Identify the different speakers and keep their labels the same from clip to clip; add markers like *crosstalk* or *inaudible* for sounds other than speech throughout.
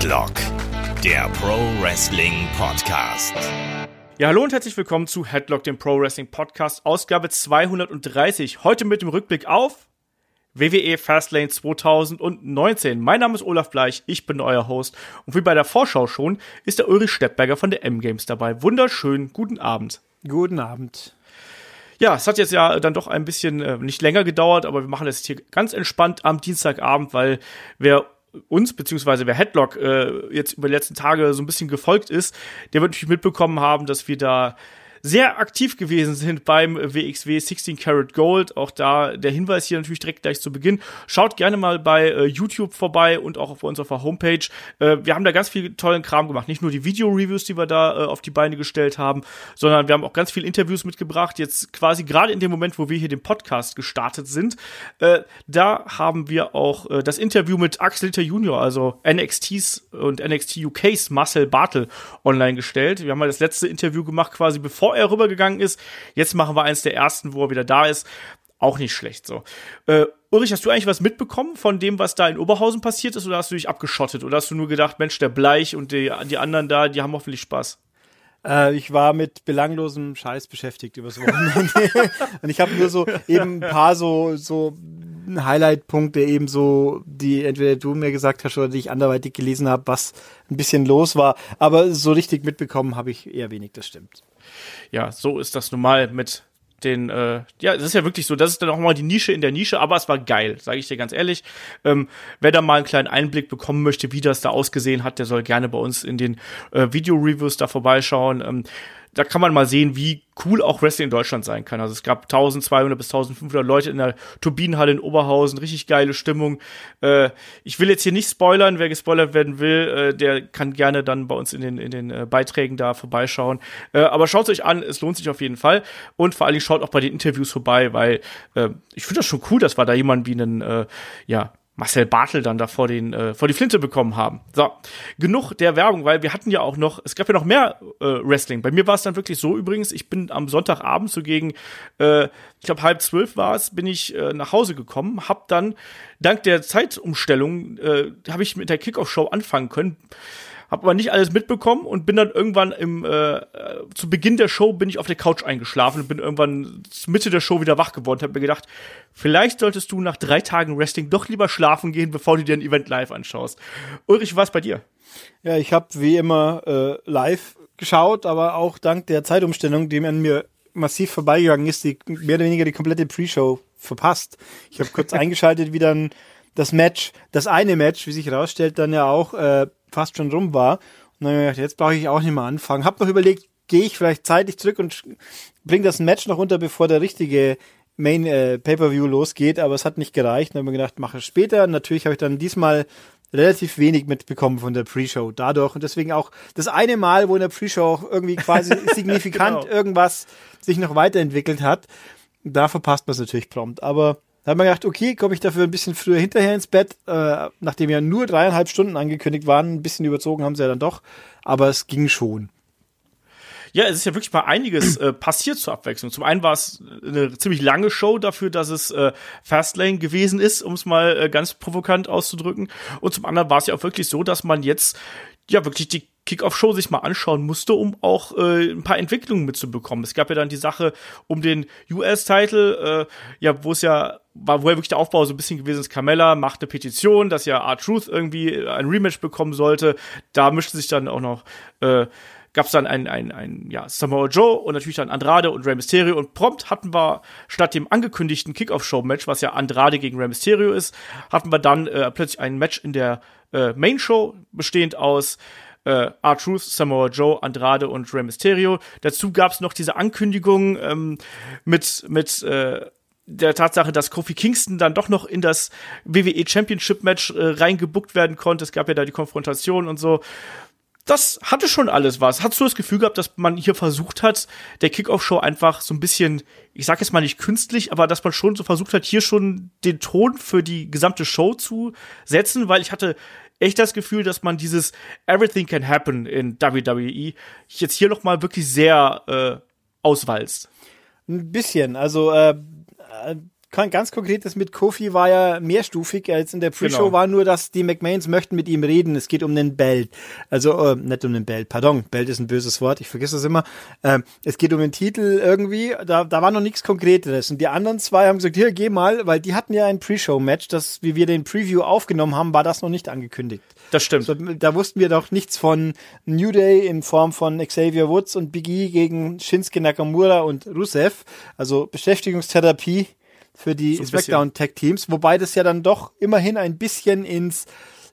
Speaker 1: Headlock, der Pro Wrestling Podcast.
Speaker 2: Ja, hallo und herzlich willkommen zu Headlock, dem Pro Wrestling Podcast, Ausgabe 230. Heute mit dem Rückblick auf WWE Fastlane 2019. Mein Name ist Olaf Bleich, ich bin euer Host und wie bei der Vorschau schon ist der Ulrich Steppberger von der M-Games dabei. Wunderschön, guten Abend.
Speaker 3: Guten Abend.
Speaker 2: Ja, es hat jetzt ja dann doch ein bisschen äh, nicht länger gedauert, aber wir machen das hier ganz entspannt am Dienstagabend, weil wer uns, beziehungsweise wer Headlock äh, jetzt über die letzten Tage so ein bisschen gefolgt ist, der wird natürlich mitbekommen haben, dass wir da sehr aktiv gewesen sind beim WXW 16 Karat Gold. Auch da der Hinweis hier natürlich direkt gleich zu Beginn. Schaut gerne mal bei äh, YouTube vorbei und auch auf unserer Homepage. Äh, wir haben da ganz viel tollen Kram gemacht. Nicht nur die Video-Reviews, die wir da äh, auf die Beine gestellt haben, sondern wir haben auch ganz viele Interviews mitgebracht. Jetzt quasi gerade in dem Moment, wo wir hier den Podcast gestartet sind, äh, da haben wir auch äh, das Interview mit Axel Litter Junior, also NXTs und NXT UKs Marcel Bartel online gestellt. Wir haben mal das letzte Interview gemacht, quasi bevor bevor er rübergegangen ist. Jetzt machen wir eins der ersten, wo er wieder da ist. Auch nicht schlecht so. Äh, Ulrich, hast du eigentlich was mitbekommen von dem, was da in Oberhausen passiert ist, oder hast du dich abgeschottet? Oder hast du nur gedacht, Mensch, der Bleich und die, die anderen da, die haben hoffentlich Spaß?
Speaker 3: Äh, ich war mit belanglosem Scheiß beschäftigt übers Wochenende. *laughs* und ich habe nur so eben ein paar so, so Highlight-Punkte eben so, die entweder du mir gesagt hast oder die ich anderweitig gelesen habe, was ein bisschen los war. Aber so richtig mitbekommen habe ich eher wenig, das stimmt
Speaker 2: ja, so ist das normal mit den, äh, ja, es ist ja wirklich so, das ist dann auch mal die Nische in der Nische, aber es war geil, sage ich dir ganz ehrlich. Ähm, wer da mal einen kleinen Einblick bekommen möchte, wie das da ausgesehen hat, der soll gerne bei uns in den äh, Video-Reviews da vorbeischauen. Ähm, da kann man mal sehen, wie cool auch Wrestling in Deutschland sein kann. Also es gab 1200 bis 1500 Leute in der Turbinenhalle in Oberhausen, richtig geile Stimmung. Äh, ich will jetzt hier nicht spoilern, wer gespoilert werden will, äh, der kann gerne dann bei uns in den, in den äh, Beiträgen da vorbeischauen. Äh, aber schaut euch an, es lohnt sich auf jeden Fall. Und vor allem schaut auch bei den Interviews vorbei, weil äh, ich finde das schon cool, dass wir da jemanden wie einen, äh, ja, Marcel Bartel dann da vor, den, äh, vor die Flinte bekommen haben. So, genug der Werbung, weil wir hatten ja auch noch, es gab ja noch mehr äh, Wrestling. Bei mir war es dann wirklich so übrigens, ich bin am Sonntagabend so gegen, äh, ich glaube halb zwölf war es, bin ich äh, nach Hause gekommen, hab dann dank der Zeitumstellung, äh, habe ich mit der Kickoff-Show anfangen können habe aber nicht alles mitbekommen und bin dann irgendwann im äh, zu Beginn der Show bin ich auf der Couch eingeschlafen und bin irgendwann Mitte der Show wieder wach geworden. Habe mir gedacht, vielleicht solltest du nach drei Tagen Wrestling doch lieber schlafen gehen, bevor du dir ein Event live anschaust. Ulrich, was bei dir?
Speaker 3: Ja, ich habe wie immer äh, live geschaut, aber auch dank der Zeitumstellung, die an mir massiv vorbeigegangen ist, die mehr oder weniger die komplette Pre-Show verpasst. Ich habe kurz *laughs* eingeschaltet, wie dann das Match, das eine Match, wie sich herausstellt, dann ja auch äh, fast schon rum war. Und dann habe ich gedacht, jetzt brauche ich auch nicht mehr anfangen. Hab noch überlegt, gehe ich vielleicht zeitlich zurück und bringe das Match noch unter, bevor der richtige Main äh, Pay-per-View losgeht, aber es hat nicht gereicht. Dann habe ich gedacht, mache es später. Und natürlich habe ich dann diesmal relativ wenig mitbekommen von der Pre-Show dadurch und deswegen auch das eine Mal, wo in der Pre-Show auch irgendwie quasi *laughs* signifikant genau. irgendwas sich noch weiterentwickelt hat, da verpasst man es natürlich prompt. Aber da hat man gedacht, okay, komme ich dafür ein bisschen früher hinterher ins Bett, äh, nachdem ja nur dreieinhalb Stunden angekündigt waren. Ein bisschen überzogen haben sie ja dann doch, aber es ging schon.
Speaker 2: Ja, es ist ja wirklich mal einiges äh, passiert zur Abwechslung. Zum einen war es eine ziemlich lange Show dafür, dass es äh, Fastlane gewesen ist, um es mal äh, ganz provokant auszudrücken. Und zum anderen war es ja auch wirklich so, dass man jetzt ja wirklich die Kickoff-Show sich mal anschauen musste, um auch äh, ein paar Entwicklungen mitzubekommen. Es gab ja dann die Sache um den US-Title, äh, ja, wo es ja war, wo ja wirklich der Aufbau so ein bisschen gewesen ist, Carmella macht eine Petition, dass ja R-Truth irgendwie ein Rematch bekommen sollte. Da mischte sich dann auch noch äh, gab es dann ein, ein, ein ja, Samoa Joe und natürlich dann Andrade und Rey Mysterio und prompt hatten wir statt dem angekündigten Kickoff-Show-Match, was ja Andrade gegen Rey Mysterio ist, hatten wir dann äh, plötzlich ein Match in der äh, Main-Show bestehend aus äh, R-Truth, Samoa Joe, Andrade und Rey Mysterio. Dazu gab es noch diese Ankündigung ähm, mit, mit äh, der Tatsache, dass Kofi Kingston dann doch noch in das WWE Championship Match äh, reingebuckt werden konnte. Es gab ja da die Konfrontation und so. Das hatte schon alles was. Hast du das Gefühl gehabt, dass man hier versucht hat, der Kickoff-Show einfach so ein bisschen, ich sag jetzt mal nicht künstlich, aber dass man schon so versucht hat, hier schon den Ton für die gesamte Show zu setzen, weil ich hatte echt das Gefühl, dass man dieses Everything can happen in WWE jetzt hier noch mal wirklich sehr äh, auswalzt.
Speaker 3: Ein bisschen. Also äh, ganz konkretes mit Kofi war ja mehrstufig. Als in der Pre-Show
Speaker 2: Genau.
Speaker 3: war nur, dass die McMahons möchten mit ihm reden. Es geht um den Belt. Also, äh, nicht um den Belt, pardon. Belt ist ein böses Wort, ich vergesse das immer. Ähm, es geht um den Titel irgendwie. Da, da war noch nichts Konkretes. Und die anderen zwei haben gesagt, hier, geh mal, weil die hatten ja ein Pre-Show-Match. Das, wie wir den Preview aufgenommen haben, war das noch nicht angekündigt.
Speaker 2: Das stimmt.
Speaker 3: So, da wussten wir doch nichts von New Day in Form von Xavier Woods und Big E gegen Shinsuke Nakamura und Rusev. Also Beschäftigungstherapie für die
Speaker 2: So.
Speaker 3: SmackDown Tag Teams, wobei das ja dann doch immerhin ein bisschen ins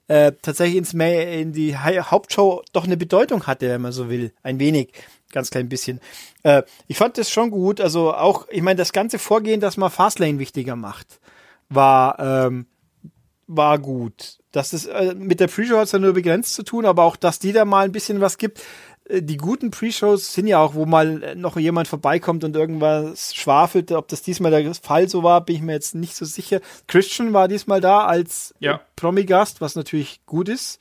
Speaker 3: äh, tatsächlich ins Ma in die Hauptshow doch eine Bedeutung hatte, wenn man so will. Ein wenig, ganz klein bisschen. Äh, ich fand das schon gut. Also auch, ich meine, das ganze Vorgehen, dass man Fastlane wichtiger macht, war ähm, war gut. Das ist äh, mit der Pre-Show hat es ja nur begrenzt zu tun, aber auch, dass die da mal ein bisschen was gibt. Äh, Die guten Pre-Shows sind ja auch, wo mal äh, noch jemand vorbeikommt und irgendwas schwafelt. Ob das diesmal der Fall so war, bin ich mir jetzt nicht so sicher. Christian war diesmal da als
Speaker 2: Ja.
Speaker 3: äh, Promi-Gast, was natürlich gut ist.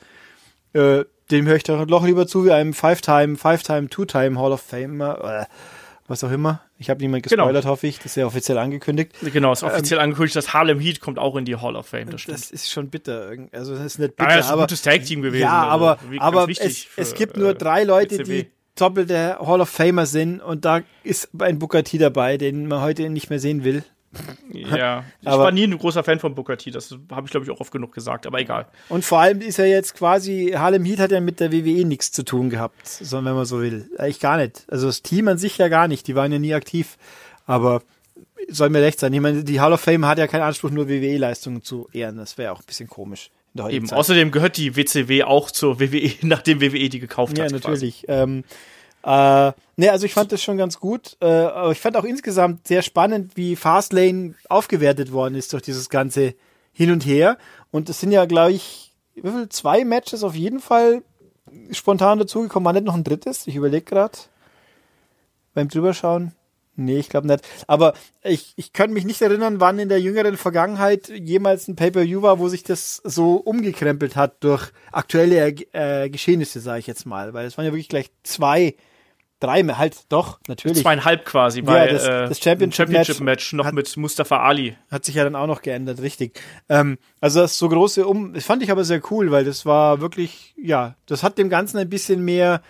Speaker 3: Äh, dem höre ich doch noch lieber zu wie einem Five-Time, Five-Time, Two-Time Hall of Famer, äh, was auch immer. Ich habe niemand
Speaker 2: Genau.
Speaker 3: gespoilert, hoffe ich. Das ist ja offiziell angekündigt.
Speaker 2: Genau, ist offiziell angekündigt, dass Harlem Heat kommt auch in die Hall of Fame. Das stimmt.
Speaker 3: Das ist schon bitter. Also das ist nicht bitter,
Speaker 2: das ist ein
Speaker 3: aber
Speaker 2: gutes Tag-Team gewesen.
Speaker 3: ja,
Speaker 2: also
Speaker 3: aber, aber
Speaker 2: wichtig
Speaker 3: es, es
Speaker 2: für,
Speaker 3: gibt nur
Speaker 2: äh,
Speaker 3: drei Leute, die doppelte Hall of Famer sind und da ist ein Booker T dabei, den man heute nicht mehr sehen will.
Speaker 2: Ja, ich
Speaker 3: Aber-
Speaker 2: war nie ein großer Fan von Booker T. Das habe ich, glaube ich, auch oft genug gesagt, aber egal.
Speaker 3: Und vor allem ist er jetzt quasi, Harlem Heat hat ja mit der WWE nichts zu tun gehabt, sondern wenn man so will. Eigentlich gar nicht. Also das Team an sich ja gar nicht, die waren ja nie aktiv. Aber soll mir recht sein. Ich meine, die Hall of Fame hat ja keinen Anspruch, nur WWE-Leistungen zu ehren. Das wäre auch ein bisschen komisch.
Speaker 2: Eben.
Speaker 3: Zeit.
Speaker 2: Außerdem gehört die WCW auch zur WWE, *laughs* nachdem WWE die gekauft
Speaker 3: Ja,
Speaker 2: hat.
Speaker 3: natürlich. Ähm, äh, ne, also ich fand das schon ganz gut. Äh, aber ich fand auch insgesamt sehr spannend, wie Fastlane aufgewertet worden ist durch dieses ganze Hin und Her. Und es sind ja, glaube ich? Zwei Matches auf jeden Fall spontan dazugekommen. War nicht noch ein drittes? Ich überlege gerade. Beim Drüberschauen. Nee, ich glaube nicht. Aber ich, ich könnte mich nicht erinnern, wann in der jüngeren Vergangenheit jemals ein Pay-Per-View war, wo sich das so umgekrempelt hat durch aktuelle äh, Geschehnisse, sage ich jetzt mal. Weil es waren ja wirklich gleich zwei, drei, halt doch, natürlich.
Speaker 2: Zweieinhalb quasi bei
Speaker 3: das-
Speaker 2: äh,
Speaker 3: das Championship-Match
Speaker 2: Championship-Match noch
Speaker 3: hat-
Speaker 2: mit Mustafa Ali.
Speaker 3: Hat sich ja dann auch noch geändert, richtig. Ähm, also das so große Um, das fand ich aber sehr cool, weil das war wirklich, ja, das hat dem Ganzen ein bisschen mehr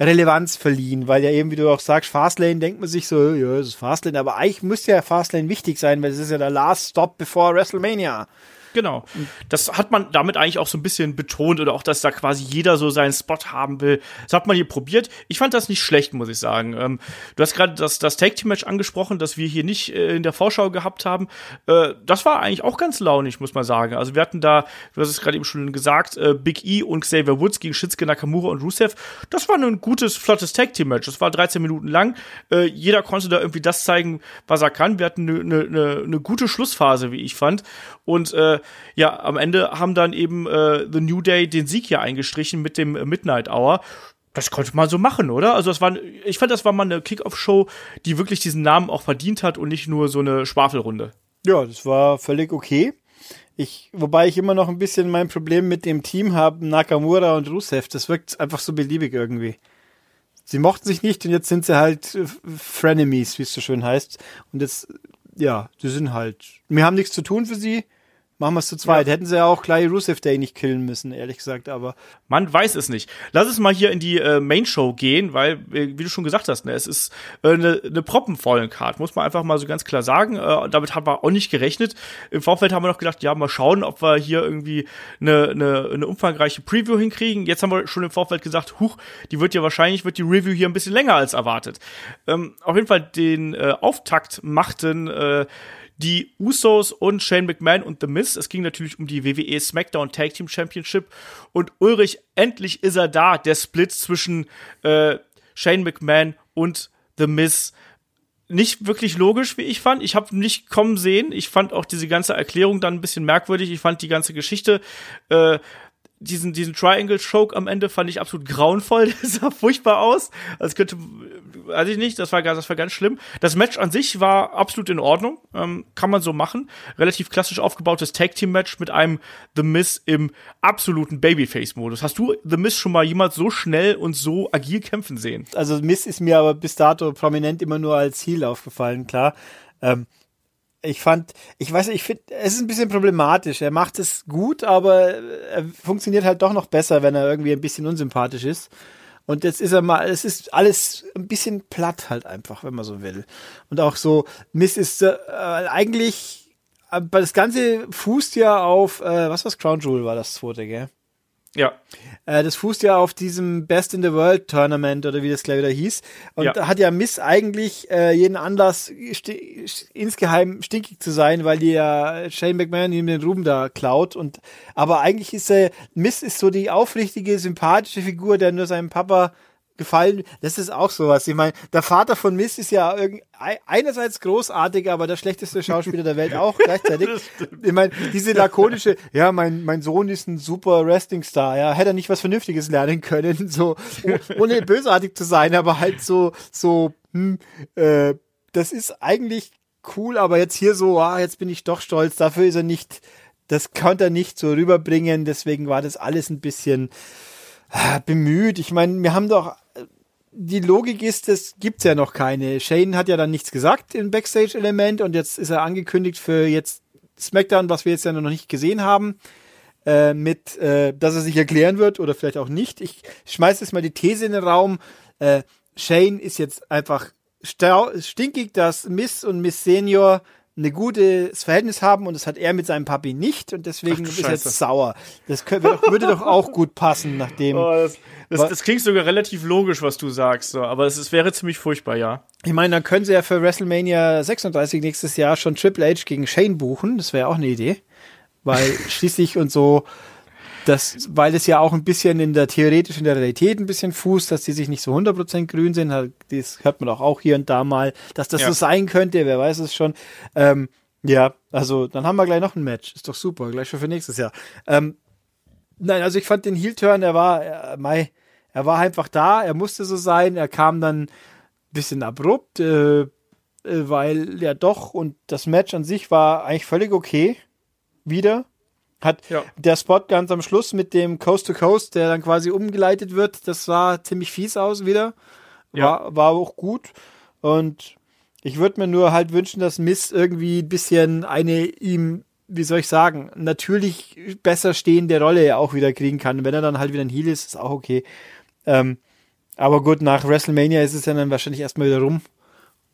Speaker 3: Relevanz verliehen, weil ja eben, wie du auch sagst, Fastlane denkt man sich so, ja, das ist Fastlane, aber eigentlich müsste ja Fastlane wichtig sein, weil es ist ja der Last Stop before WrestleMania.
Speaker 2: Genau. Das hat man damit eigentlich auch so ein bisschen betont oder auch, dass da quasi jeder so seinen Spot haben will. Das hat man hier probiert. Ich fand das nicht schlecht, muss ich sagen. Ähm, du hast gerade das, das Tag Team Match angesprochen, das wir hier nicht äh, in der Vorschau gehabt haben. Äh, das war eigentlich auch ganz launig, muss man sagen. Also wir hatten da, du hast es gerade eben schon gesagt, äh, Big E und Xavier Woods gegen Shinsuke Nakamura und Rusev. Das war ein gutes, flottes Tag Team Match. Das war 13 Minuten lang. Äh, jeder konnte da irgendwie das zeigen, was er kann. Wir hatten eine ne, ne, ne gute Schlussphase, wie ich fand. Und äh, ja, am Ende haben dann eben äh, The New Day den Sieg hier eingestrichen mit dem äh, Midnight Hour. Das konnte man so machen, oder? Also das war, ich fand, das war mal eine Kickoff-Show, die wirklich diesen Namen auch verdient hat und nicht nur so eine Schwafelrunde.
Speaker 3: Ja, das war völlig okay. Ich, wobei ich immer noch ein bisschen mein Problem mit dem Team habe, Nakamura und Rusev. Das wirkt einfach so beliebig irgendwie. Sie mochten sich nicht und jetzt sind sie halt äh, Frenemies, wie es so schön heißt. Und jetzt, ja, die sind halt. Wir haben nichts zu tun für sie. Machen wir es zu zweit. Hätten sie ja auch gleich Rusev Day nicht killen müssen, ehrlich gesagt, aber
Speaker 2: Man weiß es nicht. Lass es mal hier in die äh, Main Show gehen, weil, äh, wie du schon gesagt hast, ne, es ist äh, eine, eine proppenvollen Card, muss man einfach mal so ganz klar sagen. Äh, damit haben wir auch nicht gerechnet. Im Vorfeld haben wir noch gedacht, ja, mal schauen, ob wir hier irgendwie eine, eine, eine umfangreiche Preview hinkriegen. Jetzt haben wir schon im Vorfeld gesagt, huch, die wird ja wahrscheinlich, wird die Review hier ein bisschen länger als erwartet. Ähm, auf jeden Fall den äh, Auftakt machten äh, die Usos und Shane McMahon und The Miz. Es ging natürlich um die WWE SmackDown Tag Team Championship. Und Ulrich, endlich ist er da. Der Split zwischen äh, Shane McMahon und The Miz. Nicht wirklich logisch, wie ich fand. Ich habe nicht kommen sehen. Ich fand auch diese ganze Erklärung dann ein bisschen merkwürdig. Ich fand die ganze Geschichte äh, diesen, diesen Triangle Choke am Ende fand ich absolut grauenvoll. *laughs* Das sah furchtbar aus. Als könnte, weiß ich nicht, das war, das war ganz schlimm. Das Match an sich war absolut in Ordnung. Ähm, kann man so machen. Relativ klassisch aufgebautes Tag Team Match mit einem The Miz im absoluten Babyface-Modus. Hast du The Miz schon mal jemals so schnell und so agil kämpfen sehen?
Speaker 3: also Miss ist mir aber bis dato prominent immer nur als Heel aufgefallen, klar. Ähm, ich fand, ich weiß, ich finde, es ist ein bisschen problematisch. Er macht es gut, aber er funktioniert halt doch noch besser, wenn er irgendwie ein bisschen unsympathisch ist. Und jetzt ist er mal, es ist alles ein bisschen platt halt einfach, wenn man so will. Und auch so, Miss ist äh, eigentlich, aber das Ganze fußt ja auf, äh, was war's, Crown Jewel war das zweite, gell?
Speaker 2: Ja.
Speaker 3: Äh, das fußt ja auf diesem Best in the World Tournament oder wie das gleich wieder hieß. Und ja. da hat ja Miss eigentlich äh, jeden Anlass, st insgeheim stinkig zu sein, weil die ja Shane McMahon ihm den Ruhm da klaut. Und aber eigentlich ist er, Miss ist so die aufrichtige, sympathische Figur, der nur seinem Papa gefallen. Das ist auch sowas. Ich meine, der Vater von Miss ist ja einerseits großartig, aber der schlechteste Schauspieler der Welt auch *laughs* gleichzeitig. Ich meine, diese lakonische, ja, mein, mein Sohn ist ein super Wrestling-Star, ja, hätte er nicht was Vernünftiges lernen können, *laughs* so, ohne bösartig zu sein, aber halt so, so, hm, äh, das ist eigentlich cool, aber jetzt hier so, ah, jetzt bin ich doch stolz, dafür ist er nicht, das konnte er nicht so rüberbringen, deswegen war das alles ein bisschen, ah, bemüht. Ich meine, wir haben doch die Logik ist, es gibt ja noch keine. Shane hat ja dann nichts gesagt im Backstage-Element und jetzt ist er angekündigt für jetzt SmackDown, was wir jetzt ja noch nicht gesehen haben, äh, mit, äh, dass er sich erklären wird oder vielleicht auch nicht. Ich schmeiße jetzt mal die These in den Raum. Äh, Shane ist jetzt einfach stinkig, dass Miss und Miss Senior ein gutes Verhältnis haben und das hat er mit seinem Papi nicht und deswegen Ach, ist er jetzt sauer. Das könnte, würde doch auch gut passen, nachdem.
Speaker 2: Oh, das, das, das, klingt sogar relativ logisch, was du sagst, so. aber es, es wäre ziemlich furchtbar, ja.
Speaker 3: Ich meine, dann können sie ja für WrestleMania 36 nächstes Jahr schon Triple H gegen Shane buchen. Das wäre auch eine Idee. Weil *laughs* schließlich und so, das, weil es ja auch ein bisschen in der theoretisch in der Realität ein bisschen fußt, dass die sich nicht so 100% grün sind. Halt, das hört man auch, auch hier und da mal, dass das ja. so sein könnte, wer weiß es schon. Ähm, ja, also dann haben wir gleich noch ein Match. Ist doch super, gleich schon für nächstes Jahr. Ähm, nein, also ich fand den Heel-Turn, er war, äh, Mai, er war einfach da, er musste so sein, er kam dann ein bisschen abrupt, äh, äh, weil ja doch und das Match an sich war eigentlich völlig okay. Wieder. Hat ja. der Spot ganz am Schluss mit dem Coast to Coast, der dann quasi umgeleitet wird, das sah ziemlich fies aus wieder. War, ja. war auch gut. Und ich würde mir nur halt wünschen, dass Miss irgendwie ein bisschen eine ihm, wie soll ich sagen, natürlich besser stehende Rolle auch wieder kriegen kann. Wenn er dann halt wieder ein Heal ist, ist auch okay. Ähm, aber gut, nach WrestleMania ist es ja dann wahrscheinlich erstmal wieder rum.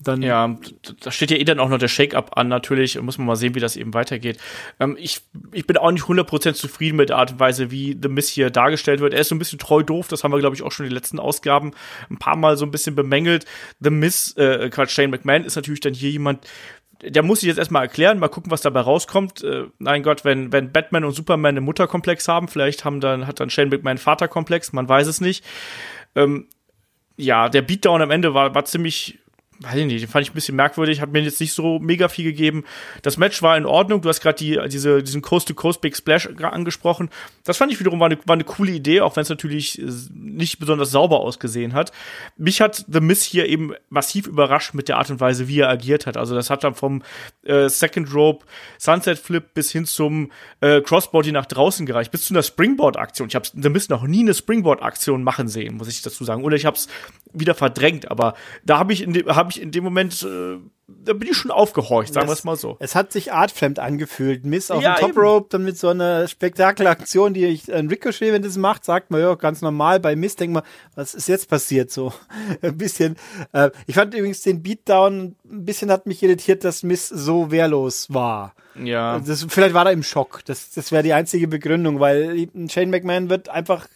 Speaker 2: Dann ja, da steht ja eh dann auch noch der Shake-Up an, natürlich. Muss man mal sehen, wie das eben weitergeht. Ähm, ich, ich bin auch nicht 100% zufrieden mit der Art und Weise, wie The Miss hier dargestellt wird. Er ist so ein bisschen treu doof, das haben wir, glaube ich, auch schon in den letzten Ausgaben ein paar Mal so ein bisschen bemängelt. The Miss, äh, gerade Shane McMahon, ist natürlich dann hier jemand, der muss sich jetzt erstmal erklären, mal gucken, was dabei rauskommt. Äh, mein Gott, wenn, wenn Batman und Superman einen Mutterkomplex haben, vielleicht haben dann, hat dann Shane McMahon einen Vaterkomplex, man weiß es nicht. Ähm, ja, der Beatdown am Ende war, war ziemlich weiß ich nicht, den fand ich ein bisschen merkwürdig, hat mir jetzt nicht so mega viel gegeben. Das Match war in Ordnung, du hast gerade die, diese, diesen Coast-to-Coast Big Splash angesprochen. Das fand ich wiederum war eine, war eine coole Idee, auch wenn es natürlich äh, nicht besonders sauber ausgesehen hat. Mich hat The Miss hier eben massiv überrascht mit der Art und Weise, wie er agiert hat. Also das hat dann vom äh, Second Rope, Sunset Flip bis hin zum äh, Crossbody nach draußen gereicht, bis zu einer Springboard-Aktion. Ich habe The Miss noch nie eine Springboard-Aktion machen sehen, muss ich dazu sagen. Oder ich habe es wieder verdrängt, aber da habe ich in dem, hab ich in dem Moment, äh, da bin ich schon aufgehorcht, sagen wir es mal so.
Speaker 3: Es hat sich artfremd angefühlt. Miss auf ja, dem Top Rope, dann mit so einer Spektakelaktion, die ich, ein Ricochet, wenn das macht, sagt man ja ganz normal. Bei Miss denkt man, was ist jetzt passiert? So *laughs* ein bisschen. Äh, ich fand übrigens den Beatdown ein bisschen hat mich irritiert, dass Miss so wehrlos war.
Speaker 2: Ja.
Speaker 3: Das, vielleicht war er im Schock. Das, das wäre die einzige Begründung, weil Shane McMahon wird einfach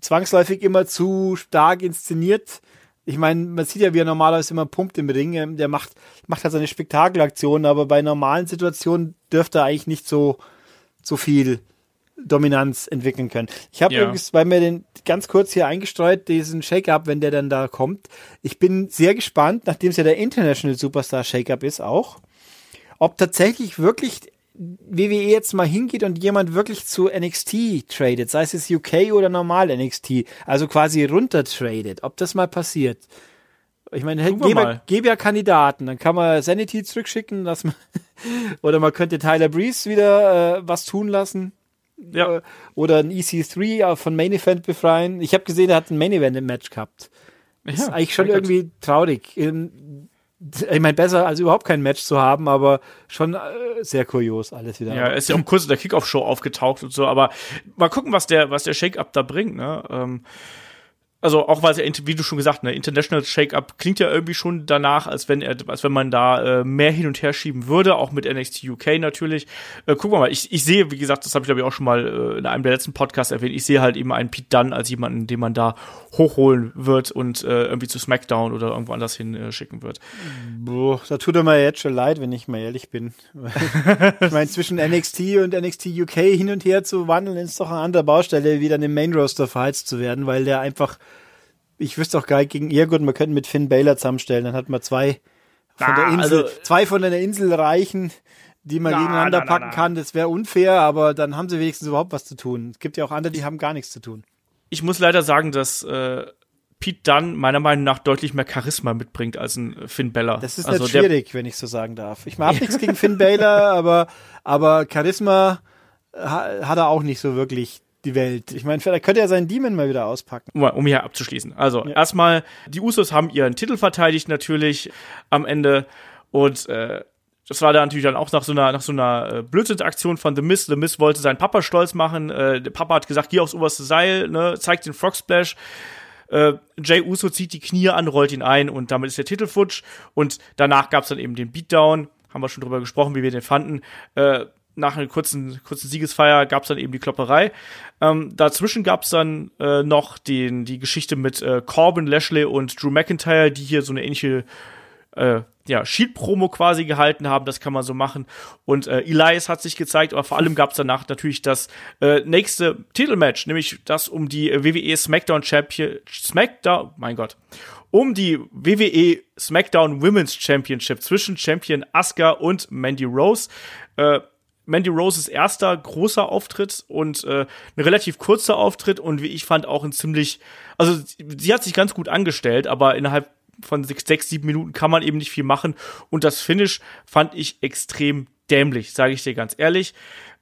Speaker 3: zwangsläufig immer zu stark inszeniert ich meine, man sieht ja, wie er normalerweise immer pumpt im Ring. Ähm, der macht, macht halt seine Spektakelaktionen, aber bei normalen Situationen dürfte er eigentlich nicht so, so viel Dominanz entwickeln können. Ich habe ja. übrigens, weil mir den ganz kurz hier eingestreut, diesen Shake-Up, wenn der dann da kommt. Ich bin sehr gespannt, nachdem es ja der International Superstar Shake-Up ist auch, ob tatsächlich wirklich WWE jetzt mal hingeht und jemand wirklich zu NXT tradet, sei es UK oder normal NXT, also quasi runter tradet, ob das mal passiert. Ich meine, gäbe, gäbe ja Kandidaten, dann kann man Sanity zurückschicken, dass man, *laughs* oder man könnte Tyler Breeze wieder äh, was tun lassen. Ja. Äh, oder ein EC3 von Main Event befreien. Ich habe gesehen, er hat ein Main Event im Match gehabt. Das ja, ist eigentlich schon irgendwie traurig. Ich meine, besser als überhaupt kein Match zu haben, aber schon äh, sehr kurios alles wieder.
Speaker 2: Ja, ist ja auch kurz in der Kickoff-Show aufgetaucht und so, aber mal gucken, was der, was der Shake-Up da bringt, ne? Ähm, also auch weil es ja, wie du schon gesagt, ne, International Shake-Up klingt ja irgendwie schon danach, als wenn er, als wenn man da äh, mehr hin und her schieben würde, auch mit NXT UK natürlich. Äh, gucken wir mal, ich, ich sehe, wie gesagt, das habe ich glaube ich auch schon mal äh, in einem der letzten Podcasts erwähnt, ich sehe halt eben einen Pete Dunne als jemanden, den man da hochholen wird und äh, irgendwie zu SmackDown oder irgendwo anders hin äh, schicken wird.
Speaker 3: Boah, da tut er mir jetzt schon leid, wenn ich mal ehrlich bin. *laughs* ich meine, zwischen NXT und NXT UK hin und her zu wandeln, ist doch eine andere Baustelle, wieder in dem Main Roster verheizt zu werden, weil der einfach ich wüsste auch gar nicht gegen ihr gut, man könnte mit Finn Baylor zusammenstellen, dann hat man zwei von
Speaker 2: Ah,
Speaker 3: der Insel,
Speaker 2: also-
Speaker 3: zwei von der Insel reichen, die man
Speaker 2: Na,
Speaker 3: gegeneinander
Speaker 2: na, na,
Speaker 3: packen kann. Das wäre unfair, aber dann haben sie wenigstens überhaupt was zu tun. Es gibt ja auch andere, die haben gar nichts zu tun.
Speaker 2: Ich muss leider sagen, dass äh, Pete Dunne meiner Meinung nach deutlich mehr Charisma mitbringt als ein Finn Bella.
Speaker 3: Das ist
Speaker 2: also
Speaker 3: schwierig, wenn ich so sagen darf. Ich mag *laughs* nichts gegen Finn Baylor, aber, aber Charisma ha, hat er auch nicht so wirklich die Welt. Ich meine, vielleicht könnte er seinen Demon mal wieder auspacken.
Speaker 2: um, um hier abzuschließen. Also, erstmal, die Usos haben ihren Titel verteidigt natürlich am Ende und äh, das war dann natürlich dann auch nach so einer, nach so einer äh, Blödsinnsaktion von The Miz. The Miz wollte seinen Papa stolz machen. Äh, der Papa hat gesagt, geh aufs oberste Seil, ne, zeigt den Frog Splash. Äh, Jay Uso zieht die Knie an, rollt ihn ein und damit ist der Titel futsch. Und danach gab's dann eben den Beatdown. Haben wir schon drüber gesprochen, wie wir den fanden. Äh, nach einer kurzen, kurzen Siegesfeier gab's dann eben die Klopperei. Ähm, dazwischen gab's dann äh, noch den, die Geschichte mit äh, Corbin, Lashley und Drew McIntyre, die hier so eine ähnliche äh, ja, Shield-Promo quasi gehalten haben, das kann man so machen. Und äh, Elias hat sich gezeigt, aber vor allem gab es danach natürlich das äh, nächste Titelmatch, nämlich das um die WWE SmackDown Champion SmackDown, mein Gott, um die WWE SmackDown Women's Championship zwischen Champion Asuka und Mandy Rose. Äh, Mandy Roses erster großer Auftritt und äh, ein relativ kurzer Auftritt und wie ich fand auch ein ziemlich, also sie- hat sich ganz gut angestellt, aber innerhalb von sechs, sechs, sieben Minuten kann man eben nicht viel machen und das Finish fand ich extrem dämlich, sage ich dir ganz ehrlich.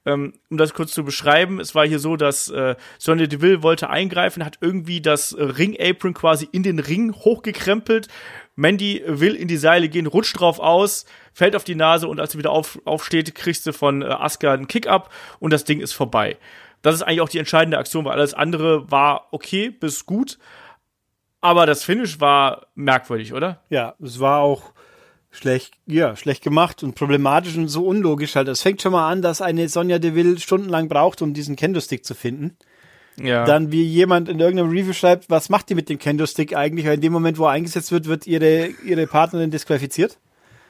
Speaker 2: Ähm, um das kurz zu beschreiben, es war hier so, dass äh, Sonya Deville wollte eingreifen, hat irgendwie das äh, Ring-Apron quasi in den Ring hochgekrempelt. Mandy will in die Seile gehen, rutscht drauf aus, fällt auf die Nase und als sie wieder auf, aufsteht, kriegst du von äh, Asuka einen Kick-Up und das Ding ist vorbei. Das ist eigentlich auch die entscheidende Aktion, weil alles andere war okay bis gut. Aber das Finish war merkwürdig, oder?
Speaker 3: Ja, es war auch schlecht, ja, schlecht gemacht und problematisch und so unlogisch halt. Es fängt schon mal an, dass eine Sonja Deville stundenlang braucht, um diesen Kendo-Stick zu finden.
Speaker 2: Ja.
Speaker 3: Dann wie jemand in irgendeinem Review schreibt, was macht die mit dem Kendo-Stick eigentlich? Weil in dem Moment, wo er eingesetzt wird, wird ihre, ihre Partnerin disqualifiziert.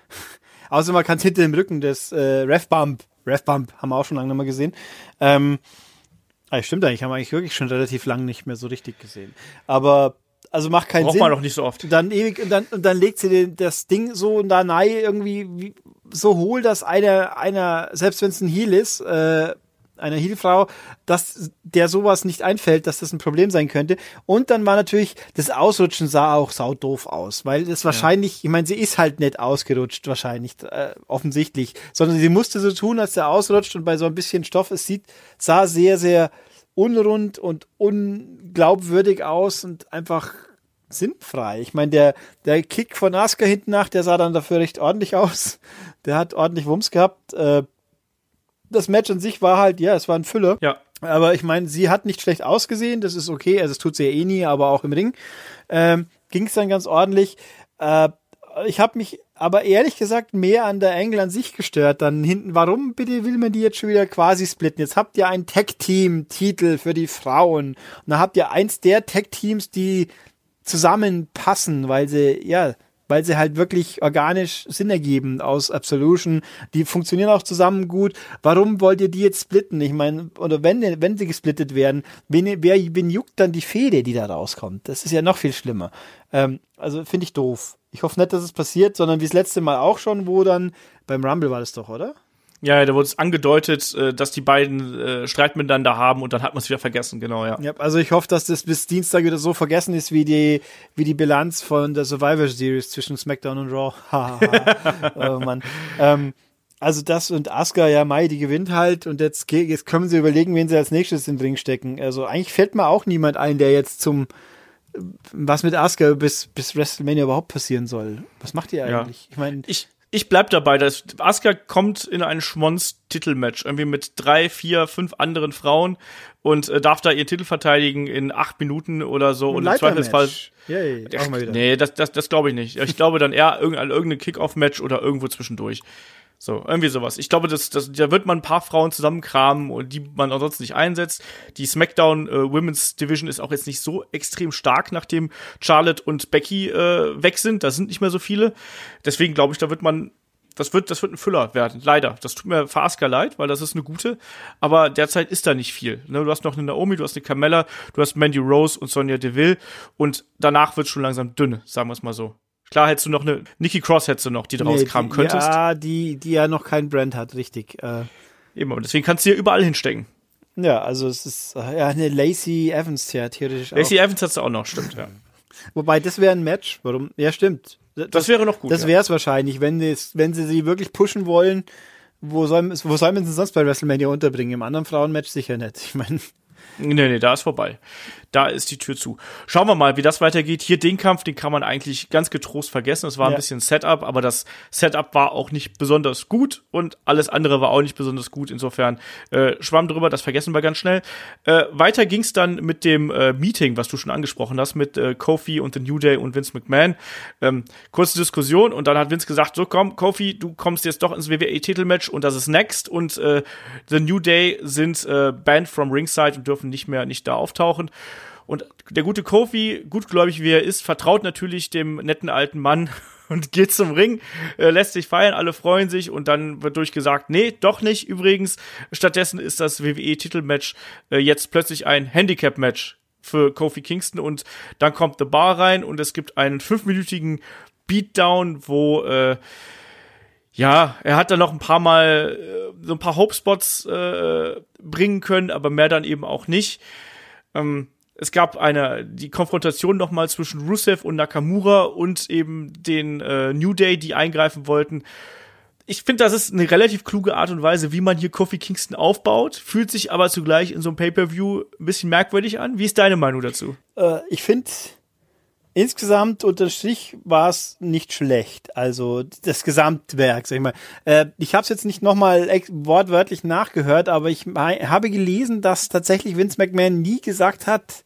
Speaker 3: *laughs* Außer man kann es hinter dem Rücken des äh, Ref-Bump, Ref-Bump haben wir auch schon lange nicht mehr gesehen. Ähm, ah, stimmt eigentlich, haben wir eigentlich wirklich schon relativ lang nicht mehr so richtig gesehen. Aber also macht keinen
Speaker 2: Braucht
Speaker 3: Sinn.
Speaker 2: man doch nicht so oft.
Speaker 3: Und dann ewig und dann, und dann legt sie den, das Ding so da nahe irgendwie wie, so hohl, dass einer, einer, selbst wenn es ein Heel ist, äh, einer Heelfrau, dass der sowas nicht einfällt, dass das ein Problem sein könnte. Und dann war natürlich, das Ausrutschen sah auch saudoof aus, weil das wahrscheinlich, ich meine, sie ist halt nicht ausgerutscht, wahrscheinlich, äh, offensichtlich, sondern sie musste so tun, als der ausrutscht und bei so ein bisschen Stoff, es sieht, sah sehr, sehr unrund und unglaubwürdig aus und einfach sinnfrei. Ich meine, der, der Kick von Asuka hinten nach, der sah dann dafür recht ordentlich aus. Der hat ordentlich Wumms gehabt. Äh, das Match an sich war halt, ja, es war ein Füller.
Speaker 2: Ja.
Speaker 3: Aber ich meine, sie hat nicht schlecht ausgesehen, das ist okay, also das tut sie ja eh nie, aber auch im Ring ähm, ging es dann ganz ordentlich. Äh, ich habe mich aber ehrlich gesagt mehr an der Angle an sich gestört. Dann hinten, warum bitte will man die jetzt schon wieder quasi splitten? Jetzt habt ihr ein Tag-Team-Titel für die Frauen. Und dann habt ihr eins der Tag-Teams, die zusammenpassen, weil sie, ja, weil sie halt wirklich organisch Sinn ergeben aus Absolution. Die funktionieren auch zusammen gut. Warum wollt ihr die jetzt splitten? Ich meine, oder wenn, wenn sie gesplittet werden, wen, wer, wen juckt dann die Fehde, die da rauskommt? Das ist ja noch viel schlimmer. Ähm, also finde ich doof. Ich hoffe nicht, dass es passiert, sondern wie das letzte Mal auch schon, wo dann, beim Rumble war das doch, oder?
Speaker 2: Ja, da wurde es angedeutet, äh, dass die beiden äh, Streit miteinander haben und dann hat man es wieder vergessen, genau, ja.
Speaker 3: Ja, also ich hoffe, dass das bis Dienstag wieder so vergessen ist, wie die, wie die Bilanz von der Survivor Series zwischen SmackDown und Raw. *laughs* oh Mann. Ähm, also das und Asuka, ja, Mai, die gewinnt halt und jetzt, jetzt können sie überlegen, wen sie als nächstes in den Ring stecken. Also eigentlich fällt mir auch niemand ein, der jetzt zum, was mit Asuka bis, bis WrestleMania überhaupt passieren soll. Was macht ihr eigentlich?
Speaker 2: Ja. Ich meine, ich, ich bleib dabei, dass Asuka kommt in ein Schmonz-Titelmatch, irgendwie mit drei, vier, fünf anderen Frauen und äh, darf da ihren Titel verteidigen in acht Minuten oder so.
Speaker 3: und im Zweifelsfall. Yay,
Speaker 2: auch mal wieder. Nee, das, das, das glaube ich nicht. Ich glaube dann eher irgendein, irgendein Kick-Off-Match oder irgendwo zwischendurch. So, irgendwie sowas. Ich glaube, das, das, da wird man ein paar Frauen zusammenkramen und die man ansonsten nicht einsetzt. Die SmackDown äh, Women's Division ist auch jetzt nicht so extrem stark, nachdem Charlotte und Becky äh, weg sind. Da sind nicht mehr so viele. Deswegen glaube ich, da wird man das wird, das wird ein Füller werden, leider. Das tut mir Asuka leid, weil das ist eine gute. Aber derzeit ist da nicht viel. Ne? Du hast noch eine Naomi, du hast eine Carmella, du hast Mandy Rose und Sonja Deville. Und danach wird schon langsam dünn, sagen wir es mal so. Klar hättest du noch eine, Nikki Cross hättest du noch, die du nee, rauskramen könntest.
Speaker 3: Ja, die, die ja noch kein Brand hat, richtig. Äh.
Speaker 2: Eben, und deswegen kannst du hier überall hinstecken.
Speaker 3: Ja, also es ist äh, ja eine Lacey Evans ja theoretisch
Speaker 2: Lacey auch. Evans hast du auch noch, stimmt, ja. *laughs*
Speaker 3: Wobei, das wäre ein Match. Warum? Ja, stimmt.
Speaker 2: Das, das wäre noch gut.
Speaker 3: Das wäre es ja. wahrscheinlich, wenn, wenn sie sie wirklich pushen wollen. Wo soll, wo soll man sie sonst bei WrestleMania unterbringen? Im anderen Frauenmatch sicher nicht. *laughs* Ich meine.
Speaker 2: Nee, nee, da ist vorbei da ist die Tür zu. Schauen wir mal, wie das weitergeht. Hier den Kampf, den kann man eigentlich ganz getrost vergessen. Es war ja. ein bisschen Setup, aber das Setup war auch nicht besonders gut und alles andere war auch nicht besonders gut. Insofern äh, schwamm drüber, das vergessen wir ganz schnell. Äh, weiter ging's dann mit dem äh, Meeting, was du schon angesprochen hast, mit äh, Kofi und The New Day und Vince McMahon. Ähm, kurze Diskussion und dann hat Vince gesagt, so komm, Kofi, du kommst jetzt doch ins WWE-Titelmatch und das ist next und äh, The New Day sind äh, banned from Ringside und dürfen nicht mehr nicht da auftauchen. Und der gute Kofi, gutgläubig wie er ist, vertraut natürlich dem netten alten Mann *laughs* und geht zum Ring, äh, lässt sich feiern, alle freuen sich und dann wird durchgesagt, nee, doch nicht übrigens. Stattdessen ist das WWE-Titelmatch äh, jetzt plötzlich ein Handicap-Match für Kofi Kingston und dann kommt The Bar rein und es gibt einen fünfminütigen Beatdown, wo äh, ja, er hat dann noch ein paar Mal äh, so ein paar Hope-Spots äh, bringen können, aber mehr dann eben auch nicht. Ähm, es gab eine die Konfrontation nochmal zwischen Rusev und Nakamura und eben den äh, New Day, die eingreifen wollten. Ich finde, das ist eine relativ kluge Art und Weise, wie man hier Kofi Kingston aufbaut, fühlt sich aber zugleich in so einem Pay-per-View ein bisschen merkwürdig an. Wie ist deine Meinung dazu?
Speaker 3: Äh, ich finde insgesamt unter Strich war es nicht schlecht. Also das Gesamtwerk, sag ich mal. Äh, ich habe es jetzt nicht nochmal wortwörtlich nachgehört, aber ich habe gelesen, dass tatsächlich Vince McMahon nie gesagt hat,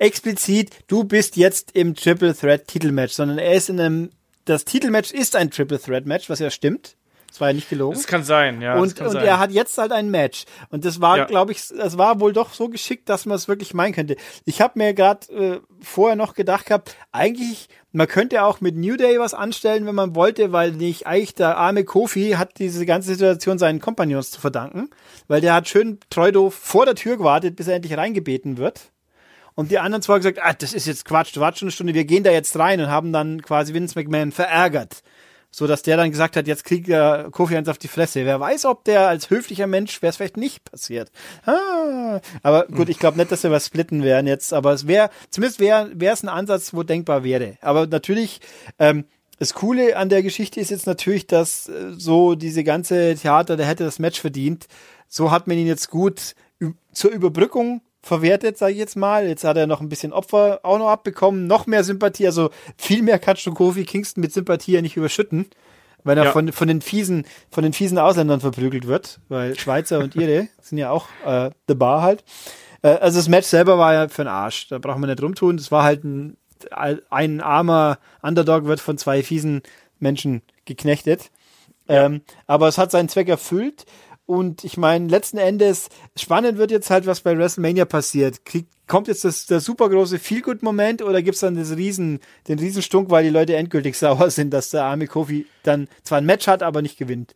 Speaker 3: explizit, du bist jetzt im Triple Threat Titelmatch, sondern er ist in einem, das Titelmatch ist ein Triple Threat Match, was ja stimmt. Das war ja nicht gelogen.
Speaker 2: Das kann sein, ja.
Speaker 3: Und,
Speaker 2: und
Speaker 3: sein. er hat jetzt halt ein Match. Und das war, ja. glaube ich, das war wohl doch so geschickt, dass man es wirklich meinen könnte. Ich habe mir gerade äh, vorher noch gedacht gehabt, eigentlich, man könnte auch mit New Day was anstellen, wenn man wollte, weil nicht eigentlich der arme Kofi hat diese ganze Situation seinen Kompagnons zu verdanken, weil der hat schön treu doof vor der Tür gewartet, bis er endlich reingebeten wird. Und die anderen zwei gesagt, ah, das ist jetzt Quatsch, du wartest schon eine Stunde, wir gehen da jetzt rein und haben dann quasi Vince McMahon verärgert. So dass der dann gesagt hat, jetzt kriegt der Kofi eins auf die Fresse. Wer weiß, ob der als höflicher Mensch wäre es vielleicht nicht passiert. Ah, aber gut, ich glaube nicht, dass wir was splitten werden jetzt, aber es wäre, zumindest wäre wäre es ein Ansatz, wo denkbar wäre. Aber natürlich, ähm, das Coole an der Geschichte ist jetzt natürlich, dass äh, so diese ganze Theater, der hätte das Match verdient. So hat man ihn jetzt gut zur Überbrückung verwertet, sage ich jetzt mal. Jetzt hat er noch ein bisschen Opfer auch noch abbekommen, noch mehr Sympathie. Also viel mehr kannst du Kofi Kingston mit Sympathie ja nicht überschütten, weil er ja. von, von, den fiesen, von den fiesen Ausländern verprügelt wird, weil Schweizer und Ire *laughs* sind ja auch äh, the bar halt. Äh, also das Match selber war ja für den Arsch. Da brauchen wir nicht rumtun. Das war halt ein, ein armer Underdog wird von zwei fiesen Menschen geknechtet. Ähm, aber es hat seinen Zweck erfüllt. Und ich meine, letzten Endes, spannend wird jetzt halt, was bei WrestleMania passiert. Krieg, kommt jetzt das, der super große Feel-Good-Moment oder gibt's dann das Riesen, den Riesenstunk, weil die Leute endgültig *laughs* sauer sind, dass der arme Kofi dann zwar ein Match hat, aber nicht gewinnt?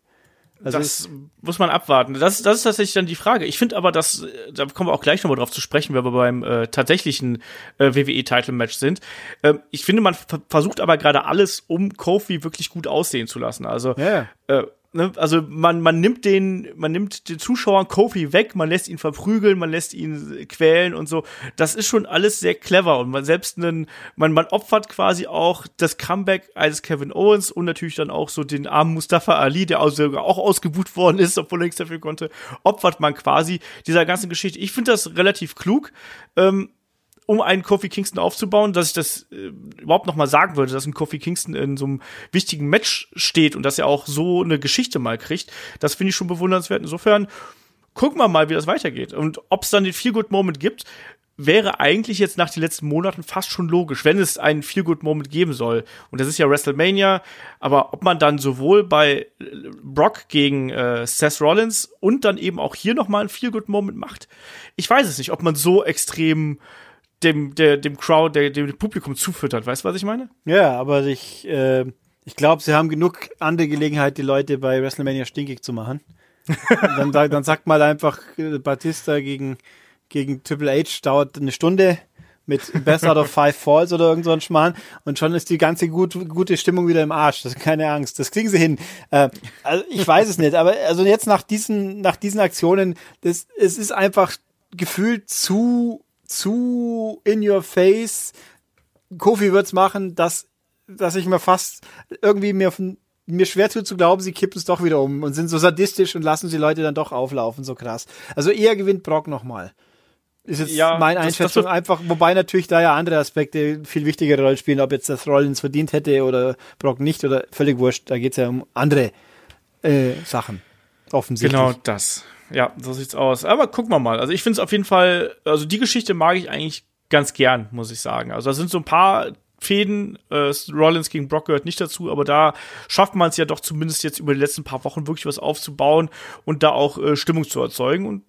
Speaker 2: Also das muss man abwarten. Das, das ist tatsächlich dann die Frage. Ich finde aber, dass, da kommen wir auch gleich nochmal drauf zu sprechen, wenn wir beim äh, tatsächlichen äh, WWE-Title-Match sind. Ähm, ich finde, man versucht aber gerade alles, um Kofi wirklich gut aussehen zu lassen. Also
Speaker 3: yeah.
Speaker 2: äh, ne, also man, man nimmt den, man nimmt den Zuschauern Kofi weg, man lässt ihn verprügeln, man lässt ihn quälen und so. Das ist schon alles sehr clever und man selbst einen, man, man opfert quasi auch das Comeback eines Kevin Owens und natürlich dann auch so den armen Mustafa Ali, der also auch ausgebucht worden ist, obwohl er nichts dafür konnte, opfert man quasi dieser ganzen Geschichte. Ich finde das relativ klug. Ähm, um einen Kofi Kingston aufzubauen, dass ich das äh, überhaupt noch mal sagen würde, dass ein Kofi Kingston in so einem wichtigen Match steht und dass er auch so eine Geschichte mal kriegt, das finde ich schon bewundernswert. Insofern gucken wir mal, wie das weitergeht und ob es dann den Feel Good Moment gibt wäre eigentlich jetzt nach den letzten Monaten fast schon logisch, wenn es einen Feel-Good-Moment geben soll. Und das ist ja WrestleMania, aber ob man dann sowohl bei äh, Brock gegen äh, Seth Rollins und dann eben auch hier nochmal einen Feel-Good-Moment macht, ich weiß es nicht, ob man so extrem dem, der, dem Crowd, der, dem Publikum zufüttert. Weißt du, was ich meine?
Speaker 3: Ja, aber ich, äh, ich glaube, sie haben genug andere Gelegenheit, die Leute bei WrestleMania stinkig zu machen. dann, dann sagt mal einfach äh, Batista gegen gegen Triple H dauert eine Stunde mit Best Out of Five Falls oder irgend so ein Schmarrn und schon ist die ganze gut, gute Stimmung wieder im Arsch. Das keine Angst. Das kriegen sie hin. Äh, also ich weiß es nicht, aber also jetzt nach diesen, nach diesen Aktionen, das, es ist einfach gefühlt zu, zu in your face. Kofi wird's machen, dass, dass ich mir fast irgendwie mir mir schwer tut zu glauben, sie kippen es doch wieder um und sind so sadistisch und lassen die Leute dann doch auflaufen, so krass. Also eher gewinnt Brock nochmal. Ist jetzt ja, meine Einschätzung das, das einfach, wobei natürlich da ja andere Aspekte viel wichtigere Rolle spielen, ob jetzt das Rollins verdient hätte oder Brock nicht oder völlig wurscht. Da geht's ja um andere äh, Sachen. Offensichtlich.
Speaker 2: Genau das. Ja, so sieht's aus. Aber gucken wir mal. Also ich finde es auf jeden Fall, also die Geschichte mag ich eigentlich ganz gern, muss ich sagen. Also da sind so ein paar Fäden. Äh, Rollins gegen Brock gehört nicht dazu, aber da schafft man es ja doch zumindest jetzt über die letzten paar Wochen wirklich was aufzubauen und da auch äh, Stimmung zu erzeugen. Und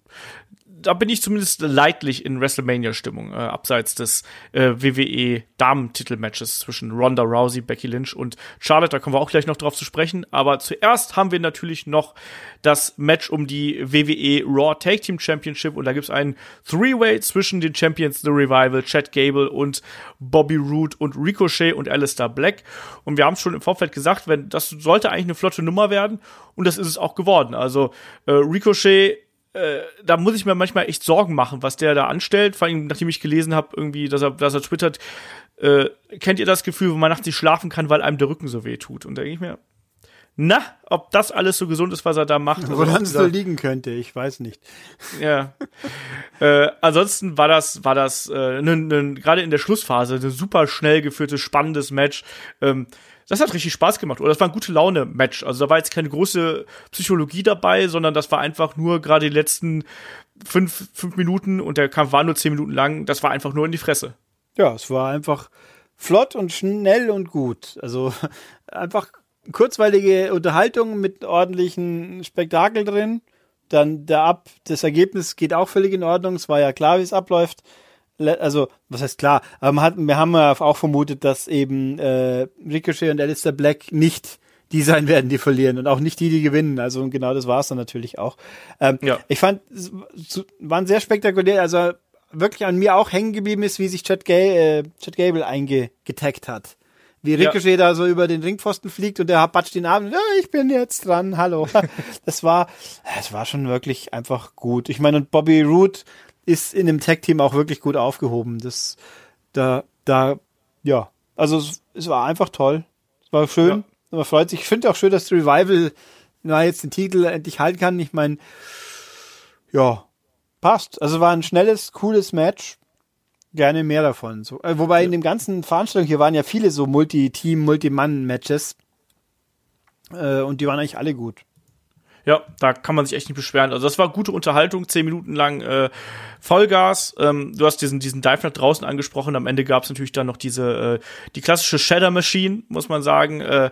Speaker 2: da bin ich zumindest leidlich in WrestleMania-Stimmung, äh, abseits des äh, WWE Damen-Titelmatches zwischen Ronda Rousey, Becky Lynch und Charlotte. Da kommen wir auch gleich noch drauf zu sprechen. Aber zuerst haben wir natürlich noch das Match um die WWE Raw Tag Team Championship und da gibt's einen Three-Way zwischen den Champions The Revival, Chad Gable und Bobby Roode und Ricochet und Alistair Black. Und wir haben schon im Vorfeld gesagt, wenn das sollte eigentlich eine flotte Nummer werden und das ist es auch geworden. Also äh, Ricochet äh, da muss ich mir manchmal echt Sorgen machen, was der da anstellt. Vor allem, nachdem ich gelesen habe, irgendwie, dass er, dass er twittert, äh, kennt ihr das Gefühl, wo man nachts nicht schlafen kann, weil einem der Rücken so weh tut? Und da denke ich mir, na, ob das alles so gesund ist, was er da macht.
Speaker 3: Woran es so liegen könnte, ich weiß nicht.
Speaker 2: Ja. äh, ansonsten war das, war das äh, ne, ne, gerade in der Schlussphase ein super schnell geführtes, spannendes Match. Ähm, das hat richtig Spaß gemacht. Oder das war ein gute Laune-Match. Also da war jetzt keine große Psychologie dabei, sondern das war einfach nur gerade die letzten fünf, fünf Minuten und der Kampf war nur zehn Minuten lang. Das war einfach nur in die Fresse.
Speaker 3: Ja, es war einfach flott und schnell und gut. Also *laughs* einfach kurzweilige Unterhaltung mit ordentlichen Spektakel drin. Dann der Ab, das Ergebnis geht auch völlig in Ordnung. Es war ja klar, wie es abläuft also was heißt klar, aber man hat, wir haben ja auch vermutet, dass eben äh, Ricochet und Alistair Black nicht die sein werden, die verlieren und auch nicht die, die gewinnen. Also genau das war es dann natürlich auch. Ähm, ja. Ich fand, es waren sehr spektakulär, also wirklich an mir auch hängen geblieben ist, wie sich Chad, Gay, äh, Chad Gable eingetaggt hat. Wie Ricochet ja. da so über den Ringpfosten fliegt und der batscht den Arm, ja, ich bin jetzt dran, hallo. *laughs* das war, das war schon wirklich einfach gut. Ich meine, und Bobby Roode ist in dem Tag-Team auch wirklich gut aufgehoben. Das, da, da, ja, also es, es war einfach toll. Es war schön. Ja. Man freut sich. Ich finde auch schön, dass Revival na, jetzt den Titel endlich halten kann. Ich meine, ja, passt. Also war ein schnelles, cooles Match. Gerne mehr davon. So, äh, wobei ja. in dem ganzen Veranstaltung hier waren ja viele so Multi-Team, Multi-Mann-Matches. Äh, und die waren eigentlich alle gut.
Speaker 2: Ja, da kann man sich echt nicht beschweren. Also das war gute Unterhaltung, zehn Minuten lang äh, Vollgas. Ähm, du hast diesen diesen Dive nach draußen angesprochen. Am Ende gab es natürlich dann noch diese äh, die klassische Shadow Machine, muss man sagen. Äh,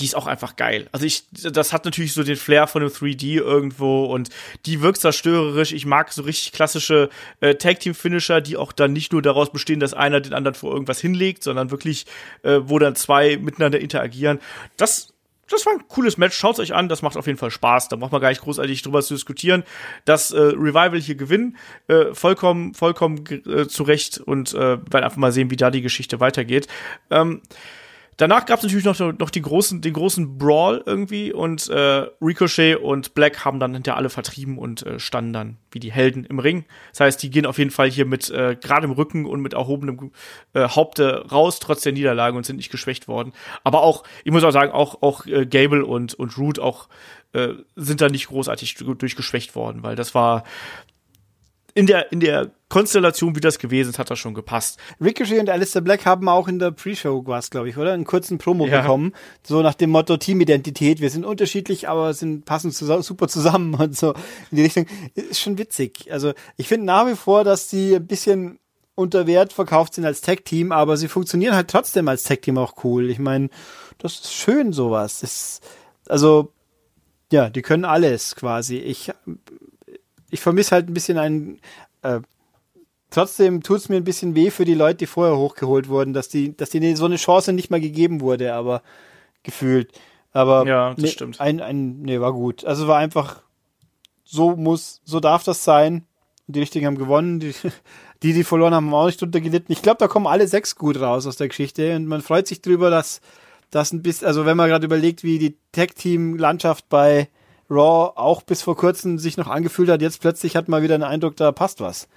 Speaker 2: die ist auch einfach geil. Also ich, das hat natürlich so den Flair von einem 3D irgendwo und die wirkt zerstörerisch. Ich mag so richtig klassische äh, Tag Team Finisher, die auch dann nicht nur daraus bestehen, dass einer den anderen vor irgendwas hinlegt, sondern wirklich, äh, wo dann zwei miteinander interagieren. Das das war ein cooles Match. Schaut euch an, das macht auf jeden Fall Spaß. Da braucht man gar nicht großartig drüber zu diskutieren. Das äh, Revival hier gewinnen, äh, vollkommen, vollkommen äh, zurecht und äh, werden einfach mal sehen, wie da die Geschichte weitergeht. Ähm, Danach gab es natürlich noch, noch die großen, den großen Brawl irgendwie und äh, Ricochet und Black haben dann hinter alle vertrieben und äh, standen dann wie die Helden im Ring. Das heißt, die gehen auf jeden Fall hier mit äh, geradem Rücken und mit erhobenem äh, Haupte raus, trotz der Niederlage und sind nicht geschwächt worden. Aber auch, ich muss auch sagen, auch, auch äh, Gable und, und Root auch äh, sind da nicht großartig durchgeschwächt worden, weil das war in der, in der Konstellation, wie das gewesen ist, hat das schon gepasst.
Speaker 3: Ricochet und Alistair Black haben auch in der Pre-Show was, glaube ich, oder? Einen kurzen Promo
Speaker 2: Ja.
Speaker 3: bekommen. So nach dem Motto Teamidentität. Wir sind unterschiedlich, aber sind passen zusammen, super zusammen und so in die Richtung. Ist schon witzig. Also ich finde nach wie vor, dass die ein bisschen unter Wert verkauft sind als Tag-Team, aber sie funktionieren halt trotzdem als Tag-Team auch cool. Ich meine, das ist schön sowas. Das, also, ja, die können alles quasi. Ich, ich vermisse halt ein bisschen einen, äh, trotzdem tut's mir ein bisschen weh für die Leute, die vorher hochgeholt wurden, dass die, dass denen so eine Chance nicht mal gegeben wurde, aber gefühlt. Aber
Speaker 2: Ja, das
Speaker 3: nee,
Speaker 2: stimmt.
Speaker 3: Ein, ein, nee, war gut. Also war einfach, so muss, so darf das sein. Die Richtigen haben gewonnen, die, *laughs* die, die verloren haben, haben auch nicht drunter gelitten. Ich glaube, da kommen alle sechs gut raus aus der Geschichte und man freut sich drüber, dass das ein bisschen, also wenn man gerade überlegt, wie die Tag-Team-Landschaft bei Raw auch bis vor kurzem sich noch angefühlt hat, jetzt plötzlich hat man wieder den Eindruck, da passt was.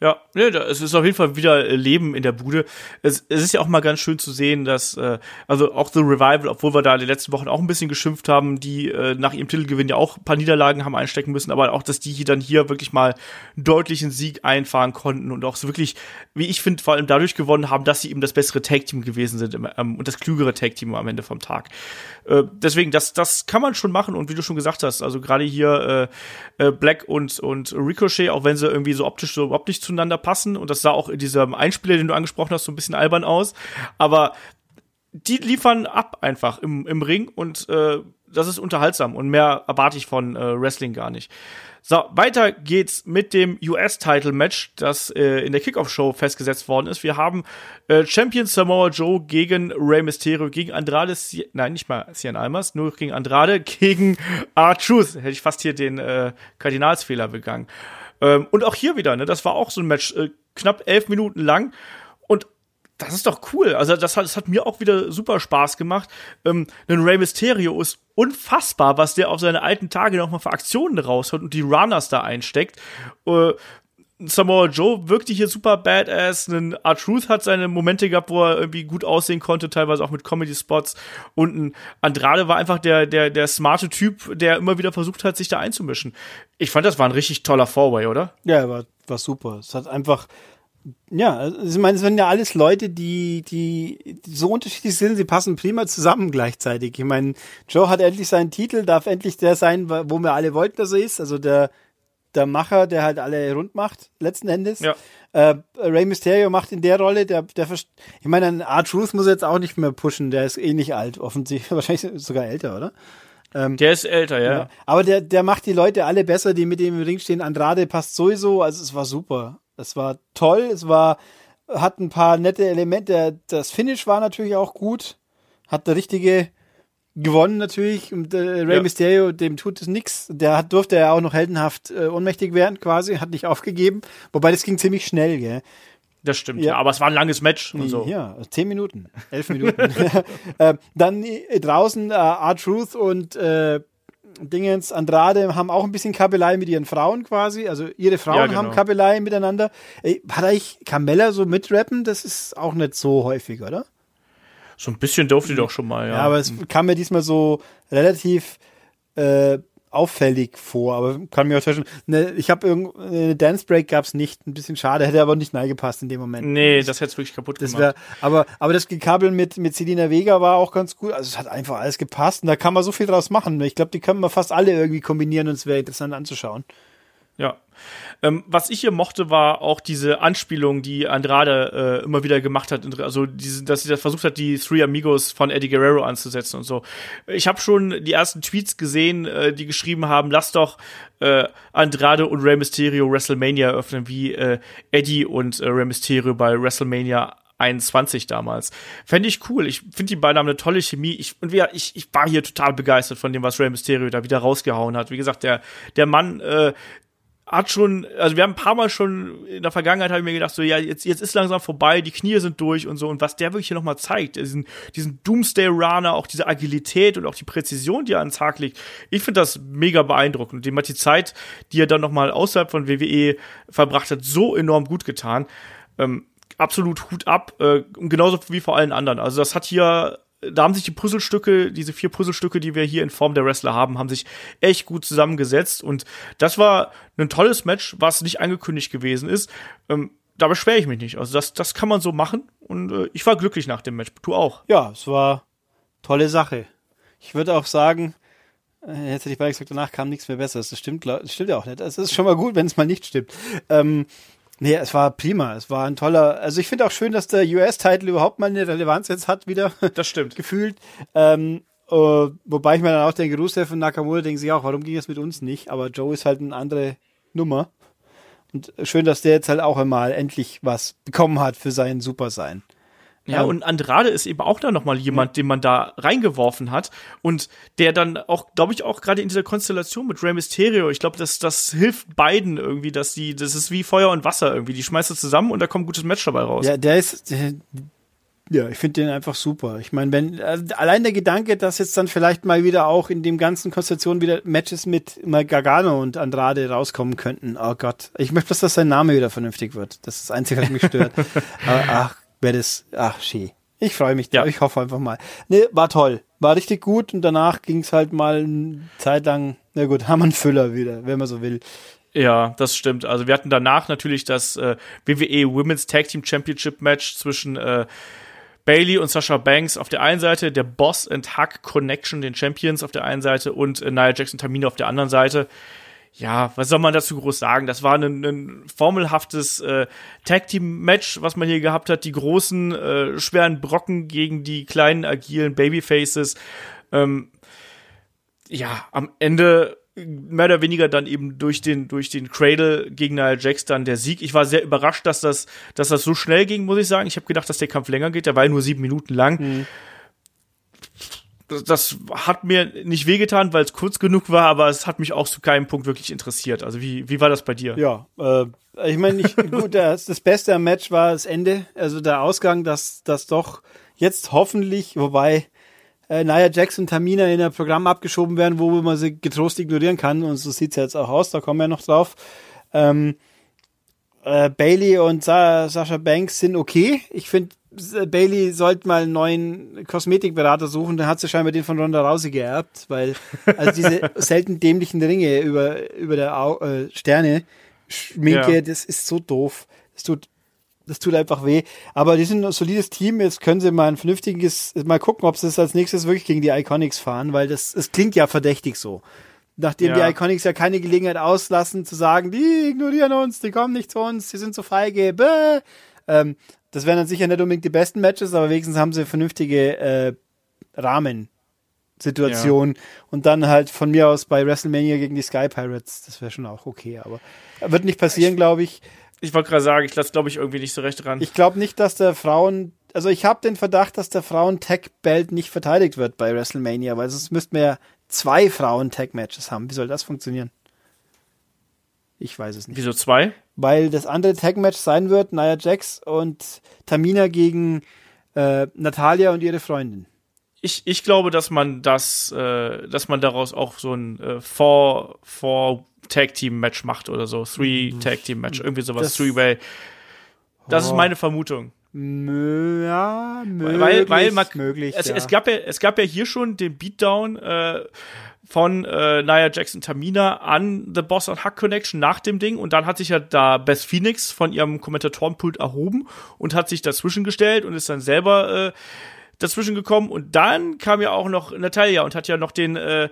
Speaker 2: Ja, ne, es ist auf jeden Fall wieder äh, Leben in der Bude. Es, es ist ja auch mal ganz schön zu sehen, dass, äh, also auch The Revival, obwohl wir da die letzten Wochen auch ein bisschen geschimpft haben, die äh, nach ihrem Titelgewinn ja auch ein paar Niederlagen haben einstecken müssen, aber auch, dass die hier dann hier wirklich mal einen deutlichen Sieg einfahren konnten und auch so wirklich, wie ich finde, vor allem dadurch gewonnen haben, dass sie eben das bessere Tag-Team gewesen sind ähm, und das klügere Tag-Team am Ende vom Tag. Äh, deswegen, das, das kann man schon machen und wie du schon gesagt hast, also gerade hier äh, äh, Black und, und Ricochet, auch wenn sie irgendwie so optisch so überhaupt nicht zueinander passen und das sah auch in diesem Einspieler, den du angesprochen hast, so ein bisschen albern aus, aber die liefern ab einfach im, im Ring und äh, das ist unterhaltsam und mehr erwarte ich von äh, Wrestling gar nicht. So, weiter geht's mit dem US-Title-Match, das äh, in der Kickoff-Show festgesetzt worden ist. Wir haben äh, Champion Samoa Joe gegen Rey Mysterio, gegen Andrade, Sie nein, nicht mal Cian Almas, nur gegen Andrade, gegen R-Truth. Hätte ich fast hier den äh, Kardinalsfehler begangen. Ähm, und auch hier wieder, ne, das war auch so ein Match, äh, knapp elf Minuten lang. Und das ist doch cool. Also das hat, das hat mir auch wieder super Spaß gemacht. Ähm, denn Rey Mysterio ist unfassbar, was der auf seine alten Tage noch mal für Aktionen raushaut und die Runners da einsteckt. Äh, Samoa Joe wirkte hier super badass. Ein R-Truth hat seine Momente gehabt, wo er irgendwie gut aussehen konnte, teilweise auch mit Comedy-Spots. Und ein Andrade war einfach der, der, der smarte Typ, der immer wieder versucht hat, sich da einzumischen. Ich fand, das war ein richtig toller Four-Way, oder?
Speaker 3: Ja, war, war super. Es hat einfach, ja, also ich meine, es sind ja alles Leute, die, die, die so unterschiedlich sind, sie passen prima zusammen gleichzeitig. Ich meine, Joe hat endlich seinen Titel, darf endlich der sein, wo wir alle wollten, dass er ist. Also der, der Macher, der halt alle rund macht, letzten Endes.
Speaker 2: Ja.
Speaker 3: Äh, Rey Mysterio macht in der Rolle, der, der, ich meine, ein R-Truth muss jetzt auch nicht mehr pushen, der ist eh nicht alt, offensichtlich, *laughs* wahrscheinlich sogar älter, oder?
Speaker 2: Der ist älter, ja.
Speaker 3: Ja. Aber der, der macht die Leute alle besser, die mit ihm im Ring stehen. Andrade passt sowieso, also es war super. Es war toll, es war, hat ein paar nette Elemente. Das Finish war natürlich auch gut. Hat der richtige gewonnen natürlich. Und äh, Rey
Speaker 2: Ja.
Speaker 3: Mysterio, dem tut es nix. Der hat, durfte ja auch noch heldenhaft äh, ohnmächtig werden quasi, hat nicht aufgegeben. Wobei das ging ziemlich schnell, gell?
Speaker 2: Das stimmt,
Speaker 3: Ja.
Speaker 2: ja. Aber es war ein langes Match und so.
Speaker 3: Ja, zehn Minuten, elf Minuten. *laughs* äh, dann äh, draußen äh, R-Truth und äh, Dingens Andrade haben auch ein bisschen Kabelei mit ihren Frauen quasi. Also ihre Frauen
Speaker 2: Ja, genau.
Speaker 3: haben Kabelei miteinander. Ey, hat eigentlich Carmella so mitrappen? Das ist auch nicht so häufig, oder?
Speaker 2: So ein bisschen durfte die doch schon mal, ja.
Speaker 3: Ja, aber es kam mir diesmal so relativ äh, auffällig vor, aber kann mir auch täuschen. Ne, ich habe eine Dance Break gab's nicht, ein bisschen schade, hätte aber nicht gepasst in dem Moment.
Speaker 2: nee, das hätte es wirklich kaputt
Speaker 3: Das
Speaker 2: gemacht.
Speaker 3: wär, aber, aber das Gekabel mit, mit Selina Vega war auch ganz gut. Also es hat einfach alles gepasst und da kann man so viel draus machen. Ich glaube, die können wir fast alle irgendwie kombinieren und es wäre interessant anzuschauen.
Speaker 2: Ja. Ähm, was ich hier mochte, war auch diese Anspielung, die Andrade äh, immer wieder gemacht hat. Also, diese, dass sie das versucht hat, die Three Amigos von Eddie Guerrero anzusetzen und so. Ich habe schon die ersten Tweets gesehen, äh, die geschrieben haben, lass doch äh, Andrade und Rey Mysterio WrestleMania eröffnen, wie äh, Eddie und äh, Rey Mysterio bei WrestleMania 21 damals. Fände ich cool. Ich finde, die beiden haben eine tolle Chemie. Ich, und wir, ich, ich war hier total begeistert von dem, was Rey Mysterio da wieder rausgehauen hat. Wie gesagt, der, der Mann, äh, hat schon, also wir haben ein paar Mal schon in der Vergangenheit habe ich mir gedacht, so ja, jetzt, jetzt ist langsam vorbei, die Knie sind durch und so. Und was der wirklich hier nochmal zeigt, diesen, diesen Doomsday-Runner, auch diese Agilität und auch die Präzision, die er an den Tag legt, ich finde das mega beeindruckend. Und dem hat die Zeit, die er dann nochmal außerhalb von WWE verbracht hat, so enorm gut getan. Ähm, absolut Hut ab, äh, genauso wie vor allen anderen. Also das hat hier da haben sich die Puzzlestücke, diese vier Puzzlestücke, die wir hier in Form der Wrestler haben, haben sich echt gut zusammengesetzt. Und das war ein tolles Match, was nicht angekündigt gewesen ist. Ähm, da beschwere ich mich nicht. Also das, das kann man so machen. Und äh, ich war glücklich nach dem Match. Du auch.
Speaker 3: Ja, es war tolle Sache. Ich würde auch sagen, äh, jetzt hätte ich beide gesagt, danach kam nichts mehr Besseres. Das stimmt, das stimmt ja auch nicht. Es ist schon mal gut, wenn es mal nicht stimmt. Ähm, Nee, es war prima. Es war ein toller. Also ich finde auch schön, dass der US-Titel überhaupt mal eine Relevanz jetzt hat, wieder.
Speaker 2: Das stimmt. *laughs*
Speaker 3: gefühlt. Ähm, äh, wobei ich mir dann auch denke, Rusev und Nakamura denken sich auch, warum ging das mit uns nicht? Aber Joe ist halt eine andere Nummer. Und schön, dass der jetzt halt auch einmal endlich was bekommen hat für sein Supersein.
Speaker 2: Ja, und Andrade ist eben auch da nochmal jemand, den man da reingeworfen hat und der dann auch, glaube ich, auch gerade in dieser Konstellation mit Rey Mysterio, ich glaube, das, das hilft beiden irgendwie, dass die, das ist wie Feuer und Wasser irgendwie, die schmeißt du zusammen und da kommt ein gutes Match dabei raus.
Speaker 3: Ja, der ist, der, ja, ich finde den einfach super. Ich meine, wenn äh, allein der Gedanke, dass jetzt dann vielleicht mal wieder auch in dem ganzen Konstellation wieder Matches mit mal Gargano und Andrade rauskommen könnten. Oh Gott, ich möchte, dass das sein Name wieder vernünftig wird. Das ist das Einzige, was mich stört. *laughs* Aber, ach, wäre das, ach, schee. Ich freue mich, ja. ich hoffe einfach mal. Nee, war toll. War richtig gut und danach ging es halt mal eine Zeit lang, na gut, haben wir einen Füller wieder, wenn man so will.
Speaker 2: Ja, das stimmt. Also wir hatten danach natürlich das äh, WWE Women's Tag Team Championship Match zwischen äh, Bailey und Sasha Banks auf der einen Seite, der Boss and Huck Connection, den Champions auf der einen Seite und äh, Nia Jackson Tamina auf der anderen Seite. Ja, was soll man dazu groß sagen? Das war ein, ein formelhaftes äh, Tag Team Match, was man hier gehabt hat. Die großen, äh, schweren Brocken gegen die kleinen, agilen Babyfaces. Ähm, ja, am Ende mehr oder weniger dann eben durch den, durch den Cradle gegen Nia Jax dann der Sieg. Ich war sehr überrascht, dass das, dass das so schnell ging, muss ich sagen. Ich habe gedacht, dass der Kampf länger geht. Der war ja nur sieben Minuten lang. Mhm. Das, das, hat mir nicht wehgetan, weil es kurz genug war, aber es hat mich auch zu keinem Punkt wirklich interessiert. Also wie, wie war das bei dir?
Speaker 3: Ja, äh, ich meine, *laughs* gut, das, das Beste am Match war das Ende, also der Ausgang, dass das doch jetzt hoffentlich, wobei äh, Nia Jackson Tamina in ein Programm abgeschoben werden, wo man sie getrost ignorieren kann. Und so sieht's jetzt auch aus, da kommen wir noch drauf. Ähm, äh, Bailey und Sa Sascha Banks sind okay. Ich finde, Bailey sollte mal einen neuen Kosmetikberater suchen, dann hat sie scheinbar den von Ronda Rousey geerbt, weil also diese *laughs* selten dämlichen Ringe über, über der Au äh, Sterne, Schminke, ja. das ist so doof. Das tut das tut einfach weh. Aber die sind ein solides Team. Jetzt können sie mal ein vernünftiges, mal gucken, ob sie es als nächstes wirklich gegen die Iconics fahren, weil das, es klingt ja verdächtig so. Nachdem ja. die Iconics ja keine Gelegenheit auslassen, zu sagen, die ignorieren uns, die kommen nicht zu uns, die sind so feige, bäh. Ähm, das wären dann sicher nicht unbedingt die besten Matches, aber wenigstens haben sie vernünftige äh, Rahmensituationen. Ja. Und dann halt von mir aus bei WrestleMania gegen die Sky Pirates, das wäre schon auch okay, aber wird nicht passieren, glaube ich.
Speaker 2: Ich wollte gerade sagen, ich lasse, glaube ich, irgendwie nicht so recht ran.
Speaker 3: Ich glaube nicht, dass der Frauen, also ich habe den Verdacht, dass der Frauen-Tag-Belt nicht verteidigt wird bei WrestleMania, weil sonst müssten wir ja zwei Frauen-Tag-Matches haben. Wie soll das funktionieren? Ich weiß es nicht.
Speaker 2: Wieso zwei?
Speaker 3: Weil das andere Tag-Match sein wird, Nia Jax und Tamina gegen äh, Natalia und ihre Freundin.
Speaker 2: Ich, ich glaube, dass man das, äh, dass man daraus auch so ein äh, Four, Four Tag Team Match macht oder so. Three mhm. Tag Team Match, irgendwie sowas. Three Way. Das oh. ist meine Vermutung.
Speaker 3: Ja, möglich,
Speaker 2: weil, weil man,
Speaker 3: möglich,
Speaker 2: es,
Speaker 3: ja.
Speaker 2: es, gab ja, es gab ja hier schon den Beatdown äh, von äh, Nia Jackson Tamina an The Boss and Huck Connection nach dem Ding und dann hat sich ja da Beth Phoenix von ihrem Kommentatorenpult erhoben und hat sich dazwischen gestellt und ist dann selber äh, dazwischen gekommen und dann kam ja auch noch Natalia und hat ja noch den äh,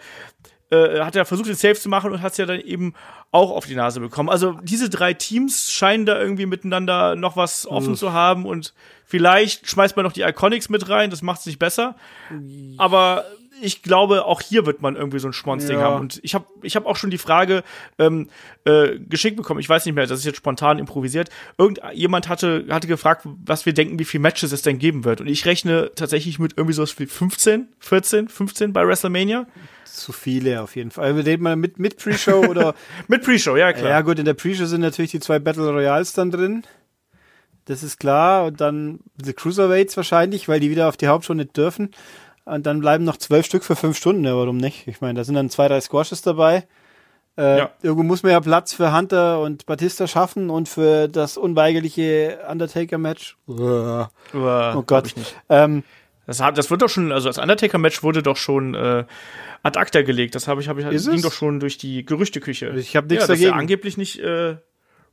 Speaker 2: äh, hat er versucht, den Safe zu machen und hat es ja dann eben auch auf die Nase bekommen. Also diese drei Teams scheinen da irgendwie miteinander noch was offen mhm. zu haben und vielleicht schmeißt man noch die Iconics mit rein, das macht es nicht besser. Aber ich glaube, auch hier wird man irgendwie so ein Schmonzding ja. haben. Und ich habe ich hab auch schon die Frage ähm, äh, geschickt bekommen, ich weiß nicht mehr, das ist jetzt spontan improvisiert. Irgendjemand hatte, hatte gefragt, was wir denken, wie viele Matches es denn geben wird. Und ich rechne tatsächlich mit irgendwie so wie 15, 14, 15 bei WrestleMania
Speaker 3: zu viele auf jeden Fall. Wir reden mal mit, mit Pre-Show oder. *laughs*
Speaker 2: mit Pre-Show, ja, klar.
Speaker 3: Ja, gut, in der Pre-Show sind natürlich die zwei Battle Royals dann drin. Das ist klar. Und dann die Cruiserweights wahrscheinlich, weil die wieder auf die Hauptshow nicht dürfen. Und dann bleiben noch zwölf Stück für fünf Stunden, ja, warum nicht? Ich meine, da sind dann zwei, drei Squashes dabei. Äh, ja. Irgendwo muss man ja Platz für Hunter und Batista schaffen und für das unweigerliche Undertaker-Match.
Speaker 2: oh
Speaker 3: Gott. Ähm,
Speaker 2: Das, hat, das wird doch schon, also das Undertaker-Match wurde doch schon äh, ad acta gelegt. Das habe ich, habe ich, ging
Speaker 3: es?
Speaker 2: doch schon durch die Gerüchteküche.
Speaker 3: Ich hab nichts
Speaker 2: ja, dass er
Speaker 3: dagegen.
Speaker 2: angeblich nicht äh,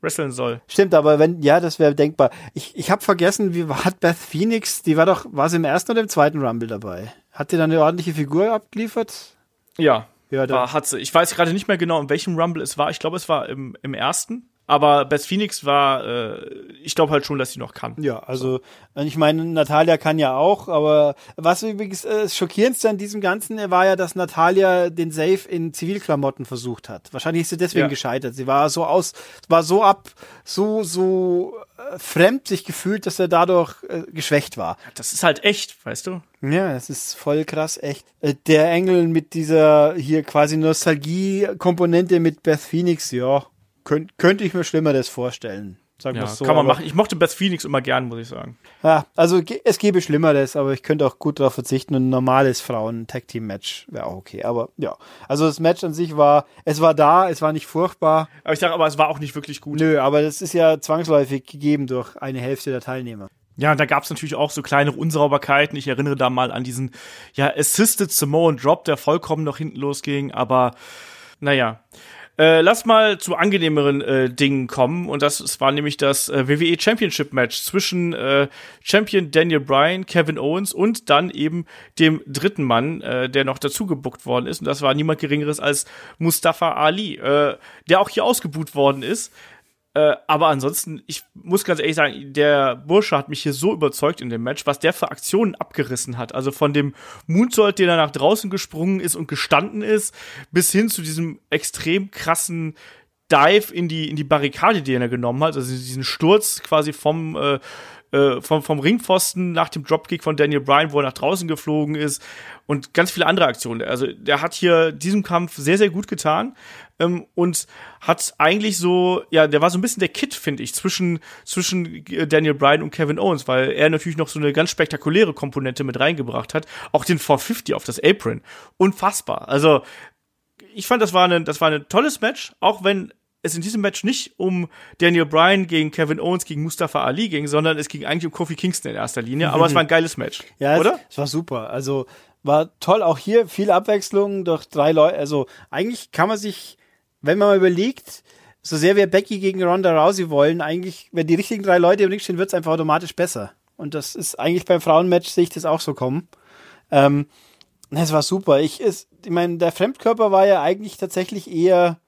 Speaker 2: wresteln soll.
Speaker 3: Stimmt, aber wenn, ja, das wäre denkbar. Ich, ich habe vergessen, wie hat Beth Phoenix, die war doch, war sie im ersten oder im zweiten Rumble dabei? Hat die dann eine ordentliche Figur abgeliefert?
Speaker 2: Ja,
Speaker 3: Ja, da-
Speaker 2: war, hat sie. Ich weiß gerade nicht mehr genau, in welchem Rumble es war. Ich glaube, es war im, im ersten. Aber Beth Phoenix war, äh, ich glaube halt schon, dass sie noch kann.
Speaker 3: Ja, also ich meine, Natalia kann ja auch, aber was übrigens äh, das schockierendste an diesem Ganzen war ja, dass Natalia den Save in Zivilklamotten versucht hat. Wahrscheinlich ist sie deswegen
Speaker 2: Ja.
Speaker 3: gescheitert. Sie war so aus, war so ab, so so äh, fremd sich gefühlt, dass er dadurch äh, geschwächt war.
Speaker 2: Das ist halt echt, weißt du?
Speaker 3: Ja, es ist voll krass, echt. Äh, Der Engel mit dieser hier quasi Nostalgie-Komponente mit Beth Phoenix, ja, könnt, könnte ich mir Schlimmeres vorstellen. Sagen
Speaker 2: Ja,
Speaker 3: so.
Speaker 2: kann man machen. Ich mochte Beth Phoenix immer gern, muss ich sagen.
Speaker 3: Ja, also es gäbe Schlimmeres, aber ich könnte auch gut darauf verzichten ein normales Frauen-Tag-Team-Match wäre auch okay. Aber ja, also das Match an sich war, es war da, es war nicht furchtbar.
Speaker 2: Aber ich sage, aber es war auch nicht wirklich gut.
Speaker 3: Nö, aber das ist ja zwangsläufig gegeben durch eine Hälfte der Teilnehmer.
Speaker 2: Ja, und da gab es natürlich auch so kleinere Unsauberkeiten. Ich erinnere da mal an diesen, ja, Assisted Samoan Drop, der vollkommen nach hinten losging. Aber naja. Äh, lass mal zu angenehmeren äh, Dingen kommen. Und das, es war nämlich das äh, WWE Championship Match zwischen äh, Champion Daniel Bryan, Kevin Owens und dann eben dem dritten Mann, äh, der noch dazu gebuckt worden ist. Und das war niemand Geringeres als Mustafa Ali, äh, der auch hier ausgebuht worden ist. Äh, aber ansonsten, ich muss ganz ehrlich sagen, der Bursche hat mich hier so überzeugt in dem Match, was der für Aktionen abgerissen hat. Also von dem Moonsault, den er nach draußen gesprungen ist und gestanden ist, bis hin zu diesem extrem krassen Dive in die, in die Barrikade, die er genommen hat. Also diesen Sturz quasi vom, äh, äh, vom, vom Ringpfosten nach dem Dropkick von Daniel Bryan, wo er nach draußen geflogen ist und ganz viele andere Aktionen. Also der hat hier diesem Kampf sehr, sehr gut getan ähm, und hat eigentlich so, ja, der war so ein bisschen der Kid, finde ich, zwischen, zwischen äh, Daniel Bryan und Kevin Owens, weil er natürlich noch so eine ganz spektakuläre Komponente mit reingebracht hat. Auch den 450 auf das Apron. Unfassbar. Also, ich fand, das war ein, das war ein tolles Match, auch wenn es in diesem Match nicht um Daniel Bryan gegen Kevin Owens gegen Mustafa Ali ging, sondern es ging eigentlich um Kofi Kingston in erster Linie. Aber es war ein geiles Match,
Speaker 3: Ja,
Speaker 2: oder?
Speaker 3: Es, es war super. Also war toll. Auch hier viel Abwechslung durch drei Leute. Also eigentlich kann man sich, wenn man mal überlegt, so sehr wir Becky gegen Ronda Rousey wollen, eigentlich, wenn die richtigen drei Leute im Ring stehen, wird es einfach automatisch besser. Und das ist eigentlich beim Frauenmatch sehe ich das auch so kommen. Ähm, es war super. Ich, ist, ich meine, der Fremdkörper war ja eigentlich tatsächlich eher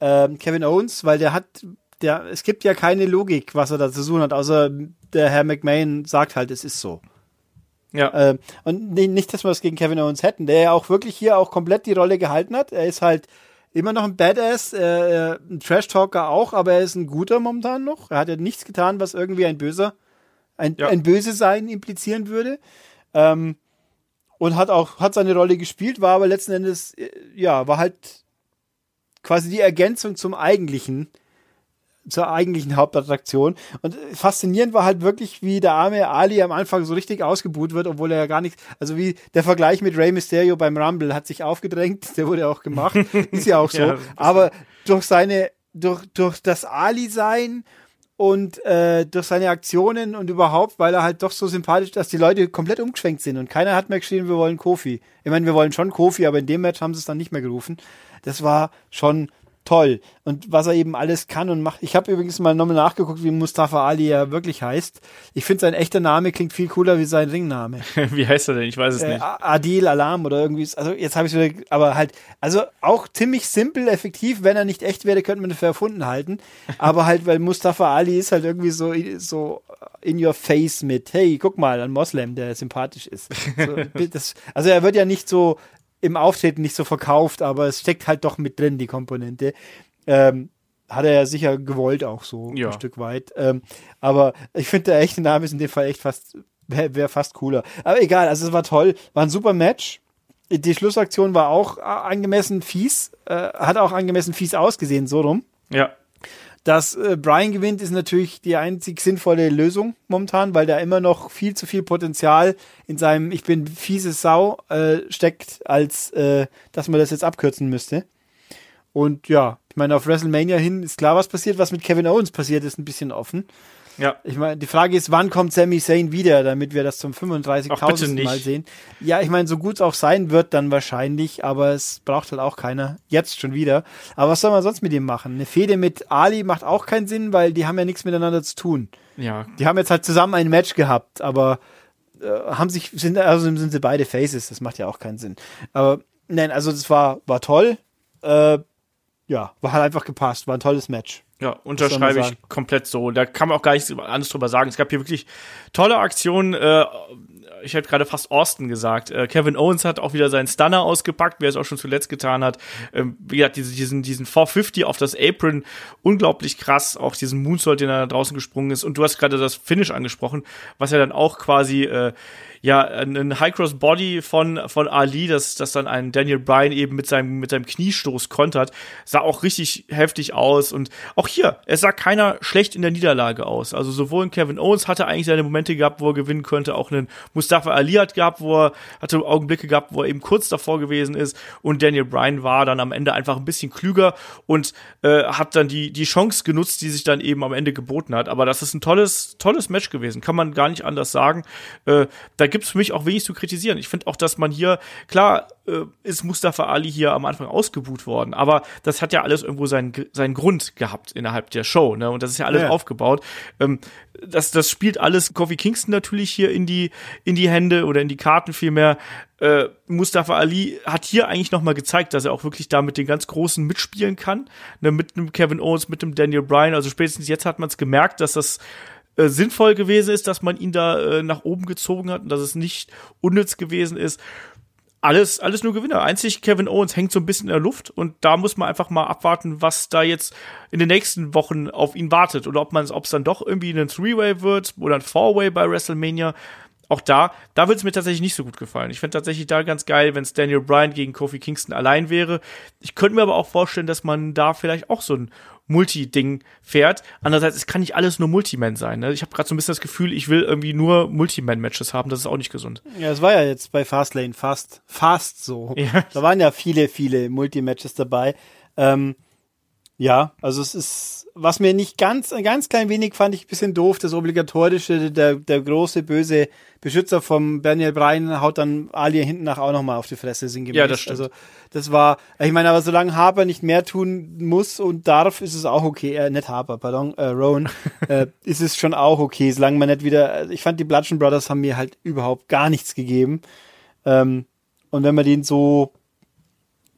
Speaker 3: ähm, Kevin Owens, weil der hat, der, es gibt ja keine Logik, was er da zu tun hat, außer der Herr McMahon sagt halt, es ist so.
Speaker 2: Ja.
Speaker 3: Ähm, und ni- nicht, dass wir was gegen Kevin Owens hätten, der ja auch wirklich hier auch komplett die Rolle gehalten hat. Er ist halt immer noch ein Badass, äh, äh, ein Trash-Talker auch, aber er ist ein guter momentan noch. Er hat ja nichts getan, was irgendwie ein Böser, ein,
Speaker 2: Ja.
Speaker 3: ein Böse sein implizieren würde. Ähm, und hat auch, hat seine Rolle gespielt, war aber letzten Endes, äh, ja, war halt quasi die Ergänzung zum eigentlichen, zur eigentlichen Hauptattraktion. Und faszinierend war halt wirklich, wie der arme Ali am Anfang so richtig ausgebuht wird, obwohl er ja gar nicht, also wie der Vergleich mit Rey Mysterio beim Rumble hat sich aufgedrängt, *laughs* der wurde auch gemacht, ist ja auch *laughs* so.
Speaker 2: Ja,
Speaker 3: Aber durch seine, durch, durch das Ali-Sein und äh, durch seine Aktionen und überhaupt, weil er halt doch so sympathisch, dass die Leute komplett umgeschwenkt sind und keiner hat mehr geschrien, wir wollen Kofi. Ich meine, wir wollen schon Kofi, aber in dem Match haben sie es dann nicht mehr gerufen. Das war schon toll. Und was er eben alles kann und macht. Ich habe übrigens mal nochmal nachgeguckt, wie Mustafa Ali ja wirklich heißt. Ich finde, sein echter Name klingt viel cooler wie sein Ringname. *laughs*
Speaker 2: Wie heißt er denn? Ich weiß es
Speaker 3: Äh,
Speaker 2: nicht.
Speaker 3: Adil Alarm oder irgendwie. Also jetzt habe ich wieder, aber halt, also auch ziemlich simpel, effektiv. Wenn er nicht echt wäre, könnte man ihn für erfunden halten. *laughs* Aber halt, weil Mustafa Ali ist halt irgendwie so, so in your face mit, hey, guck mal, ein Moslem, der sympathisch ist. So, *laughs* das, also er wird ja nicht so im Auftreten nicht so verkauft, aber es steckt halt doch mit drin, die Komponente. Ähm, hat er ja sicher gewollt auch so
Speaker 2: Ja.
Speaker 3: ein Stück weit. Ähm, aber ich finde, der echte Name ist in dem Fall echt fast, wäre wär fast cooler. Aber egal, also es war toll, war ein super Match. Die Schlussaktion war auch äh, angemessen fies, äh, hat auch angemessen fies ausgesehen, so rum.
Speaker 2: Ja.
Speaker 3: Dass äh, Brian gewinnt, ist natürlich die einzig sinnvolle Lösung momentan, weil da immer noch viel zu viel Potenzial in seinem Ich bin fiese Sau äh, steckt, als äh, dass man das jetzt abkürzen müsste. Und ja, ich meine, auf WrestleMania hin ist klar, was passiert. Was mit Kevin Owens passiert, ist ein bisschen offen.
Speaker 2: Ja.
Speaker 3: Ich meine, die Frage ist, wann kommt Sami Zayn wieder, damit wir das zum
Speaker 2: Ach, bitte
Speaker 3: 35.000.
Speaker 2: nicht.
Speaker 3: Mal sehen? Ja, ich meine, so gut es auch sein wird, dann wahrscheinlich, aber es braucht halt auch keiner. Jetzt schon wieder. Aber was soll man sonst mit ihm machen? Eine Fehde mit Ali macht auch keinen Sinn, weil die haben ja nichts miteinander zu tun.
Speaker 2: Ja,
Speaker 3: Die haben jetzt halt zusammen ein Match gehabt, aber äh, haben sich, sind, also sind sie beide Faces, das macht ja auch keinen Sinn. Aber nein, also das war, war toll. Äh, ja, war halt einfach gepasst, war ein tolles Match.
Speaker 2: Ja, unterschreibe ich komplett so. Da kann man auch gar nichts anderes drüber sagen. Es gab hier wirklich tolle Aktionen. Äh, ich hätte gerade fast Austin gesagt. Äh, Kevin Owens hat auch wieder seinen Stunner ausgepackt, wie er es auch schon zuletzt getan hat. Ähm, wie gesagt, diese, diesen, diesen 450 auf das Apron, unglaublich krass. Auch diesen Moonsault, den er da draußen gesprungen ist. Und du hast gerade das Finish angesprochen, was ja dann auch quasi äh, ja, ein, ein High Cross Body von, von Ali, das, das dann ein Daniel Bryan eben mit seinem, mit seinem Kniestoß kontert, sah auch richtig heftig aus. Und auch hier, es sah keiner schlecht in der Niederlage aus. Also sowohl ein Kevin Owens hatte eigentlich seine Momente gehabt, wo er gewinnen könnte, auch ein Mustafa Ali hat gehabt, wo er, hatte Augenblicke gehabt, wo er eben kurz davor gewesen ist. Und Daniel Bryan war dann am Ende einfach ein bisschen klüger und äh, hat dann die, die Chance genutzt, die sich dann eben am Ende geboten hat. Aber das ist ein tolles, tolles Match gewesen. Kann man gar nicht anders sagen. Äh, da gibt's für mich auch wenig zu kritisieren. Ich finde auch, dass man hier, klar, äh, ist Mustafa Ali hier am Anfang ausgebuht worden, aber das hat ja alles irgendwo seinen, seinen Grund gehabt innerhalb der Show, ne? Und das ist ja alles
Speaker 3: Ja.
Speaker 2: aufgebaut. Ähm, das, das spielt alles Kofi Kingston natürlich hier in die, in die Hände oder in die Karten vielmehr. Äh, Mustafa Ali hat hier eigentlich noch mal gezeigt, dass er auch wirklich da mit den ganz Großen mitspielen kann. Ne, mit einem Kevin Owens, mit einem Daniel Bryan. Also spätestens jetzt hat man es gemerkt, dass das äh, sinnvoll gewesen ist, dass man ihn da äh, nach oben gezogen hat und dass es nicht unnütz gewesen ist. Alles, alles nur Gewinner. Einzig Kevin Owens hängt so ein bisschen in der Luft und da muss man einfach mal abwarten, was da jetzt in den nächsten Wochen auf ihn wartet oder ob man, ob es dann doch irgendwie ein Three-Way wird oder ein Four-Way bei WrestleMania. Auch da, da wird es mir tatsächlich nicht so gut gefallen. Ich fände tatsächlich da ganz geil, wenn es Daniel Bryan gegen Kofi Kingston allein wäre. Ich könnte mir aber auch vorstellen, dass man da vielleicht auch so ein Multi-Ding fährt. Andererseits, es kann nicht alles nur Multiman sein. Ne? Ich habe gerade so ein bisschen das Gefühl, ich will irgendwie nur Multiman-Matches haben. Das ist auch nicht gesund.
Speaker 3: Ja, es war ja jetzt bei Fastlane fast, fast so. *laughs*
Speaker 2: Ja.
Speaker 3: Da waren ja viele, viele Multimatches dabei. Ähm, ja, also es ist, was mir nicht ganz, ein ganz klein wenig fand ich ein bisschen doof, das obligatorische, der, der große, böse Beschützer vom Daniel Bryan haut dann Ali hinten nach auch nochmal auf die Fresse sinngemäß.
Speaker 2: Ja, das stimmt.
Speaker 3: Also, das war, ich meine, aber solange Harper nicht mehr tun muss und darf, ist es auch okay, äh, nicht Harper, pardon, äh, Rowan, *laughs* äh, ist es schon auch okay, solange man nicht wieder, also ich fand die Bludgeon Brothers haben mir halt überhaupt gar nichts gegeben. Ähm, und wenn man den so,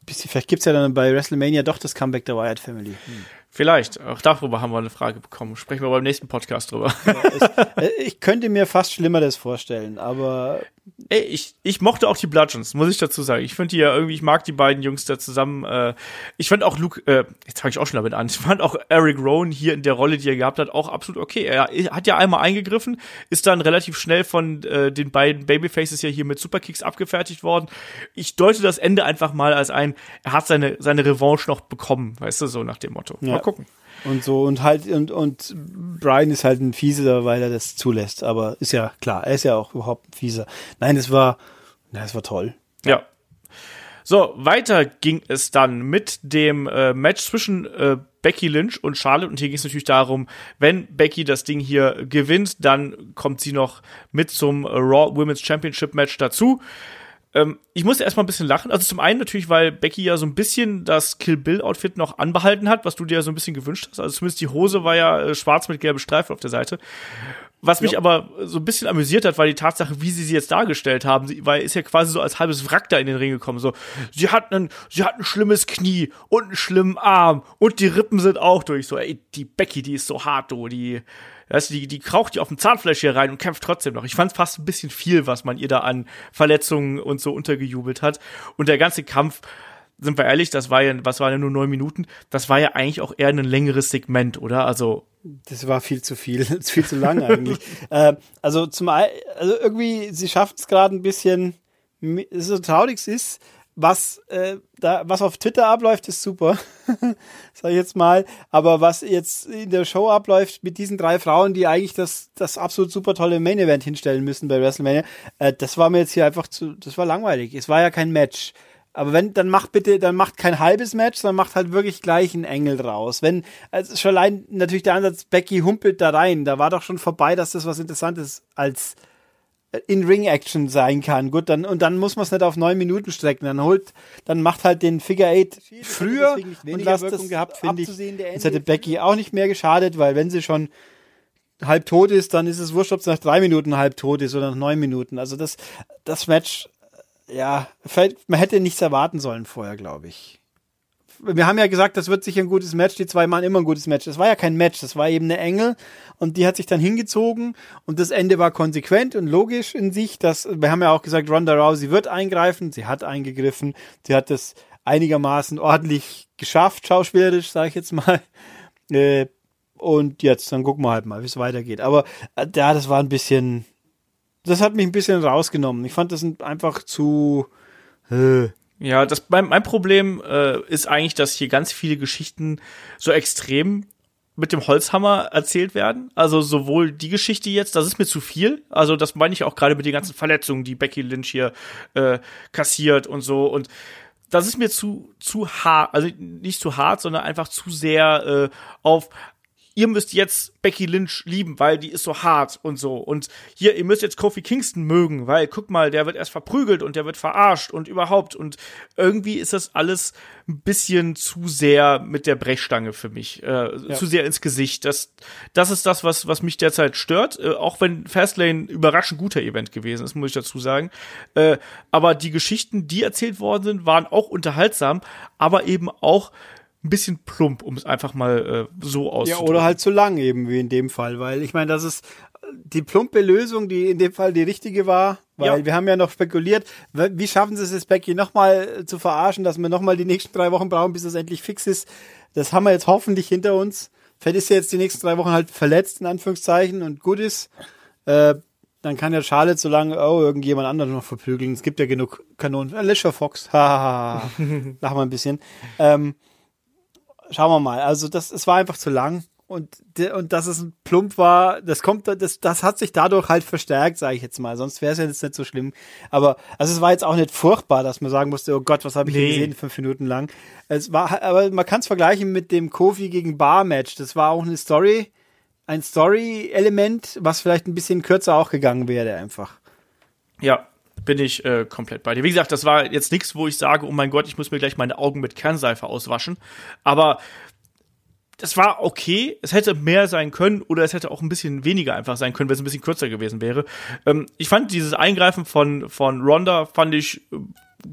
Speaker 3: bisschen, vielleicht gibt's ja dann bei WrestleMania doch das Comeback der Wyatt Family. Hm.
Speaker 2: Vielleicht. Auch darüber haben wir eine Frage bekommen. Sprechen wir beim nächsten Podcast drüber.
Speaker 3: Äh, ich könnte mir fast Schlimmeres vorstellen, aber
Speaker 2: Ey, ich, ich mochte auch die Bludgeons, muss ich dazu sagen. Ich finde die ja irgendwie, ich mag die beiden Jungs da zusammen. Äh, ich fand auch Luke, äh, jetzt fange ich auch schon damit an, ich fand auch Eric Rowan hier in der Rolle, die er gehabt hat, auch absolut okay. Er hat ja einmal eingegriffen, ist dann relativ schnell von äh, den beiden Babyfaces ja hier mit Superkicks abgefertigt worden. Ich deute das Ende einfach mal als ein, er hat seine, seine Revanche noch bekommen, weißt du, so nach dem Motto.
Speaker 3: Ja.
Speaker 2: Mal gucken.
Speaker 3: Und so und halt und und Brian ist halt ein Fieser, weil er das zulässt, aber ist ja klar, er ist ja auch überhaupt ein Fieser. Nein, das war, na, das war toll.
Speaker 2: Ja. So, weiter ging es dann mit dem äh, Match zwischen äh, Becky Lynch und Charlotte. Und hier ging es natürlich darum, wenn Becky das Ding hier gewinnt, dann kommt sie noch mit zum Raw Women's Championship Match dazu. Ähm, ich musste erstmal ein bisschen lachen. Also zum einen natürlich, weil Becky ja so ein bisschen das Kill Bill Outfit noch anbehalten hat, was du dir ja so ein bisschen gewünscht hast. Also zumindest die Hose war ja äh, schwarz mit gelben Streifen auf der Seite. Was mich aber so ein bisschen amüsiert hat, war die Tatsache, wie sie sie jetzt dargestellt haben. Sie, weil ist ja quasi so als halbes Wrack da in den Ring gekommen. So, sie hat ein, sie hat ein schlimmes Knie und einen schlimmen Arm und die Rippen sind auch durch. So, ey, die Becky, die ist so hart, du, die, weißt du, die, die kraucht die auf dem Zahnfleisch hier rein und kämpft trotzdem noch. Ich fand fast ein bisschen viel, was man ihr da an Verletzungen und so untergejubelt hat. Und der ganze Kampf, sind wir ehrlich, das war ja, was waren ja nur neun Minuten, das war ja eigentlich auch eher ein längeres Segment, oder? Also,
Speaker 3: Das war viel zu viel, *laughs* viel zu lang eigentlich. *laughs* äh, also zum also irgendwie, sie schafft es gerade ein bisschen, so traurig es ist, was äh, da, was auf Twitter abläuft, ist super, *laughs* sag ich jetzt mal. Aber was jetzt in der Show abläuft mit diesen drei Frauen, die eigentlich das, das absolut super tolle Main Event hinstellen müssen bei WrestleMania, äh, das war mir jetzt hier einfach zu, das war langweilig. Es war ja kein Match. Aber wenn, dann macht bitte, dann macht kein halbes Match, sondern macht halt wirklich gleich einen Engel draus. Wenn, also schon allein natürlich der Ansatz, Becky humpelt da rein, da war doch schon vorbei, dass das was Interessantes als in-Ring-Action sein kann. Gut, dann, und dann muss man es nicht auf neun Minuten strecken. Dann holt, dann macht halt den Figure Eight früher und lasst das gehabt, finde ich. Das hätte Becky auch nicht mehr geschadet, weil wenn sie schon halb tot ist, dann ist es wurscht, ob es nach drei Minuten halb tot ist oder nach neun Minuten. Also das, das Match, ja, man hätte nichts erwarten sollen vorher, glaube ich. Wir haben ja gesagt, das wird sicher ein gutes Match. Die zwei machen immer ein gutes Match. Das war ja kein Match, das war eben eine Engel und die hat sich dann hingezogen und das Ende war konsequent und logisch in sich. Dass, wir haben ja auch gesagt, Ronda Rousey wird eingreifen. Sie hat eingegriffen. Sie hat das einigermaßen ordentlich geschafft, schauspielerisch, sage ich jetzt mal. Äh, und jetzt, dann gucken wir halt mal, wie es weitergeht. Aber äh, ja, das war ein bisschen, das hat mich ein bisschen rausgenommen. Ich fand das einfach zu.
Speaker 2: Äh. Ja, das mein, mein Problem äh, ist eigentlich, dass hier ganz viele Geschichten so extrem mit dem Holzhammer erzählt werden. Also sowohl die Geschichte jetzt, das ist mir zu viel. Also das meine ich auch gerade mit den ganzen Verletzungen, die Becky Lynch hier äh, kassiert und so. Und das ist mir zu zu hart, also nicht zu hart, sondern einfach zu sehr äh, auf ihr müsst jetzt Becky Lynch lieben, weil die ist so hart und so. Und hier, ihr müsst jetzt Kofi Kingston mögen, weil guck mal, der wird erst verprügelt und der wird verarscht und überhaupt. Und irgendwie ist das alles ein bisschen zu sehr mit der Brechstange für mich. Äh, ja. Zu sehr ins Gesicht. Das, das ist das, was, was mich derzeit stört. Äh, auch wenn Fastlane überraschend guter Event gewesen ist, muss ich dazu sagen. Äh, aber die Geschichten, die erzählt worden sind, waren auch unterhaltsam, aber eben auch ein bisschen plump, um es einfach mal äh, so auszudrücken.
Speaker 3: Ja, oder halt zu lang eben, wie in dem Fall, weil ich meine, das ist die plumpe Lösung, die in dem Fall die richtige war, weil ja. wir haben ja noch spekuliert, wie schaffen sie es jetzt, Becky nochmal zu verarschen, dass wir nochmal die nächsten drei Wochen brauchen, bis das endlich fix ist. Das haben wir jetzt hoffentlich hinter uns. Vielleicht ist sie jetzt die nächsten drei Wochen halt verletzt, in Anführungszeichen, und gut ist. Äh, dann kann ja Charlotte so lange, oh, irgendjemand anderen noch verprügeln. Es gibt ja genug Kanonen. Alicia Fox, haha, *laughs* lach mal ein bisschen. Ähm, schauen wir mal. Also das, es war einfach zu lang und und dass es ein Plump war, das kommt, das das hat sich dadurch halt verstärkt, sage ich jetzt mal. Sonst wäre es ja jetzt nicht so schlimm. Aber also es war jetzt auch nicht furchtbar, dass man sagen musste, oh Gott, was habe ich nee. gesehen fünf Minuten lang. Es war, aber man kann es vergleichen mit dem Kofi gegen Bar Match. Das war auch eine Story, ein Story-Element, was vielleicht ein bisschen kürzer auch gegangen wäre einfach.
Speaker 2: Ja, bin ich äh, komplett bei dir. Wie gesagt, das war jetzt nichts, wo ich sage, oh mein Gott, ich muss mir gleich meine Augen mit Kernseife auswaschen. Aber das war okay. Es hätte mehr sein können oder es hätte auch ein bisschen weniger einfach sein können, wenn es ein bisschen kürzer gewesen wäre. Ähm, ich fand dieses Eingreifen von, von Ronda, fand ich äh,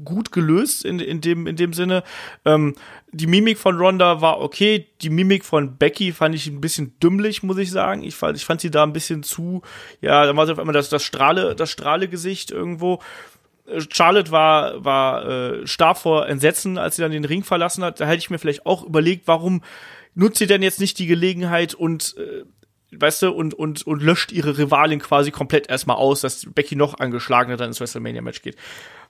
Speaker 2: gut gelöst in, in, dem, in dem Sinne. Ähm, die Mimik von Ronda war okay. Die Mimik von Becky fand ich ein bisschen dümmlich, muss ich sagen. Ich fand, ich fand sie da ein bisschen zu, ja, da war sie auf einmal das, das Strahle, das Strahle-Gesicht irgendwo. Charlotte war, war äh, stark vor Entsetzen, als sie dann den Ring verlassen hat. Da hätte ich mir vielleicht auch überlegt, warum nutzt sie denn jetzt nicht die Gelegenheit und äh, weißt du, und, und, und löscht ihre Rivalin quasi komplett erstmal aus, dass Becky noch angeschlagener dann ins WrestleMania-Match geht.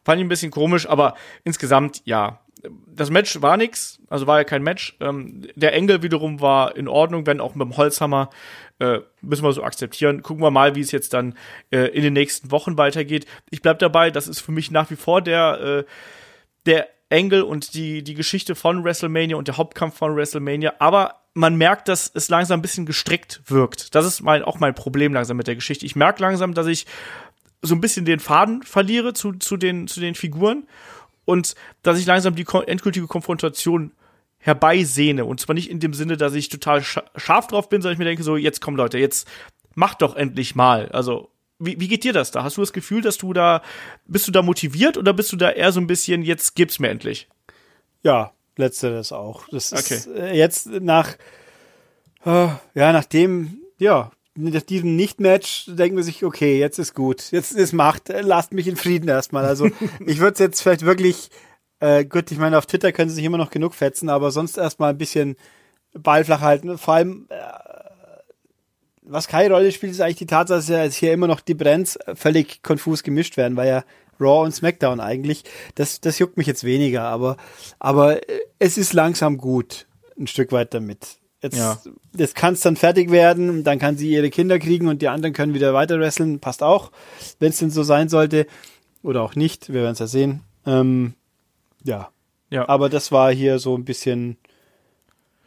Speaker 2: Fand ich ein bisschen komisch, aber insgesamt, ja. Das Match war nix, also war ja kein Match. Ähm, der Engel wiederum war in Ordnung, wenn auch mit dem Holzhammer. Äh, müssen wir so akzeptieren. Gucken wir mal, wie es jetzt dann äh, in den nächsten Wochen weitergeht. Ich bleib dabei, das ist für mich nach wie vor der, äh, der Engel und die, die Geschichte von WrestleMania und der Hauptkampf von WrestleMania. Aber man merkt, dass es langsam ein bisschen gestrickt wirkt. Das ist mein, auch mein Problem langsam mit der Geschichte. Ich merke langsam, dass ich so ein bisschen den Faden verliere zu, zu, den, zu den Figuren und dass ich langsam die endgültige Konfrontation herbeisehne. Und zwar nicht in dem Sinne, dass ich total scharf drauf bin, sondern ich mir denke so, jetzt komm Leute, jetzt macht doch endlich mal. Also, wie, wie geht dir das da? Hast du das Gefühl, dass du da, bist du da motiviert oder bist du da eher so ein bisschen, jetzt gibt's mir endlich?
Speaker 3: Ja, letzteres auch. Das okay. ist jetzt nach, äh, ja, nachdem, ja, nach diesem Nicht-Match denken wir sich, okay, jetzt ist gut, jetzt ist Macht, lasst mich in Frieden erstmal. Also *laughs* ich würde es jetzt vielleicht wirklich, äh, gut, ich meine, auf Twitter können sie sich immer noch genug fetzen, aber sonst erstmal ein bisschen Ball flach halten. Vor allem, äh, was keine Rolle spielt, ist eigentlich die Tatsache, dass ja hier immer noch die Brands völlig konfus gemischt werden, weil ja Raw und SmackDown eigentlich, das, das juckt mich jetzt weniger, aber, aber es ist langsam gut, ein Stück weit damit. Jetzt, ja. jetzt kann es dann fertig werden, dann kann sie ihre Kinder kriegen und die anderen können wieder weiter wresteln, passt auch, wenn es denn so sein sollte. Oder auch nicht, wir werden es ja sehen. Ähm, Ja.
Speaker 2: Ja.
Speaker 3: Aber das war hier so ein bisschen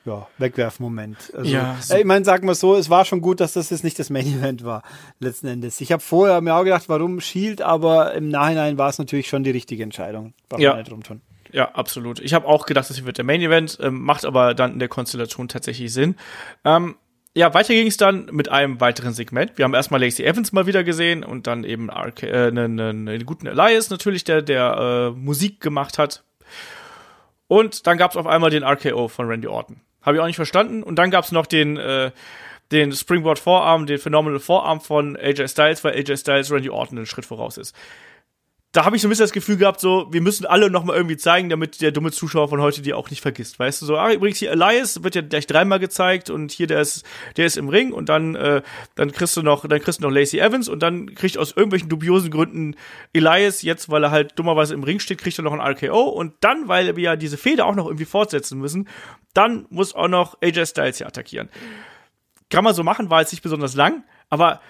Speaker 3: ja, Wegwerfmoment. Also,
Speaker 2: Ja, so-
Speaker 3: ich meine, sagen wir so, es war schon gut, dass das jetzt nicht das Main Event war, letzten Endes. Ich habe vorher mir auch gedacht, warum Shield, aber im Nachhinein war es natürlich schon die richtige Entscheidung. Darf man
Speaker 2: Ja.
Speaker 3: nicht rumtun.
Speaker 2: Ja, absolut. Ich habe auch gedacht, das wird der Main Event, ähm, macht aber dann in der Konstellation tatsächlich Sinn. Ähm, ja, weiter ging es dann mit einem weiteren Segment. Wir haben erstmal Lacey Evans mal wieder gesehen und dann eben einen äh, ne, ne, ne guten Elias natürlich, der, der äh, Musik gemacht hat. Und dann gab es auf einmal den RKO von Randy Orton. Habe ich auch nicht verstanden. Und dann gab es noch den, äh, den Springboard Vorarm, den Phenomenal Vorarm von AJ Styles, weil AJ Styles Randy Orton einen Schritt voraus ist da habe ich so ein bisschen das Gefühl gehabt, so, wir müssen alle noch mal irgendwie zeigen, damit der dumme Zuschauer von heute die auch nicht vergisst. Weißt du, so, ah, übrigens hier Elias wird ja gleich dreimal gezeigt und hier der ist, der ist im Ring und dann, äh, dann kriegst du noch, dann kriegst du noch Lacey Evans und dann kriegt aus irgendwelchen dubiosen Gründen Elias jetzt, weil er halt dummerweise im Ring steht, kriegt er noch ein RKO und dann, weil wir ja diese Feder auch noch irgendwie fortsetzen müssen, dann muss auch noch AJ Styles hier attackieren. Kann man so machen, war jetzt nicht besonders lang, aber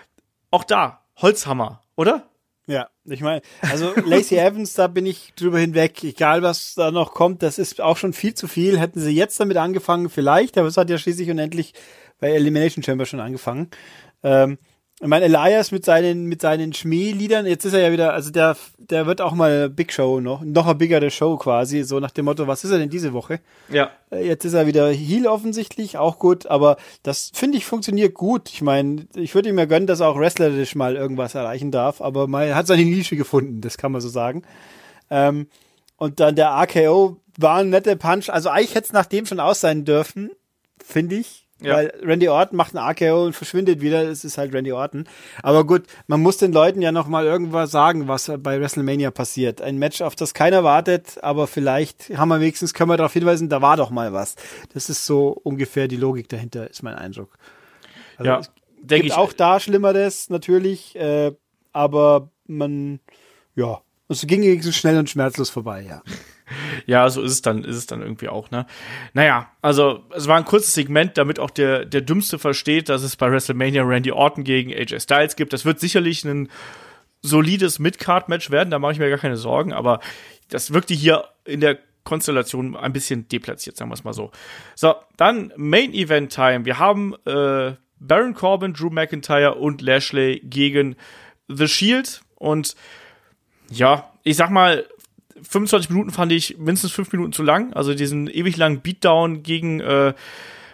Speaker 2: auch da, Holzhammer, oder?
Speaker 3: Ja, ich meine, also Lacey Evans, da bin ich drüber hinweg. Egal, was da noch kommt, das ist auch schon viel zu viel. Hätten sie jetzt damit angefangen, vielleicht, aber es hat ja schließlich und endlich bei Elimination Chamber schon angefangen. Ähm, ich meine, Elias mit seinen, mit seinen Schmähliedern, jetzt ist er ja wieder, also der, der wird auch mal Big Show noch, noch eine bigere Show quasi, so nach dem Motto, was ist er denn diese Woche?
Speaker 2: Ja.
Speaker 3: Äh, Jetzt ist er wieder Heal offensichtlich, auch gut, aber das finde ich funktioniert gut. Ich meine, ich würde ihm ja gönnen, dass er auch wrestlerisch mal irgendwas erreichen darf, aber mal er hat seine Nische gefunden, das kann man so sagen. Ähm, und dann der RKO war ein netter Punch, also eigentlich hätte es nach dem schon aus sein dürfen, finde ich.
Speaker 2: Ja.
Speaker 3: Weil Randy Orton macht einen RKO und verschwindet wieder. Es ist halt Randy Orton. Aber gut, man muss den Leuten ja noch mal irgendwas sagen, was bei WrestleMania passiert. Ein Match, auf das keiner wartet, aber vielleicht haben wir wenigstens, können wir darauf hinweisen, da war doch mal was. Das ist so ungefähr die Logik dahinter, ist mein Eindruck. Also
Speaker 2: Ja, denke ich.
Speaker 3: auch da Schlimmeres natürlich, äh, aber man, ja, es ging wenigstens schnell und schmerzlos vorbei, ja.
Speaker 2: Ja, so ist es dann, ist es dann irgendwie auch, ne? Naja, also es war ein kurzes Segment, damit auch der, der Dümmste versteht, dass es bei WrestleMania Randy Orton gegen AJ Styles gibt. Das wird sicherlich ein solides Mid-Card-Match werden, da mache ich mir gar keine Sorgen, aber das wirkte hier in der Konstellation ein bisschen deplatziert, sagen wir es mal so. So, dann Main Event Time. Wir haben äh, Baron Corbin, Drew McIntyre und Lashley gegen The Shield und ja, ich sag mal, 25 Minuten fand ich mindestens 5 Minuten zu lang. Also diesen ewig langen Beatdown gegen, äh,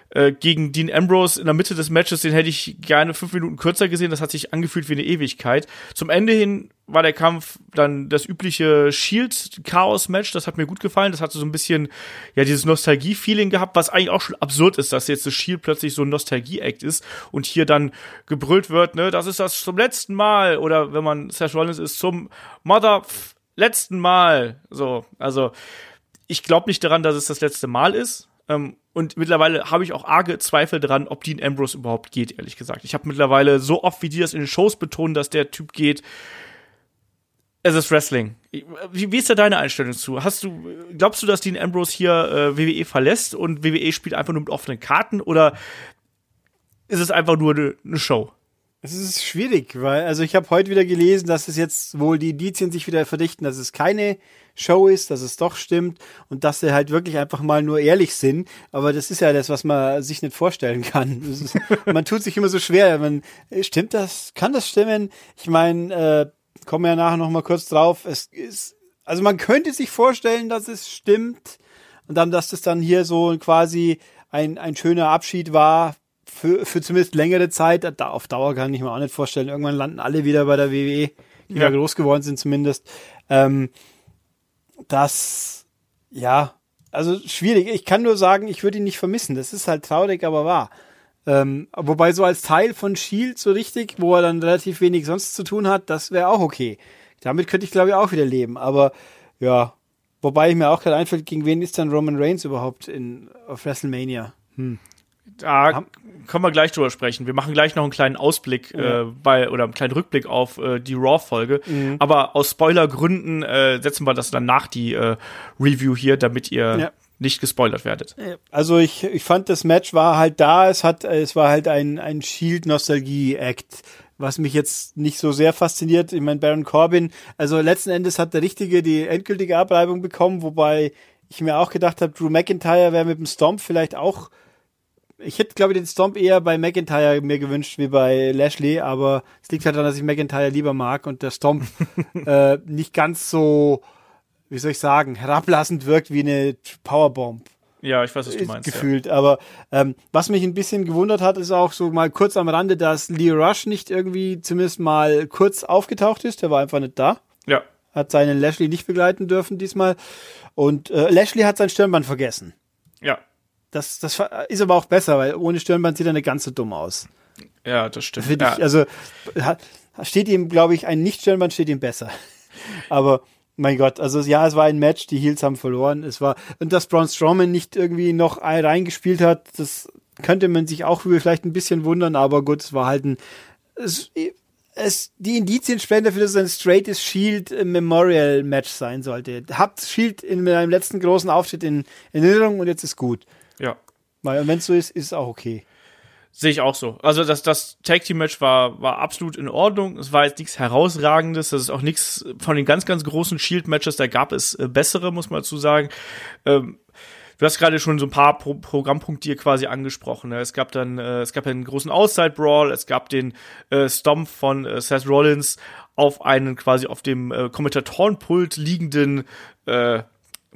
Speaker 2: äh, gegen Dean Ambrose in der Mitte des Matches, den hätte ich gerne 5 Minuten kürzer gesehen. Das hat sich angefühlt wie eine Ewigkeit. Zum Ende hin war der Kampf dann das übliche Shield-Chaos-Match. Das hat mir gut gefallen. Das hatte so ein bisschen, ja, dieses Nostalgie-Feeling gehabt, was eigentlich auch schon absurd ist, dass jetzt das Shield plötzlich so ein Nostalgie-Act ist und hier dann gebrüllt wird, ne, das ist das zum letzten Mal. Oder wenn man Seth Rollins ist, zum Mother letzten Mal. So, also ich glaube nicht daran, dass es das letzte Mal ist. Ähm, und mittlerweile habe ich auch arge Zweifel daran, ob Dean Ambrose überhaupt geht, ehrlich gesagt. Ich habe mittlerweile so oft, wie die das in den Shows betonen, dass der Typ geht. Es ist Wrestling. Wie, wie ist da deine Einstellung zu? Hast du, glaubst du, dass Dean Ambrose hier äh, WWE verlässt und WWE spielt einfach nur mit offenen Karten oder ist es einfach nur eine ne Show?
Speaker 3: Es ist schwierig, weil, also ich habe heute wieder gelesen, dass es jetzt wohl die Indizien sich wieder verdichten, dass es keine Show ist, dass es doch stimmt und dass sie halt wirklich einfach mal nur ehrlich sind. Aber das ist ja das, was man sich nicht vorstellen kann. *laughs* Ist, man tut sich immer so schwer. Man, stimmt das? Kann das stimmen? Ich meine, äh, kommen wir ja nachher noch mal kurz drauf. Es ist, also man könnte sich vorstellen, dass es stimmt und dann, dass das dann hier so quasi ein, ein schöner Abschied war für, für zumindest längere Zeit. Da, auf Dauer kann ich mir auch nicht vorstellen. Irgendwann landen alle wieder bei der WWE, die
Speaker 2: Ja.
Speaker 3: ja groß geworden sind zumindest. Ähm, das, ja, also schwierig. Ich kann nur sagen, ich würde ihn nicht vermissen. Das ist halt traurig, aber wahr. Ähm, wobei so als Teil von Shield so richtig, wo er dann relativ wenig sonst zu tun hat, das wäre auch okay. Damit könnte ich glaube ich auch wieder leben. Aber ja, wobei ich mir auch gerade einfällt, gegen wen ist dann Roman Reigns überhaupt in auf WrestleMania?
Speaker 2: Da
Speaker 3: Ham-
Speaker 2: können wir gleich drüber sprechen. Wir machen gleich noch einen kleinen Ausblick äh, bei oder einen kleinen Rückblick auf äh, die Raw-Folge.
Speaker 3: Mhm.
Speaker 2: Aber aus Spoilergründen äh, setzen wir das dann nach die äh, Review hier, damit ihr
Speaker 3: Ja.
Speaker 2: nicht gespoilert werdet.
Speaker 3: Also ich, ich fand das Match war halt da, es hat es war halt ein ein Shield Nostalgie Act was mich jetzt nicht so sehr fasziniert. Ich meine, Baron Corbin, also letzten Endes hat der Richtige die endgültige Abreibung bekommen, wobei ich mir auch gedacht habe, Drew McIntyre wäre mit dem Stomp vielleicht auch. Ich hätte, glaube ich, den Stomp eher bei McIntyre mir gewünscht wie bei Lashley, aber es liegt halt daran, dass ich McIntyre lieber mag und der Stomp *laughs* äh, nicht ganz so, wie soll ich sagen, herablassend wirkt wie eine Powerbomb.
Speaker 2: Ja, ich weiß, was du meinst.
Speaker 3: Gefühlt. Ja. Aber ähm, was mich ein bisschen gewundert hat, ist auch so mal kurz am Rande, dass Lee Rush nicht irgendwie zumindest mal kurz aufgetaucht ist. Der war einfach nicht da.
Speaker 2: Ja.
Speaker 3: Hat seinen Lashley nicht begleiten dürfen diesmal. Und äh, Lashley hat sein Stirnband vergessen.
Speaker 2: Ja.
Speaker 3: Das, das ist aber auch besser, weil ohne Stirnband sieht er nicht ganz so dumm aus.
Speaker 2: Ja, das stimmt.
Speaker 3: Finde ich, also hat, steht ihm, glaube ich, ein Nicht-Stirnband steht ihm besser. *laughs* aber mein Gott, also ja, es war ein Match, die Heels haben verloren. Es war, und dass Braun Strowman nicht irgendwie noch reingespielt hat, das könnte man sich auch vielleicht ein bisschen wundern, aber gut, es war halt ein, es, es, die Indizien sprechen dafür, dass es ein straightest Shield Memorial Match sein sollte. Habt Shield in meinem letzten großen Auftritt in Erinnerung und jetzt ist gut.
Speaker 2: Ja.
Speaker 3: Weil, wenn es so ist, ist es auch okay.
Speaker 2: Sehe ich auch so. Also das, das Tag Team Match war, war absolut in Ordnung. Es war jetzt nichts herausragendes. Das ist auch nichts von den ganz, ganz großen Shield Matches. Da gab es äh, bessere, muss man dazu sagen. Ähm, du hast gerade schon so ein paar Pro Programmpunkte hier quasi angesprochen. Ne? Es gab dann, äh, es gab einen großen Outside Brawl. Es gab den äh, Stomp von äh, Seth Rollins auf einen quasi auf dem äh, Kommentatorenpult liegenden äh,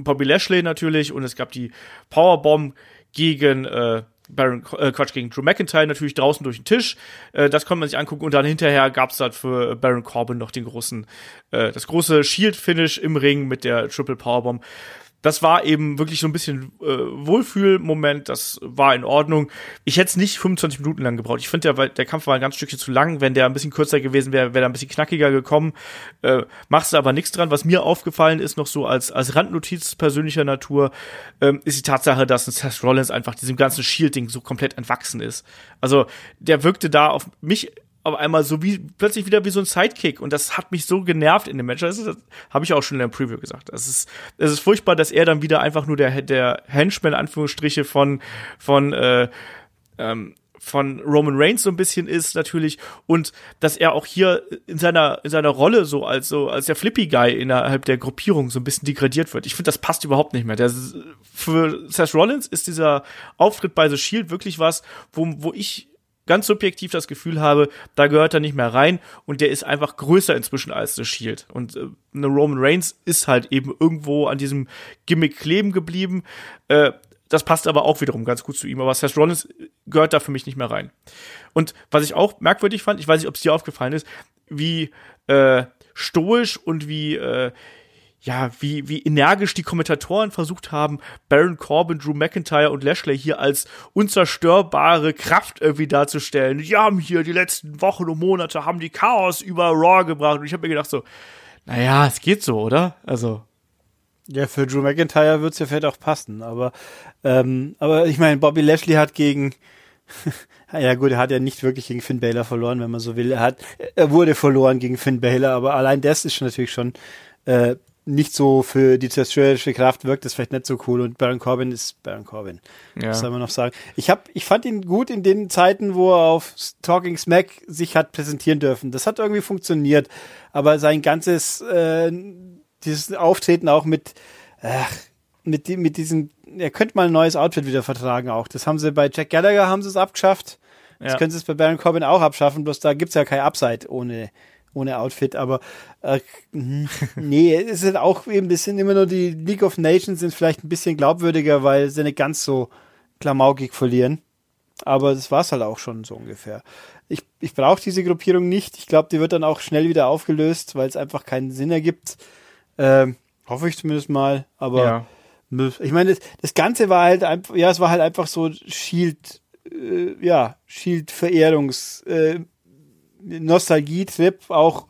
Speaker 2: Bobby Lashley natürlich. Und es gab die Powerbomb gegen äh, Baron, äh, Quatsch, gegen Drew McIntyre natürlich draußen durch den Tisch. Äh, das konnte man sich angucken und dann hinterher gab's dann für Baron Corbin noch den großen, äh, das große Shield-Finish im Ring mit der Triple Powerbomb das war eben wirklich so ein bisschen äh, Wohlfühlmoment, das war in Ordnung. Ich hätte es nicht 25 Minuten lang gebraucht. Ich finde, der, der Kampf war ein ganz Stückchen zu lang. Wenn der ein bisschen kürzer gewesen wäre, wäre er ein bisschen knackiger gekommen. Äh, machst du aber nichts dran. Was mir aufgefallen ist, noch so als, als Randnotiz persönlicher Natur, ähm, ist die Tatsache, dass ein Seth Rollins einfach diesem ganzen Shield-Ding so komplett entwachsen ist. Also, der wirkte da auf mich auf einmal so wie plötzlich wieder wie so ein Sidekick und das hat mich so genervt in dem Match. Das, das habe ich auch schon in der Preview gesagt. Es ist es ist furchtbar, dass er dann wieder einfach nur der der Henchman Anführungsstriche von von äh, ähm, von Roman Reigns so ein bisschen ist natürlich und dass er auch hier in seiner in seiner Rolle so als so als der Flippy Guy innerhalb der Gruppierung so ein bisschen degradiert wird. Ich finde das passt überhaupt nicht mehr. Der, für Seth Rollins ist dieser Auftritt bei The Shield wirklich was, wo wo ich ganz subjektiv das Gefühl habe, da gehört er nicht mehr rein und der ist einfach größer inzwischen als The Shield. Und äh, eine Roman Reigns ist halt eben irgendwo an diesem Gimmick kleben geblieben. Äh, das passt aber auch wiederum ganz gut zu ihm. Aber Seth Rollins gehört da für mich nicht mehr rein. Und was ich auch merkwürdig fand, ich weiß nicht, ob es dir aufgefallen ist, wie äh, stoisch und wie äh, ja, wie, wie energisch die Kommentatoren versucht haben, Baron Corbin, Drew McIntyre und Lashley hier als unzerstörbare Kraft irgendwie darzustellen. Die haben hier die letzten Wochen und Monate haben die Chaos über Raw gebracht. Und ich habe mir gedacht so, naja, es geht so, oder? Also.
Speaker 3: Ja, für Drew McIntyre wird's ja vielleicht auch passen, aber, ähm, aber ich meine, Bobby Lashley hat gegen, *laughs* ja gut, er hat ja nicht wirklich gegen Finn Balor verloren, wenn man so will. Er hat, er wurde verloren gegen Finn Balor, aber allein das ist natürlich schon äh, nicht so für die zerstörerische Kraft wirkt das vielleicht nicht so cool und Baron Corbin ist Baron Corbin. Ja. Was soll man noch sagen? Ich hab, ich fand ihn gut in den Zeiten, wo er auf Talking Smack sich hat präsentieren dürfen. Das hat irgendwie funktioniert, aber sein ganzes äh, dieses Auftreten auch mit ach, mit mit diesem er könnte mal ein neues Outfit wieder vertragen auch. Das haben sie bei Jack Gallagher haben sie es abgeschafft. Das ja. können sie es bei Baron Corbin auch abschaffen, bloß da gibt's ja kein Upside ohne ohne Outfit, aber äh, nee, es ist auch eben, das sind immer nur die League of Nations sind vielleicht ein bisschen glaubwürdiger, weil sie nicht ganz so klamaukig verlieren. Aber das war's halt auch schon so ungefähr. Ich, ich brauche diese Gruppierung nicht. Ich glaube, die wird dann auch schnell wieder aufgelöst, weil es einfach keinen Sinn ergibt. Ähm, hoffe ich zumindest mal. Aber ja. ich meine, das, das Ganze war halt einfach, ja, es war halt einfach so Shield, äh, ja, Shield-Verehrungs, äh, Nostalgie-Trip, auch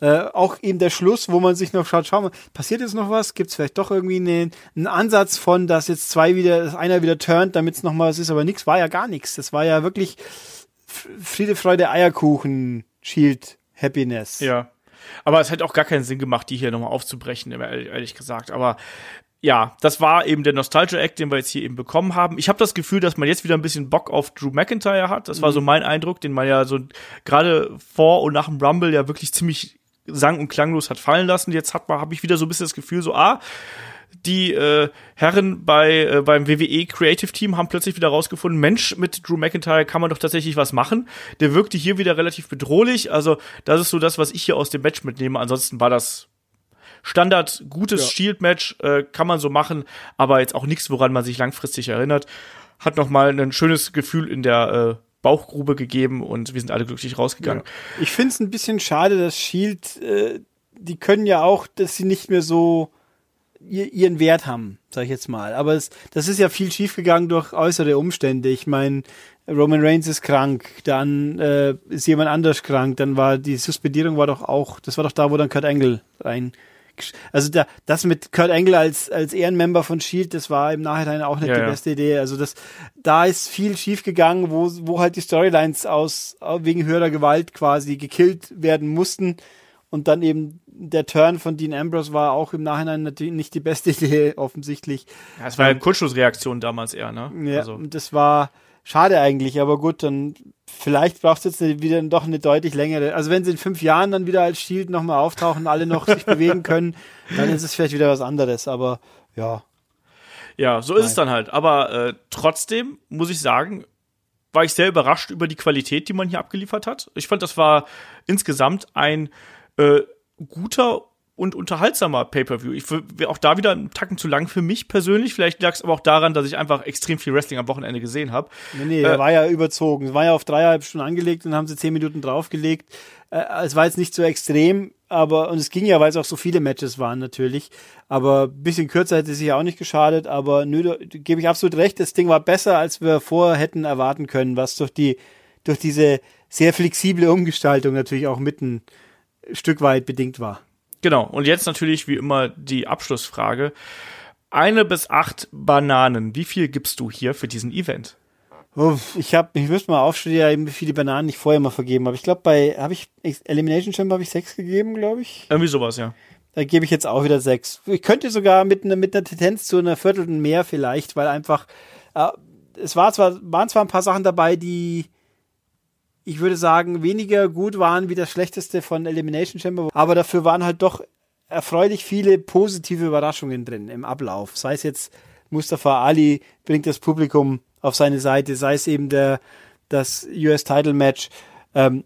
Speaker 3: äh, auch eben der Schluss, wo man sich noch schaut, schau mal, passiert jetzt noch was? Gibt es vielleicht doch irgendwie einen, einen Ansatz von, dass jetzt zwei wieder, dass einer wieder turnt, damit es noch mal was ist, aber nichts war ja gar nichts. Das war ja wirklich Friede, Freude, Eierkuchen, Shield, Happiness.
Speaker 2: Ja. Aber es hat auch gar keinen Sinn gemacht, die hier nochmal aufzubrechen, ehrlich gesagt. Aber ja, das war eben der Nostalgia-Act, den wir jetzt hier eben bekommen haben. Ich habe das Gefühl, dass man jetzt wieder ein bisschen Bock auf Drew McIntyre hat. Das war so mein Eindruck, den man ja so gerade vor und nach dem Rumble ja wirklich ziemlich sang- und klanglos hat fallen lassen. Jetzt hat man, habe ich wieder so ein bisschen das Gefühl, so, ah, die äh, Herren bei äh, beim WWE Creative Team haben plötzlich wieder rausgefunden, Mensch, mit Drew McIntyre kann man doch tatsächlich was machen. Der wirkte hier wieder relativ bedrohlich. Also, das ist so das, was ich hier aus dem Match mitnehme. Ansonsten war das Standard gutes
Speaker 3: Ja.
Speaker 2: Shield-Match, äh, kann man so machen, aber jetzt auch nichts, woran man sich langfristig erinnert. Hat noch mal ein schönes Gefühl in der äh, Bauchgrube gegeben und wir sind alle glücklich rausgegangen.
Speaker 3: Ich finde es ein bisschen schade, dass Shield, äh, die können ja auch, dass sie nicht mehr so ihr, ihren Wert haben, sag ich jetzt mal. Aber es, das ist ja viel schiefgegangen durch äußere Umstände. Ich meine, Roman Reigns ist krank, dann äh, ist jemand anders krank, dann war die Suspendierung war doch auch, das war doch da, wo dann Kurt Angle rein. Also da, das mit Kurt Angle als, als Ehrenmember von Shield, das war im Nachhinein auch nicht
Speaker 2: Ja,
Speaker 3: die
Speaker 2: ja.
Speaker 3: beste Idee. Also das, da ist viel schief gegangen, wo, wo halt die Storylines aus, wegen höherer Gewalt quasi gekillt werden mussten. Und dann eben der Turn von Dean Ambrose war auch im Nachhinein natürlich nicht die beste *laughs* Idee, offensichtlich.
Speaker 2: Ja, es war ja eine Kurzschlussreaktion damals eher, ne?
Speaker 3: Ja,
Speaker 2: Also,
Speaker 3: und das war schade eigentlich, aber gut, dann vielleicht braucht es jetzt wieder doch eine deutlich längere. Also wenn sie in fünf Jahren dann wieder als Shield nochmal auftauchen, alle noch sich *laughs* bewegen können, dann ist es vielleicht wieder was anderes. Aber ja,
Speaker 2: ja, so ist es dann halt. Aber äh, trotzdem muss ich sagen, war ich sehr überrascht über die Qualität, die man hier abgeliefert hat. Ich fand, das war insgesamt ein äh, guter und unterhaltsamer Pay-per-View. Ich wäre auch da wieder einen Tacken zu lang für mich persönlich. Vielleicht lag es aber auch daran, dass ich einfach extrem viel Wrestling am Wochenende gesehen habe.
Speaker 3: nee, nee, der war ja überzogen. Es war ja auf dreieinhalb Stunden angelegt und haben sie zehn Minuten draufgelegt. Äh, es war jetzt nicht so extrem, aber, und es ging ja, weil es auch so viele Matches waren natürlich. Aber ein bisschen kürzer hätte sich ja auch nicht geschadet. Aber nö, da gebe ich absolut recht. Das Ding war besser, als wir vorher hätten erwarten können, was durch die, durch diese sehr flexible Umgestaltung natürlich auch mit ein Stück weit bedingt war.
Speaker 2: Genau. Und jetzt natürlich wie immer die Abschlussfrage. Eine bis acht Bananen. Wie viel gibst du hier für diesen Event?
Speaker 3: Ich habe, ich müsste mal aufstudieren, wie viele Bananen ich vorher mal vergeben habe. Ich glaube, bei, habe ich, Elimination Chamber habe ich sechs gegeben, glaube ich.
Speaker 2: Irgendwie sowas, ja.
Speaker 3: Da gebe ich jetzt auch wieder sechs. Ich könnte sogar mit einer, mit einer Tendenz zu einer Viertelten mehr vielleicht, weil einfach, äh, es war zwar, waren zwar ein paar Sachen dabei, die, ich würde sagen, weniger gut waren wie das schlechteste von Elimination Chamber, aber dafür waren halt doch erfreulich viele positive Überraschungen drin im Ablauf. Sei es jetzt Mustafa Ali bringt das Publikum auf seine Seite, sei es eben der, das US Title Match. Ähm,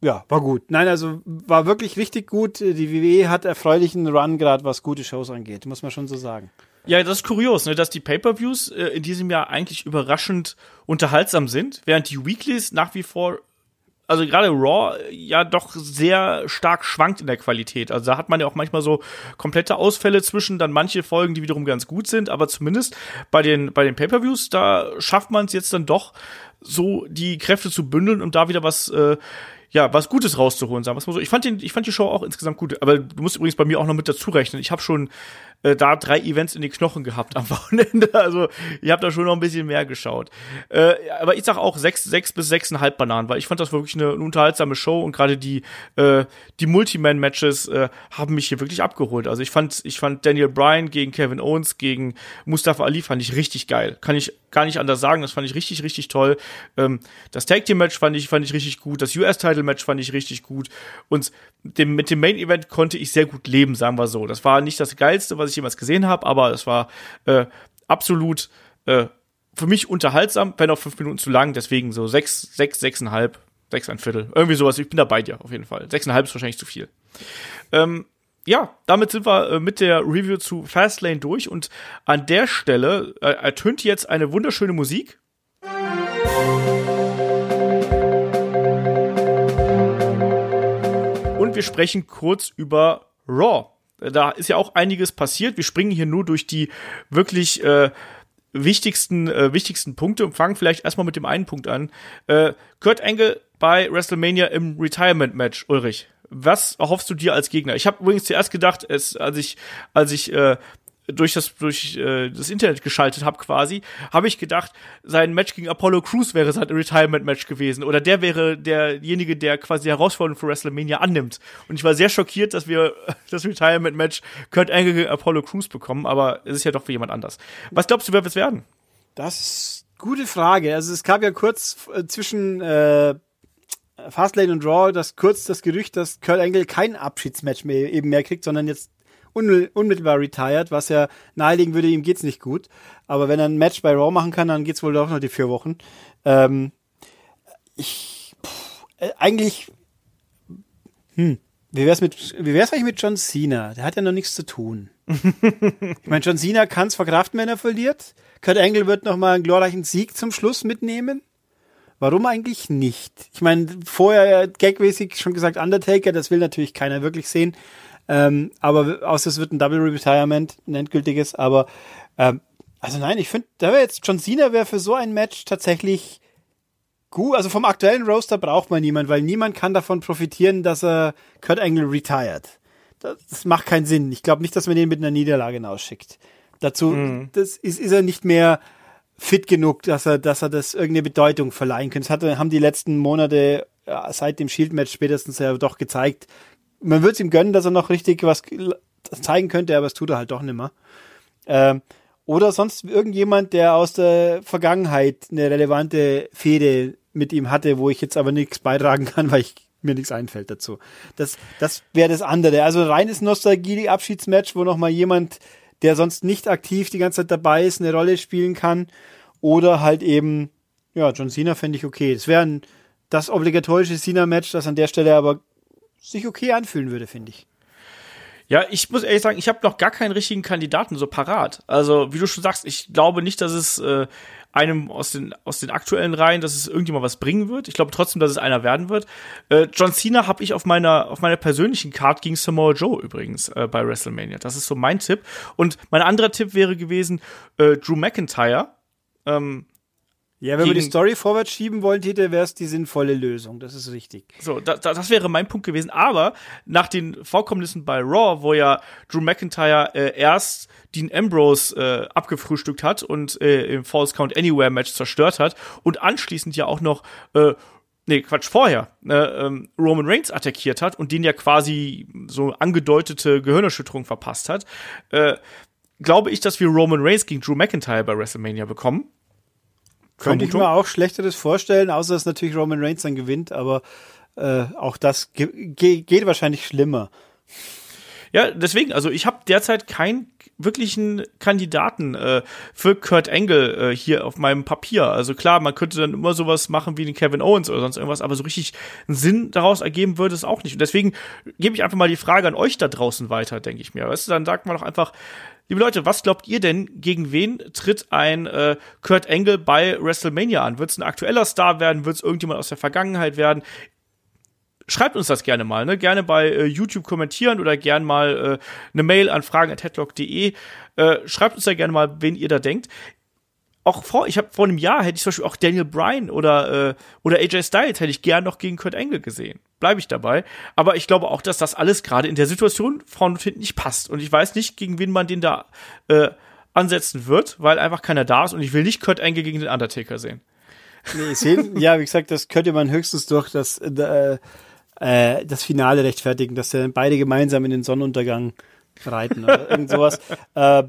Speaker 3: ja, war gut. Nein, also war wirklich richtig gut. Die WWE hat erfreulichen Run gerade, was gute Shows angeht, muss man schon so sagen.
Speaker 2: Ja, das ist kurios, ne, dass die Pay-per-Views äh, in diesem Jahr eigentlich überraschend unterhaltsam sind, während die Weeklies nach wie vor, also gerade Raw ja doch sehr stark schwankt in der Qualität. Also da hat man ja auch manchmal so komplette Ausfälle zwischen, dann manche Folgen, die wiederum ganz gut sind, aber zumindest bei den bei den Pay-per-Views da schafft man es jetzt dann doch so die Kräfte zu bündeln und da wieder was äh, ja, was Gutes rauszuholen, sagen wir mal so. Ich fand, den, ich fand die Show auch insgesamt gut, aber du musst übrigens bei mir auch noch mit dazu rechnen. Ich habe schon äh, da drei Events in die Knochen gehabt am *laughs* Wochenende. Also ich habe da schon noch ein bisschen mehr geschaut. Äh, aber ich sag auch sechs, sechs bis sechseinhalb Bananen, weil ich fand das wirklich eine, eine unterhaltsame Show und gerade die äh, die Multiman-Matches äh, haben mich hier wirklich abgeholt. Also ich fand ich fand Daniel Bryan gegen Kevin Owens gegen Mustafa Ali fand ich richtig geil. Kann ich gar nicht anders sagen. Das fand ich richtig richtig toll. Ähm, das Tag Team Match fand ich fand ich richtig gut. Das US Title Match fand ich richtig gut und dem, mit dem Main Event konnte ich sehr gut leben, sagen wir so. Das war nicht das geilste, was ich jemals gesehen habe, aber es war äh, absolut äh, für mich unterhaltsam, wenn auch fünf Minuten zu lang. Deswegen so sechs, sechs, sechseinhalb, sechs ein Viertel, irgendwie sowas. Ich bin da bei dir auf jeden Fall. Sechseinhalb ist wahrscheinlich zu viel. Ähm, ja, damit sind wir äh, mit der Review zu Fastlane durch und an der Stelle äh, ertönt jetzt eine wunderschöne Musik. Und wir sprechen kurz über Raw. Da ist ja auch einiges passiert. Wir springen hier nur durch die wirklich äh, wichtigsten, äh, wichtigsten Punkte und fangen vielleicht erstmal mit dem einen Punkt an. Äh, Kurt Angle bei WrestleMania im Retirement Match, Ulrich. Was erhoffst du dir als Gegner? Ich habe übrigens zuerst gedacht, es, als ich, als ich äh, durch das durch äh, das Internet geschaltet habe quasi, habe ich gedacht, sein Match gegen Apollo Crews wäre sein Retirement Match gewesen oder der wäre derjenige, der quasi die Herausforderung für WrestleMania annimmt. Und ich war sehr schockiert, dass wir *laughs* das Retirement Match Kurt Angle gegen Apollo Crews bekommen, aber es ist ja doch für jemand anders. Was glaubst du, wer es werden?
Speaker 3: Das ist gute Frage. Also es gab ja kurz äh, zwischen äh, Fastlane und Raw das kurz das Gerücht, dass Kurt Angle kein Abschiedsmatch mehr eben mehr kriegt, sondern jetzt unmittelbar retired, was ja nahelegen würde, ihm geht's nicht gut. Aber wenn er ein Match bei Raw machen kann, dann geht's wohl doch noch die vier Wochen. Ähm, ich pff, äh, eigentlich hm, wie wär's mit wie wär's eigentlich mit John Cena? Der hat ja noch nichts zu tun. *laughs* ich meine, John Cena kann's verkraften, wenn er verliert. Kurt Angle wird noch mal einen glorreichen Sieg zum Schluss mitnehmen. Warum eigentlich nicht? Ich meine, vorher gagmäßig schon gesagt Undertaker, das will natürlich keiner wirklich sehen. Ähm, aber außer es wird ein Double Retirement, ein endgültiges. Aber ähm, also nein, ich finde, da wäre jetzt John Cena wäre für so ein Match tatsächlich gut. Also vom aktuellen Roaster braucht man niemand, weil niemand kann davon profitieren, dass er Kurt Angle retired. Das, das macht keinen Sinn. Ich glaube nicht, dass man den mit einer Niederlage hinausschickt. Dazu, mhm. das ist, ist er nicht mehr fit genug, dass er, dass er das irgendeine Bedeutung verleihen könnte. Das hat, haben die letzten Monate ja, seit dem Shield-Match spätestens ja doch gezeigt. Man würde es ihm gönnen, dass er noch richtig was zeigen könnte, aber es tut er halt doch nicht mehr. Ähm, oder sonst irgendjemand, der aus der Vergangenheit eine relevante Fehde mit ihm hatte, wo ich jetzt aber nichts beitragen kann, *laughs* weil ich mir nichts einfällt dazu. Das, das wäre das andere. Also reines Nostalgie-Abschiedsmatch, wo noch mal jemand der sonst nicht aktiv die ganze Zeit dabei ist, eine Rolle spielen kann. Oder halt eben, ja, John Cena fände ich okay. Es wäre das obligatorische Cena-Match, das an der Stelle aber sich okay anfühlen würde, finde ich.
Speaker 2: Ja, ich muss ehrlich sagen, ich habe noch gar keinen richtigen Kandidaten so parat. Also, wie du schon sagst, ich glaube nicht, dass es äh, einem aus den, aus den aktuellen Reihen, dass es irgendjemand was bringen wird. Ich glaube trotzdem, dass es einer werden wird. Äh, John Cena habe ich auf meiner, auf meiner persönlichen Card gegen Samoa Joe übrigens äh, bei WrestleMania. Das ist so mein Tipp. Und mein anderer Tipp wäre gewesen äh, Drew McIntyre. Ähm,
Speaker 3: ja, wenn wir die Story vorwärts schieben wollen, hätte, wäre es die sinnvolle Lösung. Das ist richtig.
Speaker 2: So, da, da, das wäre mein Punkt gewesen. Aber nach den Vorkommnissen bei Raw, wo ja Drew McIntyre äh, erst Dean Ambrose äh, abgefrühstückt hat und äh, im False Count Anywhere Match zerstört hat und anschließend ja auch noch äh, nee, Quatsch, vorher äh, ähm, Roman Reigns attackiert hat und den ja quasi so angedeutete Gehirnerschütterung verpasst hat, äh, glaube ich, dass wir Roman Reigns gegen Drew McIntyre bei WrestleMania bekommen.
Speaker 3: Könnte ich mir auch Schlechteres vorstellen, außer dass natürlich Roman Reigns dann gewinnt, aber äh, auch das ge ge geht wahrscheinlich schlimmer.
Speaker 2: Ja, deswegen, also ich habe derzeit keinen wirklichen Kandidaten äh, für Kurt Angle äh, hier auf meinem Papier. Also klar, man könnte dann immer sowas machen wie den Kevin Owens oder sonst irgendwas, aber so richtig einen Sinn daraus ergeben würde es auch nicht. Und deswegen gebe ich einfach mal die Frage an euch da draußen weiter, denke ich mir. Weißt du, dann sagt man doch einfach, Liebe Leute, was glaubt ihr denn, gegen wen tritt ein äh, Kurt Angle bei WrestleMania an? Wird es ein aktueller Star werden? Wird es irgendjemand aus der Vergangenheit werden? Schreibt uns das gerne mal, ne? Gerne bei äh, YouTube kommentieren oder gerne mal äh, eine Mail an fragen.headlock.de. Äh, schreibt uns da gerne mal, wen ihr da denkt auch vor, ich habe vor einem Jahr hätte ich zum Beispiel auch Daniel Bryan oder, äh, oder AJ Styles hätte ich gern noch gegen Kurt Angle gesehen. Bleibe ich dabei. Aber ich glaube auch, dass das alles gerade in der Situation vorne und hinten nicht passt. Und ich weiß nicht, gegen wen man den da äh, ansetzen wird, weil einfach keiner da ist und ich will nicht Kurt Angle gegen den Undertaker sehen.
Speaker 3: Nee, sehen, ja, wie gesagt, das könnte man höchstens durch das, äh, äh, das Finale rechtfertigen, dass dann beide gemeinsam in den Sonnenuntergang reiten oder irgend sowas. *laughs* äh,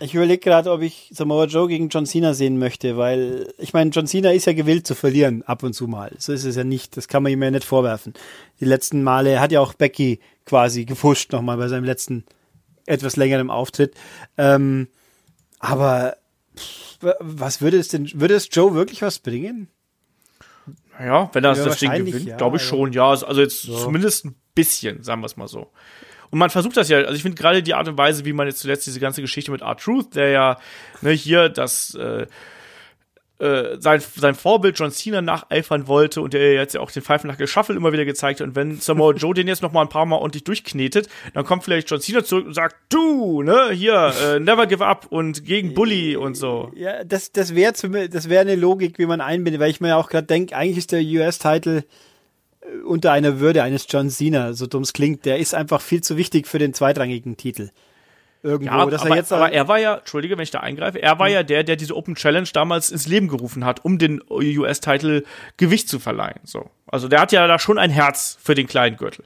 Speaker 3: ich überlege gerade, ob ich Samoa Joe gegen John Cena sehen möchte, weil ich meine, John Cena ist ja gewillt zu verlieren, ab und zu mal. So ist es ja nicht, das kann man ihm ja nicht vorwerfen. Die letzten Male hat ja auch Becky quasi gefuscht nochmal bei seinem letzten etwas längeren Auftritt. Ähm, aber was würde es denn, würde es Joe wirklich was bringen?
Speaker 2: Ja, wenn er ja, das Ding gewinnt, ja, glaube ich schon, ja. Also jetzt so. zumindest ein bisschen, sagen wir es mal so. Und man versucht das ja, also ich finde gerade die Art und Weise, wie man jetzt zuletzt diese ganze Geschichte mit Art Truth, der ja ne, hier das äh, äh, sein, sein Vorbild John Cena nacheifern wollte und der jetzt ja auch den Five Knuckle Shuffle immer wieder gezeigt hat. Und wenn Samoa Joe den jetzt noch mal ein paar Mal ordentlich durchknetet, dann kommt vielleicht John Cena zurück und sagt, du, ne, hier, äh, never give up und gegen Bully und so.
Speaker 3: Ja, das, das wäre das wäre eine Logik, wie man einbindet, weil ich mir ja auch gerade denke, eigentlich ist der US-Title unter einer Würde eines John Cena, so dumm es klingt, der ist einfach viel zu wichtig für den zweitrangigen Titel. Irgendwo.
Speaker 2: Ja,
Speaker 3: dass
Speaker 2: aber,
Speaker 3: er jetzt
Speaker 2: aber er war ja, entschuldige, wenn ich da eingreife, er war ja der, der diese Open Challenge damals ins Leben gerufen hat, um den US-Titel Gewicht zu verleihen. So. Also der hat ja da schon ein Herz für den kleinen Gürtel.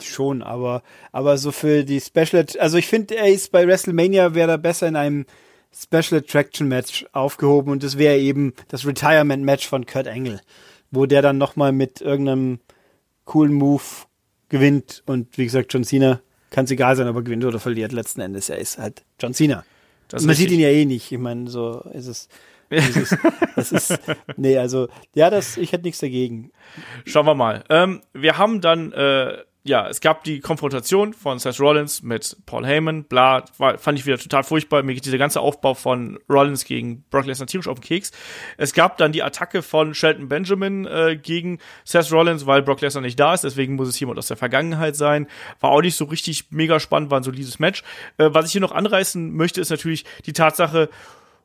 Speaker 3: Schon, aber, aber so für die Special, also ich finde, er ist bei WrestleMania wäre er besser in einem Special Attraction Match aufgehoben und das wäre eben das Retirement Match von Kurt Angle, wo der dann nochmal mit irgendeinem coolen Move gewinnt und wie gesagt, John Cena kann es egal sein, ob er gewinnt oder verliert letzten Endes. Er ist halt John Cena.
Speaker 2: Das ist
Speaker 3: Man sieht ihn ja eh nicht. Ich meine, so ist es. Dieses, das ist, nee, also, ja, das, ich hätte nichts dagegen.
Speaker 2: Schauen wir mal. Ähm, wir haben dann, äh, ja, es gab die Konfrontation von Seth Rollins mit Paul Heyman, bla, war, fand ich wieder total furchtbar. Mir geht dieser ganze Aufbau von Rollins gegen Brock Lesnar tierisch auf den Keks. Es gab dann die Attacke von Shelton Benjamin äh, gegen Seth Rollins, weil Brock Lesnar nicht da ist, deswegen muss es jemand aus der Vergangenheit sein. War auch nicht so richtig mega spannend, war ein solides Match. Äh, was ich hier noch anreißen möchte, ist natürlich die Tatsache,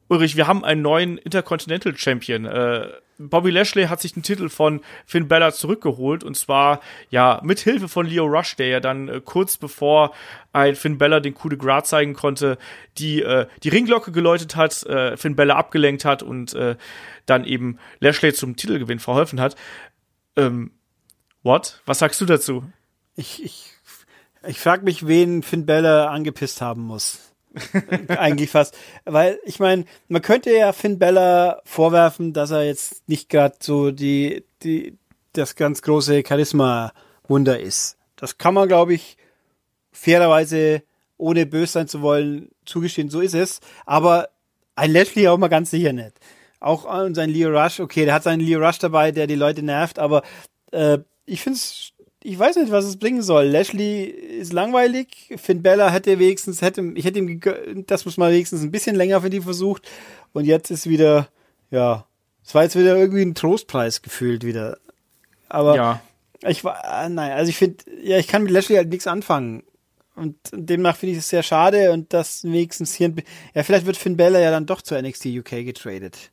Speaker 2: Ulrich, wir haben einen neuen Intercontinental Champion. Äh, Bobby Lashley hat sich den Titel von Finn Balor zurückgeholt und zwar ja mit Hilfe von Leo Rush, der ja dann äh, kurz bevor ein Finn Balor den Coup de Gras zeigen konnte, die äh, die Ringglocke geläutet hat, äh, Finn Balor abgelenkt hat und äh, dann eben Lashley zum Titelgewinn verholfen hat. Ähm, what? Was sagst du dazu?
Speaker 3: Ich, ich, ich frage mich, wen Finn Balor angepisst haben muss. *laughs* Eigentlich fast. Weil, ich meine, man könnte ja Finn Balor vorwerfen, dass er jetzt nicht gerade so die, die, das ganz große Charisma-Wunder ist. Das kann man, glaube ich, fairerweise, ohne böse sein zu wollen, zugestehen, so ist es. Aber ein Lashley auch mal ganz sicher nicht. Auch an sein Leo Rush, okay, der hat seinen Leo Rush dabei, der die Leute nervt, aber äh, ich finde es ich weiß nicht, was es bringen soll. Lashley ist langweilig. Finn Bella hätte wenigstens, hätte, ich hätte ihm, das muss man wenigstens ein bisschen länger für die versucht. Und jetzt ist wieder, ja, es war jetzt wieder irgendwie ein Trostpreis gefühlt wieder. Aber
Speaker 2: Ja.
Speaker 3: ich war, ah, nein, also ich finde, ja, ich kann mit Lashley halt nichts anfangen. Und demnach finde ich es sehr schade und das wenigstens hier, ein, ja, vielleicht wird Finn Bella ja dann doch zu NXT UK getradet.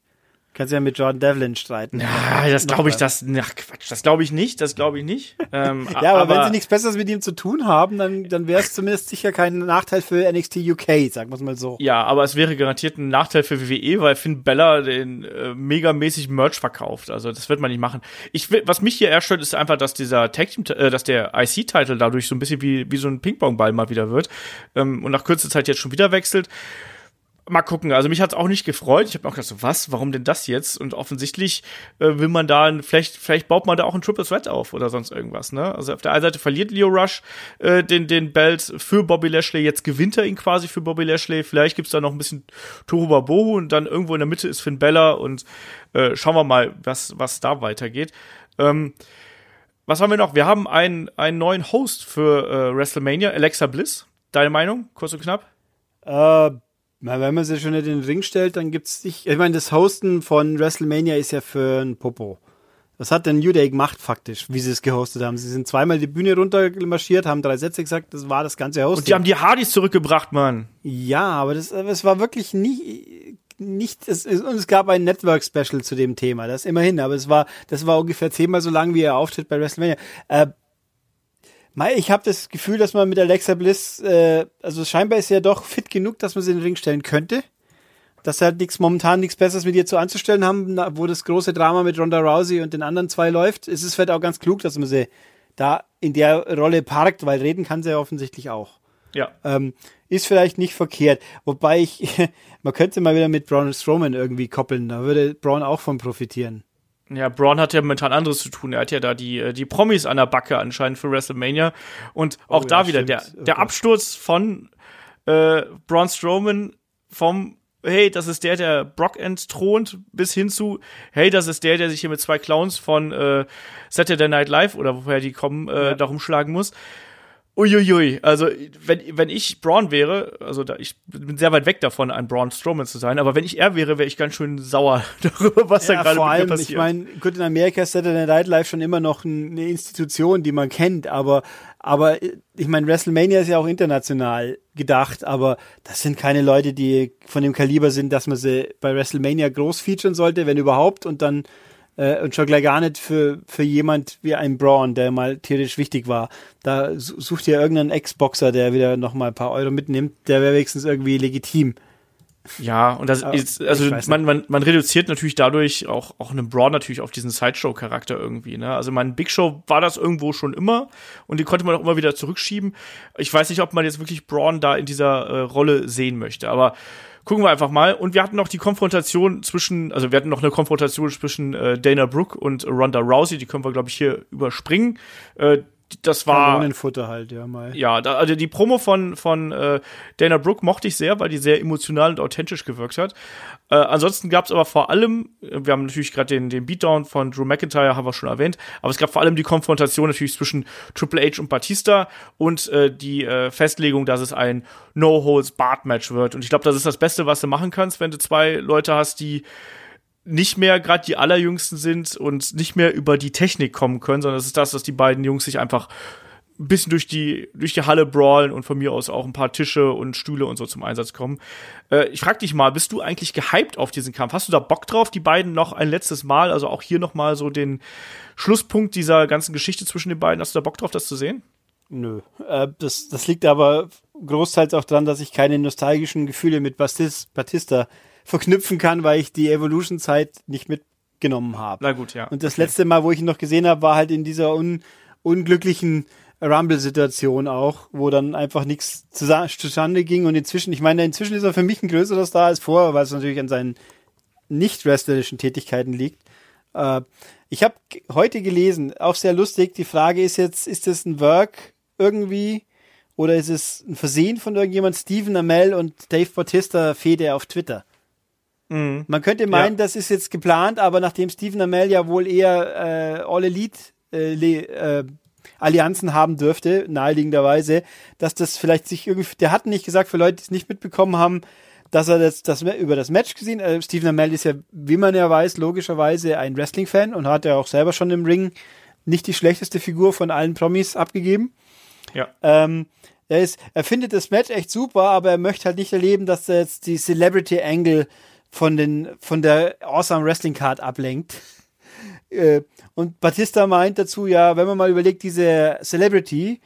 Speaker 3: Kannst ja mit Jordan Devlin streiten.
Speaker 2: Ja, das glaube ich, das, ach Quatsch, das glaube ich nicht, das glaube ich nicht. *laughs* Ähm,
Speaker 3: Ja, aber, wenn sie nichts Besseres mit ihm zu tun haben, dann, dann wäre es zumindest sicher kein Nachteil für NXT UK, sagen wir es mal so.
Speaker 2: Ja, aber es wäre garantiert ein Nachteil für WWE, weil Finn Bella den äh, megamäßig Merch verkauft. Also das wird man nicht machen. Ich will, was mich hier eher stört, ist einfach, dass dieser Tag Team, äh, dass der IC-Titel dadurch so ein bisschen wie wie so ein Ping-Pong-Ball mal wieder wird ähm, und nach kurzer Zeit jetzt schon wieder wechselt. Mal gucken. Also mich hat's auch nicht gefreut. Ich habe auch gedacht, so, was? Warum denn das jetzt? Und offensichtlich äh, will man da vielleicht vielleicht baut man da auch ein Triple Threat auf oder sonst irgendwas. Ne? Also auf der einen Seite verliert Leo Rush äh, den den Belt für Bobby Lashley. Jetzt gewinnt er ihn quasi für Bobby Lashley. Vielleicht gibt's da noch ein bisschen Tohuwabohu und dann irgendwo in der Mitte ist Finn Bella und äh, schauen wir mal, was was da weitergeht. Ähm, was haben wir noch? Wir haben einen einen neuen Host für äh, WrestleMania, Alexa Bliss. Deine Meinung? Kurz und knapp.
Speaker 3: Äh, na, wenn man sie schon in den Ring stellt, dann gibt's nicht. Ich meine, das Hosten von WrestleMania ist ja für ein Popo. Das hat der New Day gemacht, faktisch, wie sie es gehostet haben. Sie sind zweimal die Bühne runtermarschiert, haben drei Sätze gesagt, das war das ganze Hosting.
Speaker 2: Und die haben die Hardys zurückgebracht, Mann.
Speaker 3: Ja, aber das, es war wirklich nie, nicht, es, es, und es gab ein Network-Special zu dem Thema, das immerhin, aber es war, das war ungefähr zehnmal so lang, wie er auftritt bei WrestleMania. Äh, Mei, ich habe das Gefühl, dass man mit Alexa Bliss, äh, also scheinbar ist sie ja doch fit genug, dass man sie in den Ring stellen könnte. Dass sie halt nichts momentan nichts Besseres mit ihr zu anzustellen haben, wo das große Drama mit Ronda Rousey und den anderen zwei läuft. Es ist vielleicht auch ganz klug, dass man sie da in der Rolle parkt, weil reden kann sie ja offensichtlich auch.
Speaker 2: Ja.
Speaker 3: Ähm, ist vielleicht nicht verkehrt. Wobei ich, *laughs* man könnte mal wieder mit Braun Strowman irgendwie koppeln. Da würde Braun auch von profitieren.
Speaker 2: Ja, Braun hat ja momentan anderes zu tun. Er hat ja da die, äh, die Promis an der Backe anscheinend für WrestleMania. Und auch
Speaker 3: Oh
Speaker 2: da
Speaker 3: ja,
Speaker 2: wieder
Speaker 3: stimmt.
Speaker 2: der,
Speaker 3: Oh
Speaker 2: der
Speaker 3: Gott.
Speaker 2: Absturz von äh, Braun Strowman vom Hey, das ist der, der Brock entthront, bis hin zu Hey, das ist der, der sich hier mit zwei Clowns von äh, Saturday Night Live oder woher die kommen, äh,
Speaker 3: Ja.
Speaker 2: da rumschlagen muss. Uiuiui, also wenn, wenn ich Braun wäre, also da, ich bin sehr weit weg davon, ein Braun Strowman zu sein, aber wenn ich er wäre, wäre ich ganz schön sauer *laughs* darüber, was da
Speaker 3: Ja,
Speaker 2: gerade
Speaker 3: vor
Speaker 2: mit mir
Speaker 3: allem,
Speaker 2: passiert.
Speaker 3: ich meine, gut, in Amerika ist Saturday Night Live schon immer noch ein- eine Institution, die man kennt, aber, aber ich meine, WrestleMania ist ja auch international gedacht, aber das sind keine Leute, die von dem Kaliber sind, dass man sie bei WrestleMania groß featuren sollte, wenn überhaupt, und dann Äh, und schon gleich gar nicht für, für jemand wie ein Braun, der mal theoretisch wichtig war. Da sucht ihr irgendeinen Ex-Boxer, der wieder noch mal ein paar Euro mitnimmt, der wäre wenigstens irgendwie legitim.
Speaker 2: Ja, und das ist, also man, man, man reduziert natürlich dadurch auch, auch einen Braun natürlich auf diesen Sideshow-Charakter irgendwie, ne? Also mein Big Show war das irgendwo schon immer und die konnte man auch immer wieder zurückschieben. Ich weiß nicht, ob man jetzt wirklich Braun da in dieser äh, Rolle sehen möchte, aber gucken wir einfach mal. Und wir hatten noch die Konfrontation zwischen, also wir hatten noch eine Konfrontation zwischen äh, Dana Brooke und Ronda Rousey, die können wir, glaube ich, hier überspringen. Äh, das war
Speaker 3: Kanonenfutter halt, ja mal.
Speaker 2: Ja, da, also die Promo von von äh, Dana Brooke mochte ich sehr, weil die sehr emotional und authentisch gewirkt hat. Äh, ansonsten gab es aber vor allem, wir haben natürlich gerade den den Beatdown von Drew McIntyre haben wir schon erwähnt, aber es gab vor allem die Konfrontation natürlich zwischen Triple H und Batista und äh, die äh, Festlegung, dass es ein No Holds Barred Match wird. Und ich glaube, das ist das Beste, was du machen kannst, wenn du zwei Leute hast, die nicht mehr gerade die allerjüngsten sind und nicht mehr über die Technik kommen können, sondern es ist das, dass die beiden Jungs sich einfach ein bisschen durch die, durch die Halle brawlen und von mir aus auch ein paar Tische und Stühle und so zum Einsatz kommen. Äh, ich frag dich mal, bist du eigentlich gehypt auf diesen Kampf? Hast du da Bock drauf, die beiden noch ein letztes Mal, also auch hier noch mal so den Schlusspunkt dieser ganzen Geschichte zwischen den beiden, hast du da Bock drauf, das zu sehen?
Speaker 3: Nö. Äh, das, das liegt aber großteils auch daran, dass ich keine nostalgischen Gefühle mit Bastis, Batista verknüpfen kann, weil ich die Evolution-Zeit nicht mitgenommen habe.
Speaker 2: Na gut, ja.
Speaker 3: Und das okay. letzte Mal, wo ich ihn noch gesehen habe, war halt in dieser un unglücklichen Rumble-Situation auch, wo dann einfach nichts zustande ging. Und inzwischen, ich meine, inzwischen ist er für mich ein größerer Star als vorher, weil es natürlich an seinen nicht wrestlerischen Tätigkeiten liegt. Äh, ich habe heute gelesen, auch sehr lustig, die Frage ist jetzt, ist das ein Work irgendwie oder ist es ein Versehen von irgendjemand? Stephen Amell und Dave Bautista fehde auf Twitter. Mhm. Man könnte meinen, ja. das ist jetzt geplant, aber nachdem Stephen Amell ja wohl eher äh, All Elite äh, äh, Allianzen haben dürfte, naheliegenderweise, dass das vielleicht sich irgendwie, der hat nicht gesagt, für Leute, die es nicht mitbekommen haben, dass er das, das über das Match gesehen, äh, Stephen Amell ist ja, wie man ja weiß, logischerweise ein Wrestling-Fan und hat ja auch selber schon im Ring nicht die schlechteste Figur von allen Promis abgegeben.
Speaker 2: Ja.
Speaker 3: Ähm, er, ist, er findet das Match echt super, aber er möchte halt nicht erleben, dass er jetzt die Celebrity Angle von, den, von der Awesome Wrestling Card ablenkt. *laughs* Äh, und Batista meint dazu, ja, wenn man mal überlegt, diese Celebrity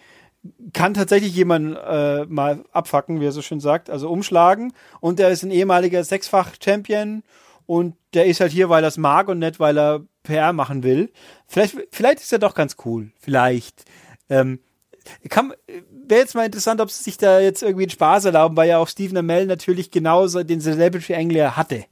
Speaker 3: kann tatsächlich jemand äh, mal abfacken, wie er so schön sagt, also umschlagen. Und er ist ein ehemaliger Sechsfach-Champion und der ist halt hier, weil er es mag und nicht, weil er PR machen will. Vielleicht, vielleicht ist er doch ganz cool. Vielleicht. Ähm, wäre jetzt mal interessant, ob sie sich da jetzt irgendwie einen Spaß erlauben, weil ja auch Stephen Amell natürlich genauso den Celebrity Angler hatte.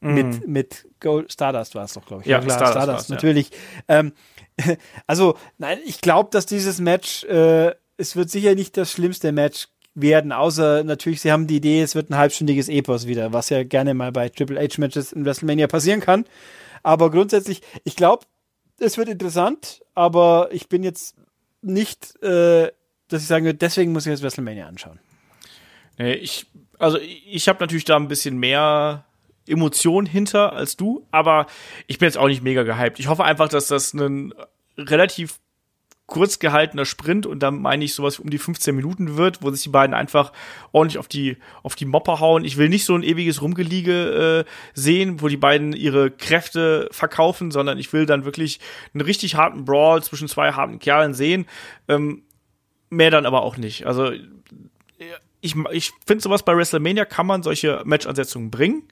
Speaker 3: Mhm. Mit, mit Gold Stardust war es doch, glaube ich.
Speaker 2: Ja, ja klar, Stardust,
Speaker 3: Stardust natürlich. Ja. Ähm, *laughs* also, nein, ich glaube, dass dieses Match, äh, es wird sicher nicht das schlimmste Match werden, außer natürlich, sie haben die Idee, es wird ein halbstündiges Epos wieder, was ja gerne mal bei Triple H Matches in WrestleMania passieren kann. Aber grundsätzlich, ich glaube, es wird interessant, aber ich bin jetzt nicht, äh, dass ich sagen würde, deswegen muss ich jetzt WrestleMania anschauen.
Speaker 2: Nee, ich, also ich habe natürlich da ein bisschen mehr Emotion hinter als du, aber ich bin jetzt auch nicht mega gehypt. Ich hoffe einfach, dass das ein relativ kurz gehaltener Sprint und dann meine ich sowas um die 15 Minuten wird, wo sich die beiden einfach ordentlich auf die auf die Mopper hauen. Ich will nicht so ein ewiges Rumgeliege äh, sehen, wo die beiden ihre Kräfte verkaufen, sondern ich will dann wirklich einen richtig harten Brawl zwischen zwei harten Kerlen sehen. Ähm, mehr dann aber auch nicht. Also ich, ich finde sowas bei WrestleMania kann man solche Match-Ansetzungen bringen.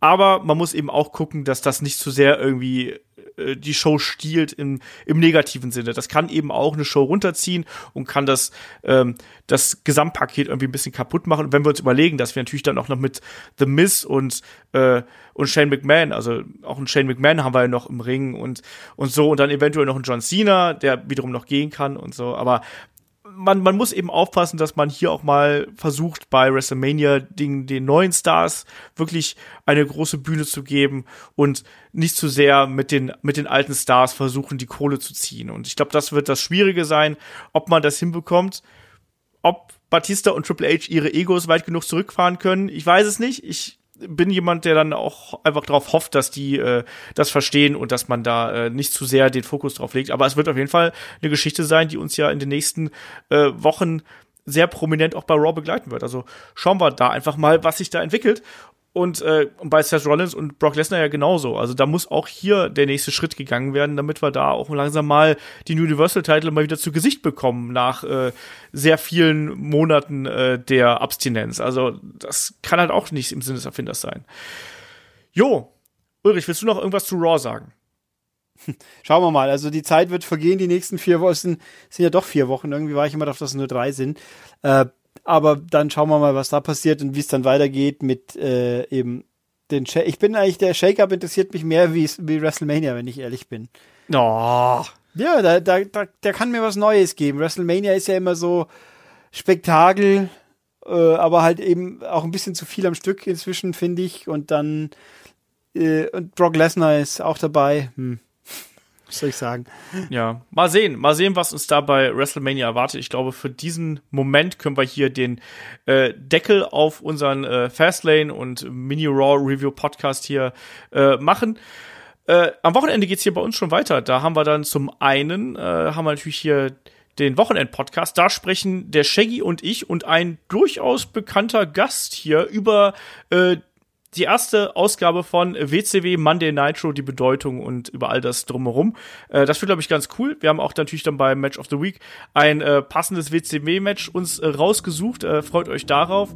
Speaker 2: Aber man muss eben auch gucken, dass das nicht zu sehr irgendwie äh, die Show stiehlt im, im negativen Sinne. Das kann eben auch eine Show runterziehen und kann das, ähm, das Gesamtpaket irgendwie ein bisschen kaputt machen. Und wenn wir uns überlegen, dass wir natürlich dann auch noch mit The Miz und, äh, und Shane McMahon, also auch einen Shane McMahon haben wir ja noch im Ring und, und so und dann eventuell noch einen John Cena, der wiederum noch gehen kann und so. Aber man, man muss eben aufpassen, dass man hier auch mal versucht, bei WrestleMania den, den neuen Stars wirklich eine große Bühne zu geben und nicht zu sehr mit den, mit den alten Stars versuchen, die Kohle zu ziehen. Und ich glaube, das wird das Schwierige sein, ob man das hinbekommt, ob Batista und Triple H ihre Egos weit genug zurückfahren können. Ich weiß es nicht. Ich bin jemand, der dann auch einfach darauf hofft, dass die äh, das verstehen und dass man da äh, nicht zu sehr den Fokus drauf legt. Aber es wird auf jeden Fall eine Geschichte sein, die uns ja in den nächsten äh, Wochen sehr prominent auch bei Raw begleiten wird. Also schauen wir da einfach mal, was sich da entwickelt. Und, äh, bei Seth Rollins und Brock Lesnar ja genauso. Also da muss auch hier der nächste Schritt gegangen werden, damit wir da auch langsam mal die Universal-Title mal wieder zu Gesicht bekommen nach äh, sehr vielen Monaten äh, der Abstinenz. Also das kann halt auch nicht im Sinne des Erfinders sein. Jo, Ulrich, willst du noch irgendwas zu Raw sagen? *laughs*
Speaker 3: Schauen wir mal. Also die Zeit wird vergehen, die nächsten vier Wochen sind, sind ja doch vier Wochen. Irgendwie war ich immer darauf, dass es nur drei sind. Äh, aber dann schauen wir mal, was da passiert und wie es dann weitergeht mit äh, eben den Sh Ich bin eigentlich, der Shake-Up interessiert mich mehr wie, wie WrestleMania, wenn ich ehrlich bin.
Speaker 2: Oh.
Speaker 3: Ja, da, da, da, der kann mir was Neues geben. WrestleMania ist ja immer so Spektakel, äh, aber halt eben auch ein bisschen zu viel am Stück inzwischen, finde ich. Und dann, äh, und Brock Lesnar ist auch dabei. Hm. *laughs* Was soll ich sagen?
Speaker 2: Ja, mal sehen, mal sehen, was uns da bei WrestleMania erwartet. Ich glaube, für diesen Moment können wir hier den äh, Deckel auf unseren äh, Fastlane und Mini Raw Review Podcast hier äh, machen. Äh, am Wochenende geht's hier bei uns schon weiter. Da haben wir dann zum einen, äh, haben wir natürlich hier den Wochenend-Podcast. Da sprechen der Shaggy und ich und ein durchaus bekannter Gast hier über äh, die erste Ausgabe von WCW Monday Nitro, die Bedeutung und über all das drumherum. Äh, das wird, glaube ich, ganz cool. Wir haben auch natürlich dann beim Match of the Week ein äh, passendes WCW-Match uns äh, rausgesucht. Äh, freut euch darauf.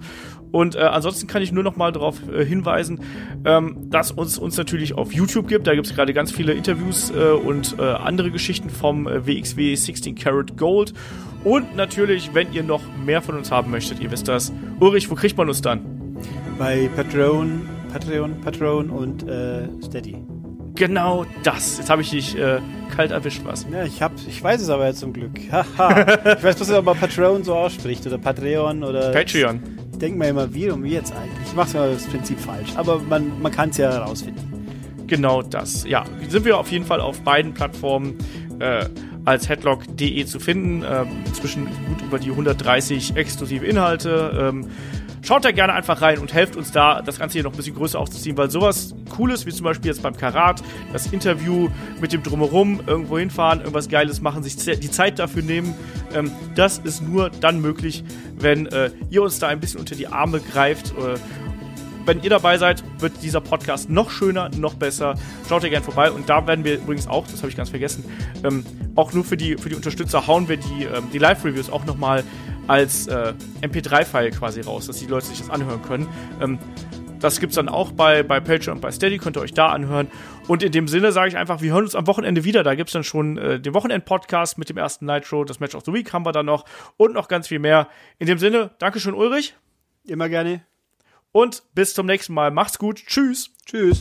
Speaker 2: Und äh, ansonsten kann ich nur noch mal darauf äh, hinweisen, ähm, dass uns uns natürlich auf YouTube gibt. Da gibt es gerade ganz viele Interviews und andere Geschichten vom WXW 16 Karat Gold. Und natürlich, wenn ihr noch mehr von uns haben möchtet, ihr wisst das. Ulrich, wo kriegt man uns dann?
Speaker 3: Bei Patreon, Patreon, Patreon und äh, Steady.
Speaker 2: Genau das. Jetzt habe ich dich äh, kalt erwischt, was?
Speaker 3: Ja, ich, hab, ich weiß es aber jetzt zum Glück. *laughs* Haha. ich weiß bloß nicht, ob man Patreon so ausspricht oder Patreon oder.
Speaker 2: Patreon.
Speaker 3: Ich denke mir immer, wie und wie jetzt eigentlich. Ich mache das Prinzip falsch, aber man, man kann es ja herausfinden.
Speaker 2: Genau das. Ja, sind wir auf jeden Fall auf beiden Plattformen äh, als headlock.de zu finden. Äh, zwischen gut über die 130 exklusive Inhalte. Ähm, Schaut da gerne einfach rein und helft uns da, das Ganze hier noch ein bisschen größer aufzuziehen, weil sowas Cooles, wie zum Beispiel jetzt beim Karat, das Interview mit dem Drumherum, irgendwo hinfahren, irgendwas Geiles machen, sich die Zeit dafür nehmen, ähm, das ist nur dann möglich, wenn äh, ihr uns da ein bisschen unter die Arme greift. Äh, wenn ihr dabei seid, wird dieser Podcast noch schöner, noch besser. Schaut ihr gerne vorbei. Und da werden wir übrigens auch, das habe ich ganz vergessen, ähm, auch nur für die, für die Unterstützer hauen wir die, ähm, die Live-Reviews auch nochmal als äh, MP3-File quasi raus, dass die Leute sich das anhören können. Ähm, das gibt's dann auch bei, bei Patreon und bei Steady, könnt ihr euch da anhören. Und in dem Sinne sage ich einfach, wir hören uns am Wochenende wieder. Da gibt's dann schon äh, den Wochenend-Podcast mit dem ersten Nitro, das Match of the Week haben wir dann noch und noch ganz viel mehr. In dem Sinne, Dankeschön, Ulrich.
Speaker 3: Immer gerne.
Speaker 2: Und bis zum nächsten Mal. Macht's gut. Tschüss.
Speaker 3: Tschüss.